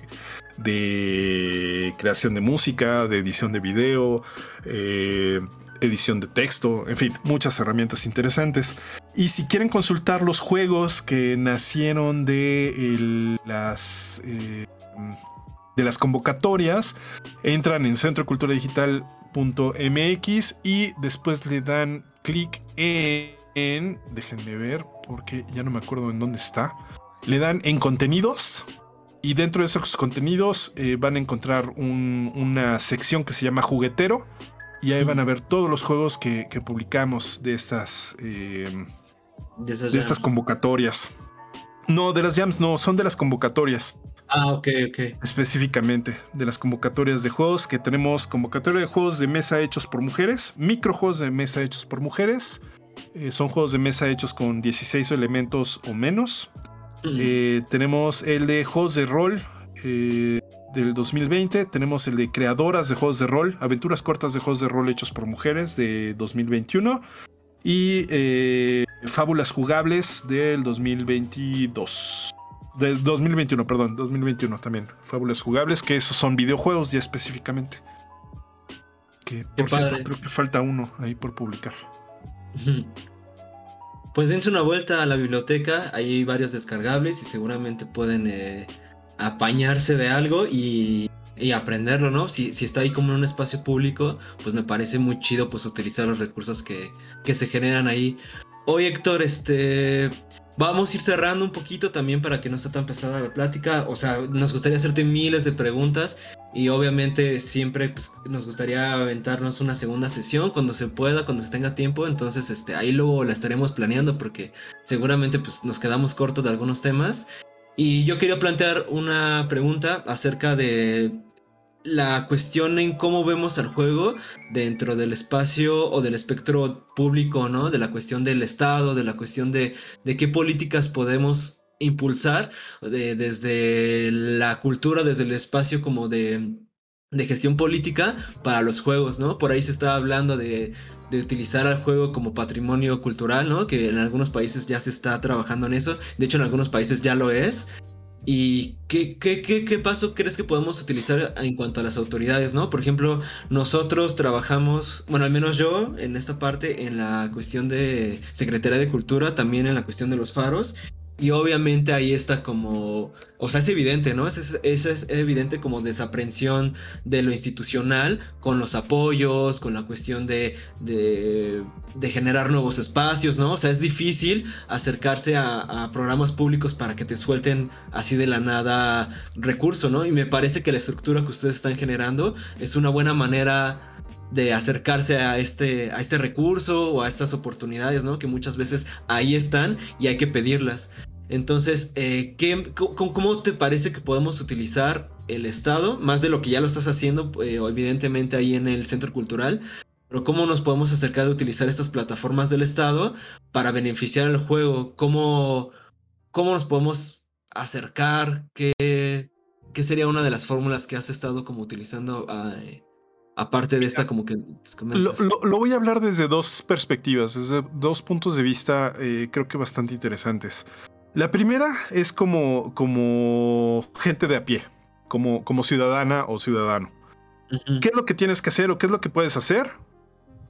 de creación de música, de edición de video, eh, edición de texto, en fin, muchas herramientas interesantes. Y si quieren consultar los juegos que nacieron de el- las... eh, de las convocatorias, entran en centroculturadigital.mx y después le dan clic en, en- déjenme ver porque ya no me acuerdo en dónde está. Le dan en contenidos y dentro de esos contenidos eh, van a encontrar un- una sección que se llama juguetero y ahí van a ver todos los juegos que, que publicamos de estas eh, De estas convocatorias. No, de las jams no, son de las convocatorias Ah, ok, ok. específicamente de las convocatorias de juegos que tenemos convocatoria de juegos de mesa hechos por mujeres, microjuegos de mesa hechos por mujeres. eh, son juegos de mesa hechos con 16 elementos o menos. Eh, tenemos el de juegos de rol eh, del 2020. Tenemos el de creadoras de juegos de rol, aventuras cortas de juegos de rol hechos por mujeres de 2021. Y fábulas jugables del 2022. Del 2021, perdón, 2021 también. Fábulas jugables, que esos son videojuegos ya específicamente. Que por cierto, creo que falta uno ahí por publicar. Pues dense una vuelta a la biblioteca, hay varios descargables y seguramente pueden eh, apañarse de algo y, aprenderlo, ¿no? Si, si, está ahí como en un espacio público, pues me parece muy chido pues utilizar los recursos que, que se generan ahí. Oye Héctor, este, Vamos a ir cerrando un poquito también para que no sea tan pesada la plática. O sea, nos gustaría hacerte miles de preguntas y obviamente siempre pues, nos gustaría aventarnos una segunda sesión cuando se pueda, cuando se tenga tiempo. Entonces, este, ahí luego la estaremos planeando porque seguramente pues, nos quedamos cortos de algunos temas. Y yo quería plantear una pregunta acerca de la cuestión en cómo vemos al juego dentro del espacio o del espectro público, ¿no? De la cuestión del Estado, de la cuestión de, de qué políticas podemos impulsar desde la cultura, desde el espacio como de, de, gestión política para los juegos, ¿no? Por ahí se está hablando de, de, utilizar al juego como patrimonio cultural, ¿no? Que en algunos países ya se está trabajando en eso, de hecho en algunos países ya lo es. ¿Y qué, qué, qué, qué, paso crees que podemos utilizar en cuanto a las autoridades, no? Por ejemplo, nosotros trabajamos, bueno, al menos yo en esta parte, en la cuestión de Secretaría de Cultura, también en la cuestión de los faros, y obviamente ahí está como, o sea, es evidente, ¿no? Es, es, es, evidente como desaprensión de lo institucional con los apoyos, con la cuestión de, de, generar nuevos espacios, ¿no? O sea, es difícil acercarse a, a, programas públicos para que te suelten así de la nada recurso, ¿no? Y me parece que la estructura que ustedes están generando es una buena manera de acercarse a este, a este recurso o a estas oportunidades, ¿no? Que muchas veces ahí están y hay que pedirlas. Entonces, eh, cómo, te parece que podemos utilizar el Estado, más de lo que ya lo estás haciendo, eh, evidentemente ahí en el Centro Cultural, pero cómo nos podemos acercar de utilizar estas plataformas del Estado para beneficiar al juego? ¿Cómo, cómo nos podemos acercar? ¿Qué, ¿Qué sería una de las fórmulas que has estado como utilizando? Aparte de esta, como que... Lo, lo, voy a hablar desde dos perspectivas, desde dos puntos de vista eh, creo que bastante interesantes. La primera es como, como gente de a pie, como, como ciudadana o ciudadano. ¿Qué es lo que tienes que hacer o qué es lo que puedes hacer?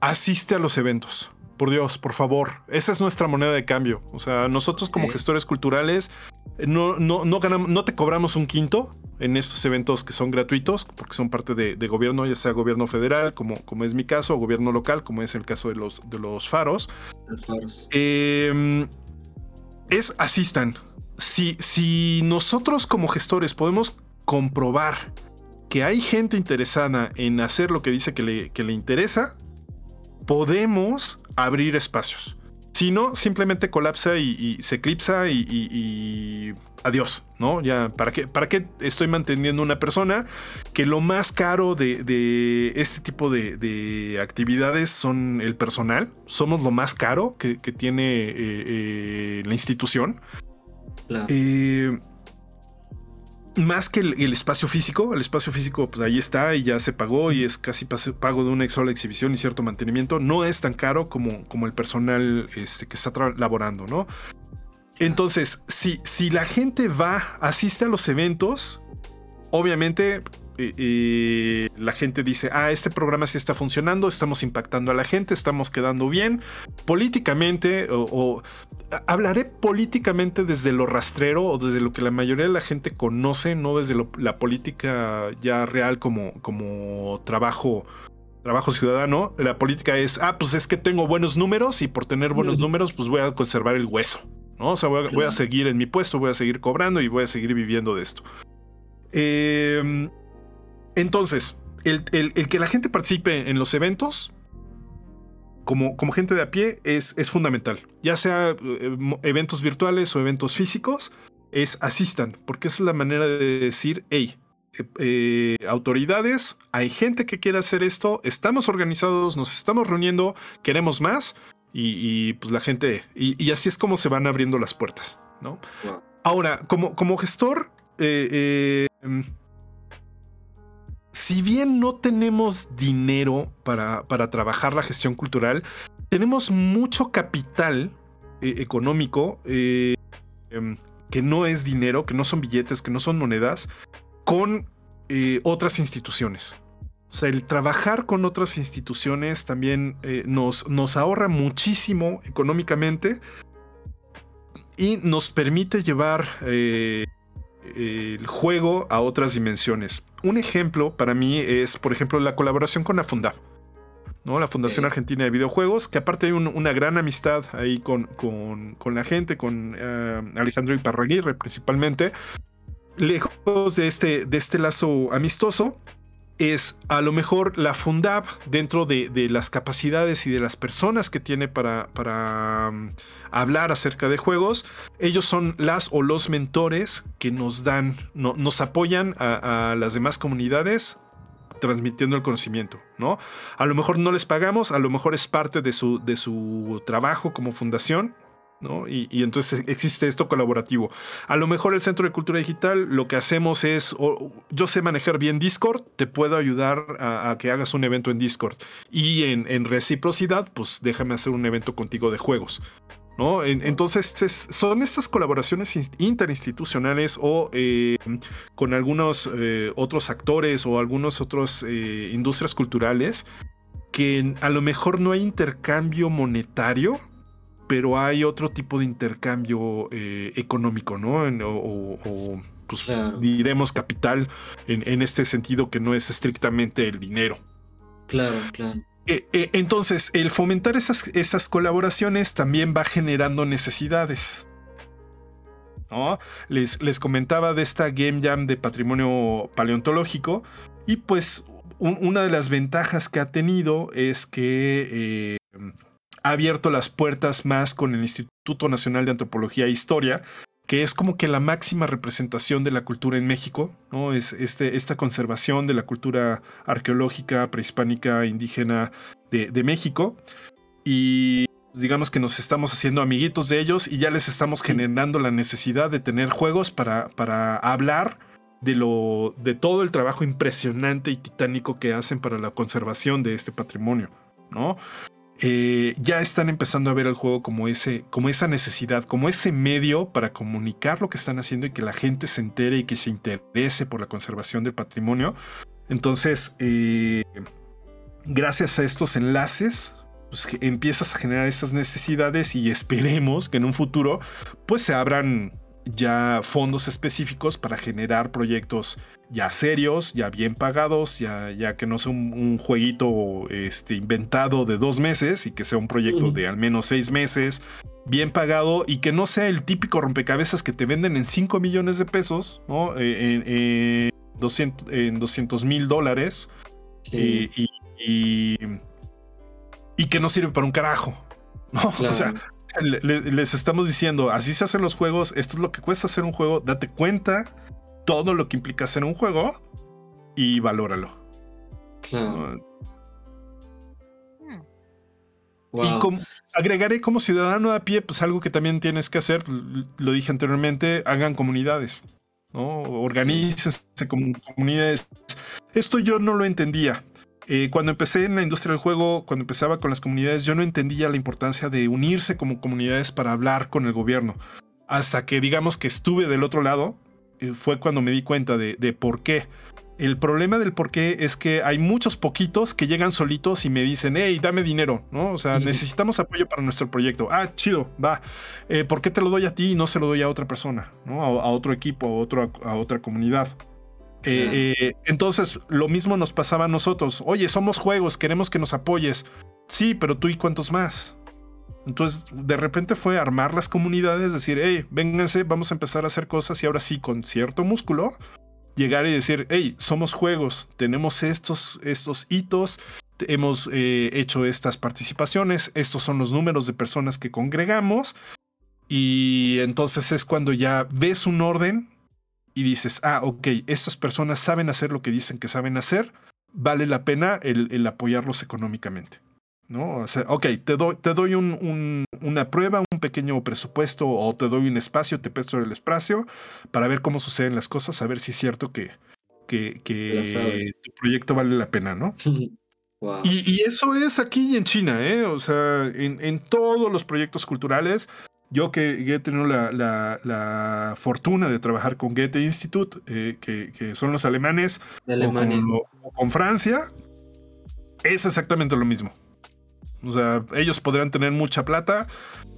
Asiste a los eventos. Por Dios, por favor. Esa es nuestra moneda de cambio. O sea, nosotros como gestores culturales no, no, no, ganamos, no te cobramos un quinto en estos eventos que son gratuitos, porque son parte de, gobierno, ya sea gobierno federal, como, como es mi caso, o gobierno local, como es el caso de los, de los faros. Los faros. Em, es asistan. Si, si nosotros como gestores podemos comprobar que hay gente interesada en hacer lo que dice que le, que le interesa, podemos abrir espacios. Si no, simplemente colapsa y, se eclipsa y, adiós, ¿no? Ya, ¿para qué, ¿para qué estoy manteniendo una persona que lo más caro de, este tipo de, actividades son el personal? Somos lo más caro que, tiene eh, eh, la institución. Claro. Eh, más que el, espacio físico, el espacio físico pues ahí está y ya se pagó y es casi pago de una sola exhibición y cierto mantenimiento, no es tan caro como, como el personal este, que está laborando, ¿no? Entonces, si, si la gente va, asiste a los eventos, obviamente y, la gente dice, ah, este programa sí está funcionando, estamos impactando a la gente, estamos quedando bien. Políticamente, o, hablaré políticamente desde lo rastrero o desde lo que la mayoría de la gente conoce, no desde la política ya real como, como trabajo trabajo ciudadano, la política es, ah, pues es que tengo buenos números y por tener buenos números, pues voy a conservar el hueso, ¿no? O sea, voy a, seguir en mi puesto, voy a seguir cobrando y voy a seguir viviendo de esto. Eh, entonces, el, que la gente participe en los eventos, como, como gente de a pie, es, es fundamental. Ya sea eh, eventos virtuales o eventos físicos, es asistan, porque es la manera de decir, hey, eh, eh, autoridades, hay gente que quiere hacer esto, estamos organizados, nos estamos reuniendo, queremos más, y, pues la gente, y, así es como se van abriendo las puertas, ¿no? Ahora, como, como gestor, eh, eh, si bien no tenemos dinero para, para trabajar la gestión cultural, tenemos mucho capital eh, económico em, que no es dinero, que no son billetes, que no son monedas, con otras instituciones. O sea, el trabajar con otras instituciones también eh, nos, nos ahorra muchísimo económicamente y nos permite llevar eh, el juego a otras dimensiones. Un ejemplo para mí es, por ejemplo, la colaboración con la Fundab. ¿no? La Fundación. Argentina de Videojuegos, que aparte hay un- una gran amistad ahí con, con- con la gente, con eh, Alejandro Iparraguirre principalmente. Lejos de este, de este lazo amistoso, es a lo mejor la Fundab dentro de, de las capacidades y de las personas que tiene para, para um, hablar acerca de juegos. Ellos son las o los mentores que nos dan, no- nos apoyan a, a las demás comunidades transmitiendo el conocimiento, ¿no? A lo mejor no les pagamos, a lo mejor es parte de su, de su trabajo como fundación, ¿no? Y, entonces existe esto colaborativo. A lo mejor el Centro de Cultura Digital lo que hacemos es, yo sé manejar bien Discord, te puedo ayudar a, que hagas un evento en Discord. Y en, reciprocidad, pues déjame hacer un evento contigo de juegos. ¿No? En- entonces es- son estas colaboraciones in- interinstitucionales o eh, con algunos eh, otros actores o algunos otros eh, industrias culturales que a lo mejor no hay intercambio monetario, pero hay otro tipo de intercambio eh, económico, ¿no? En- o, pues, Claro. diremos capital en, en este sentido que no es estrictamente el dinero. Claro, claro. Eh, eh, entonces, el fomentar esas, esas colaboraciones también va generando necesidades. ¿no? Les, les comentaba de esta Game Jam de patrimonio paleontológico y pues un- una de las ventajas que ha tenido es que ha abierto las puertas más con el Instituto Nacional de Antropología e Historia, que es como que la máxima representación de la cultura en México, ¿no? Es este, esta conservación de la cultura arqueológica, prehispánica, indígena de, de México. Y digamos que nos estamos haciendo amiguitos de ellos y ya les estamos generando la necesidad de tener juegos para, para hablar de, lo, de todo el trabajo impresionante y titánico que hacen para la conservación de este patrimonio, ¿no? Eh, ya están empezando a ver el juego como, ese, como esa necesidad, como ese medio para comunicar lo que están haciendo y que la gente se entere y que se interese por la conservación del patrimonio. Entonces, eh, gracias a estos enlaces, pues, empiezas a generar estas necesidades y esperemos que en un futuro pues se abran ya fondos específicos para generar proyectos ya serios, ya bien pagados, ya, ya que no sea un, un jueguito este, inventado de dos meses y que sea un proyecto de al menos seis meses, bien pagado y que no sea el típico rompecabezas que te venden en 5 millones de pesos, ¿no? Eh, en, eh, 200 en 200 mil dólares Sí, y, y, y- y que no sirve para un carajo. ¿no? claro. [LAUGHS] O sea, le- le- les estamos diciendo, así se hacen los juegos, esto es lo que cuesta hacer un juego, date cuenta todo lo que implica hacer un juego y valóralo. claro. Hmm. Wow. Y como- agregaré como ciudadano a pie, pues algo que también tienes que hacer, lo dije anteriormente, hagan comunidades, ¿no? Organícense como comunidades. Esto yo no lo entendía. Eh, cuando empecé en la industria del juego, cuando empezaba con las comunidades, yo no entendía la importancia de unirse como comunidades para hablar con el gobierno. Hasta que digamos que estuve del otro lado, eh, fue cuando me di cuenta de, de por qué. El problema del por qué es que hay muchos poquitos que llegan solitos y me dicen, hey, dame dinero, ¿no? O sea, necesitamos apoyo para nuestro proyecto. Ah, chido, va. Eh, ¿Por qué te lo doy a ti y no se lo doy a otra persona, ¿no? A, a otro equipo, a, otro, a otra comunidad. Eh, eh, entonces, lo mismo nos pasaba a nosotros. Oye, somos juegos, queremos que nos apoyes. Sí, pero tú y cuántos más. Entonces, de repente fue armar las comunidades, decir, hey, vénganse, vamos a empezar a hacer cosas y ahora sí, con cierto músculo, llegar y decir, hey, somos juegos, tenemos estos, estos hitos, hemos eh, hecho estas participaciones, estos son los números de personas que congregamos, y entonces es cuando ya ves un orden y dices, ah, ok, estas personas saben hacer lo que dicen que saben hacer, vale la pena el, el apoyarlos económicamente. ¿No? O sea, ok, te doy, te doy un- un- una prueba, un pequeño presupuesto o te doy un espacio, te presto el espacio para ver cómo suceden las cosas, a ver si es cierto que, que, que tu proyecto vale la pena, ¿no? [LAUGHS] Wow. Y, y eso es aquí en China, ¿eh? O sea, en, en todos los proyectos culturales. Yo que, he tenido la, la- la fortuna de trabajar con Goethe Institute, eh, que, que son los alemanes, de o Alemania. con, o con Francia, es exactamente lo mismo. O sea, ellos podrán tener mucha plata,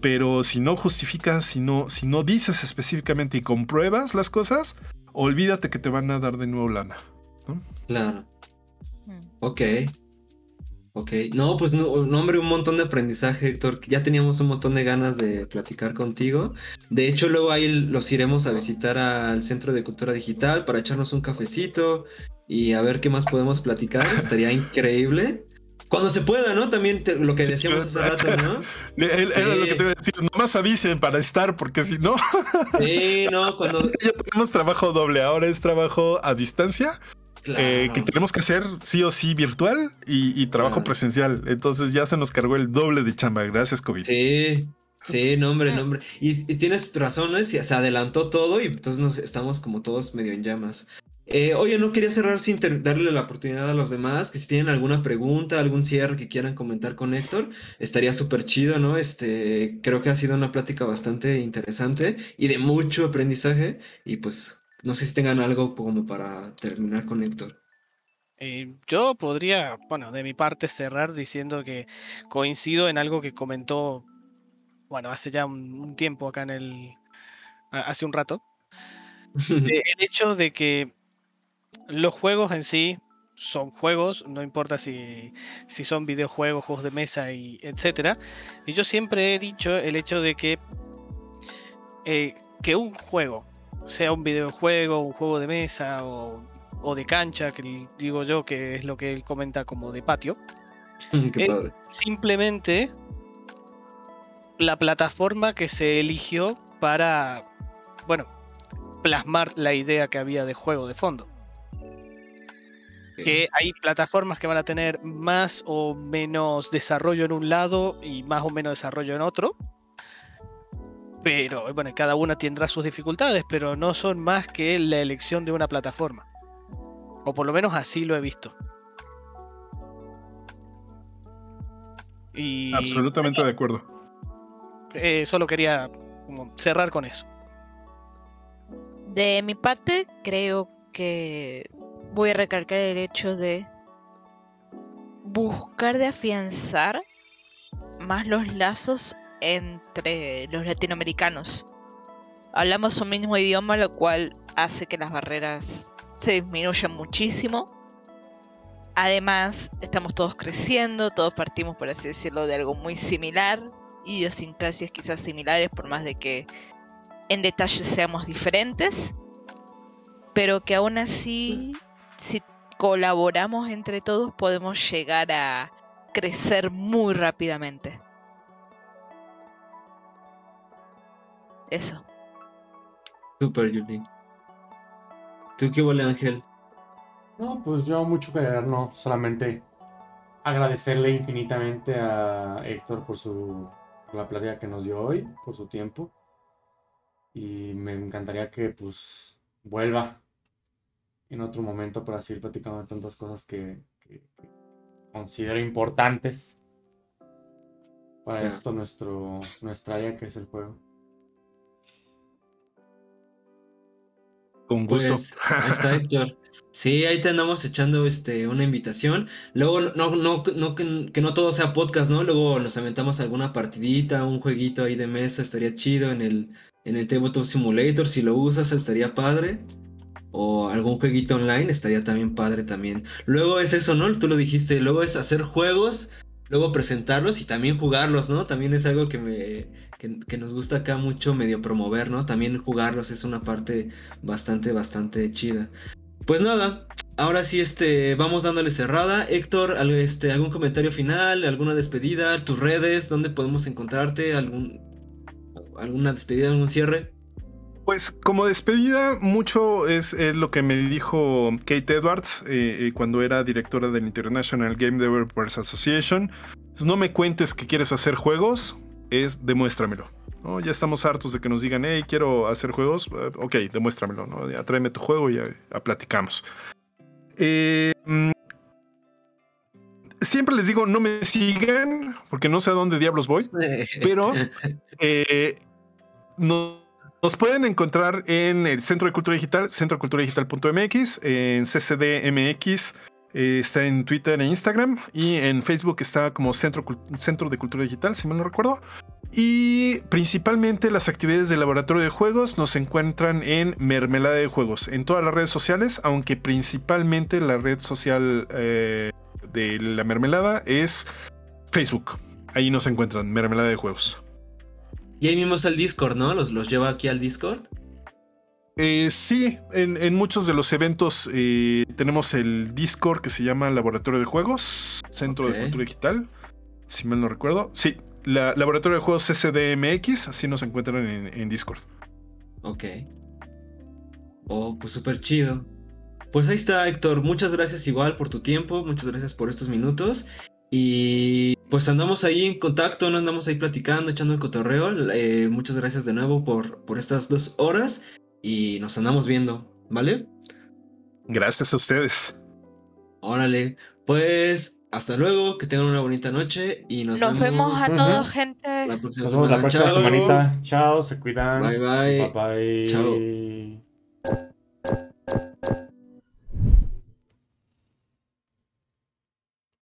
pero si no justificas, si no, si no dices específicamente y compruebas las cosas, olvídate que te van a dar de nuevo lana. Claro. Mm. Ok. Ok. No, pues no, no, hombre, un montón de aprendizaje, Héctor. Ya teníamos un montón de ganas de platicar contigo. De hecho, luego ahí los iremos a visitar al Centro de Cultura Digital para echarnos un cafecito y a ver qué más podemos platicar. Estaría increíble. Cuando se pueda, ¿no? También te- lo que Sí, decíamos hace rato, ¿no? [LAUGHS] Era lo que te iba a decir, nomás avisen para estar, porque si no, Sí, no, cuando. [LAUGHS] ya tenemos trabajo doble. Ahora es trabajo a distancia, eh, que tenemos que hacer sí o sí virtual y, y trabajo presencial. Entonces ya se nos cargó el doble de chamba. Gracias, COVID. Sí, sí, no, hombre, no, hombre. Y, y tienes razón, ¿no? Se adelantó todo y entonces nos estamos como todos medio en llamas. Eh, oye, no quería cerrar sin darle la oportunidad a los demás, que si tienen alguna pregunta, algún cierre que quieran comentar con Héctor, estaría súper chido, ¿no? Este, creo que ha sido una plática bastante interesante y de mucho aprendizaje y pues no sé si tengan algo como para terminar con Héctor. Eh, yo podría, bueno, de mi parte cerrar diciendo que coincido en algo que comentó, bueno, hace ya un, un tiempo acá en el, hace un rato, [LAUGHS] de- el hecho de que los juegos en sí son juegos, no importa si, si son videojuegos, juegos de mesa y etcétera. Y yo siempre he dicho el hecho de que eh, que un juego, sea un videojuego, un juego de mesa o, o de cancha, que digo yo que es lo que él comenta como de patio, [LAUGHS] Qué padre. simplemente la plataforma que se eligió para, bueno, plasmar la idea que había de juego de fondo. Que hay plataformas que van a tener más o menos desarrollo en un lado y más o menos desarrollo en otro. Pero bueno, cada una tendrá sus dificultades, pero no son más que la elección de una plataforma. O por lo menos así lo he visto. Y Absolutamente de acuerdo. eh, solo quería como cerrar con eso. De mi parte, creo que voy a recalcar el hecho de buscar de afianzar más los lazos entre los latinoamericanos. Hablamos un mismo idioma, lo cual hace que las barreras se disminuyan muchísimo. Además, estamos todos creciendo, todos partimos, por así decirlo, de algo muy similar, idiosincrasias quizás similares, por más de que en detalle seamos diferentes, pero que aún así, si colaboramos entre todos, podemos llegar a crecer muy rápidamente. Eso. Súper, Yuli. ¿Tú qué huele, Ángel? No, pues yo mucho que agregar, no, solamente agradecerle infinitamente a Héctor por su por la plática que nos dio hoy, por su tiempo. Y me encantaría que pues vuelva en otro momento para seguir platicando de tantas cosas que, que- que considero importantes para esto nuestro nuestra área que es el juego. Con gusto. Pues, ahí está Héctor. Sí, ahí te andamos echando este, una invitación. Luego, no, no, no, que, que no todo sea podcast, ¿no? Luego nos aventamos alguna partidita, un jueguito ahí de mesa, estaría chido en el, en el Tabletop Simulator, si lo usas, estaría padre. O algún jueguito online, estaría también padre también. Luego es eso, ¿no? Tú lo dijiste, luego es hacer juegos, luego presentarlos y también jugarlos, ¿no? También es algo que me, que, nos gusta acá mucho medio promover, ¿no? También jugarlos es una parte bastante, bastante chida. Pues nada, ahora sí, este, vamos dándole cerrada. Héctor, este, ¿algún comentario final? ¿Alguna despedida? ¿Tus redes? ¿Dónde podemos encontrarte? ¿Algún, ¿Alguna despedida, algún cierre? Pues como despedida, mucho es eh, lo que me dijo Kate Edwards eh, eh, cuando era directora del International Game Developers Association. Es, no me cuentes que quieres hacer juegos, es demuéstramelo. ¿no? Ya estamos hartos de que nos digan, hey, quiero hacer juegos. Ok, demuéstramelo, ¿no? Ya tráeme tu juego y ya, ya platicamos. Mm, siempre les digo, no me sigan, porque no sé a dónde diablos voy, [LAUGHS] pero no- nos pueden encontrar en el Centro de Cultura Digital, centroculturadigital.mx, en CCDMX, eh, está en Twitter e Instagram, y en Facebook está como Centro, Centro de Cultura Digital, si mal no recuerdo. Y principalmente las actividades del laboratorio de juegos nos encuentran en Mermelada de Juegos, en todas las redes sociales, aunque principalmente la red social eh, de la mermelada es Facebook. Ahí nos encuentran, Mermelada de Juegos. Y ahí mismo está el Discord, ¿no? Los, los lleva aquí al Discord. Eh, sí, en, en muchos de los eventos eh, tenemos el Discord que se llama Laboratorio de Juegos, Centro de Cultura Digital, si mal no recuerdo. Sí, la Laboratorio de Juegos CCDMX, así nos encuentran en, en Discord. Ok. Oh, pues súper chido. Pues ahí está, Héctor. Muchas gracias igual por tu tiempo. Muchas gracias por estos minutos. Y pues andamos ahí en contacto, no andamos ahí platicando, echando el cotorreo. Eh, muchas gracias de nuevo por, por estas dos horas. Y nos andamos viendo, ¿vale? Gracias a ustedes. Órale. Pues hasta luego, que tengan una bonita noche y nos, Nos vemos a todos, gente. la próxima Nos vemos la semana. próxima Chao. semanita. Chao, se cuidan. Bye, bye. Bye bye. Chao.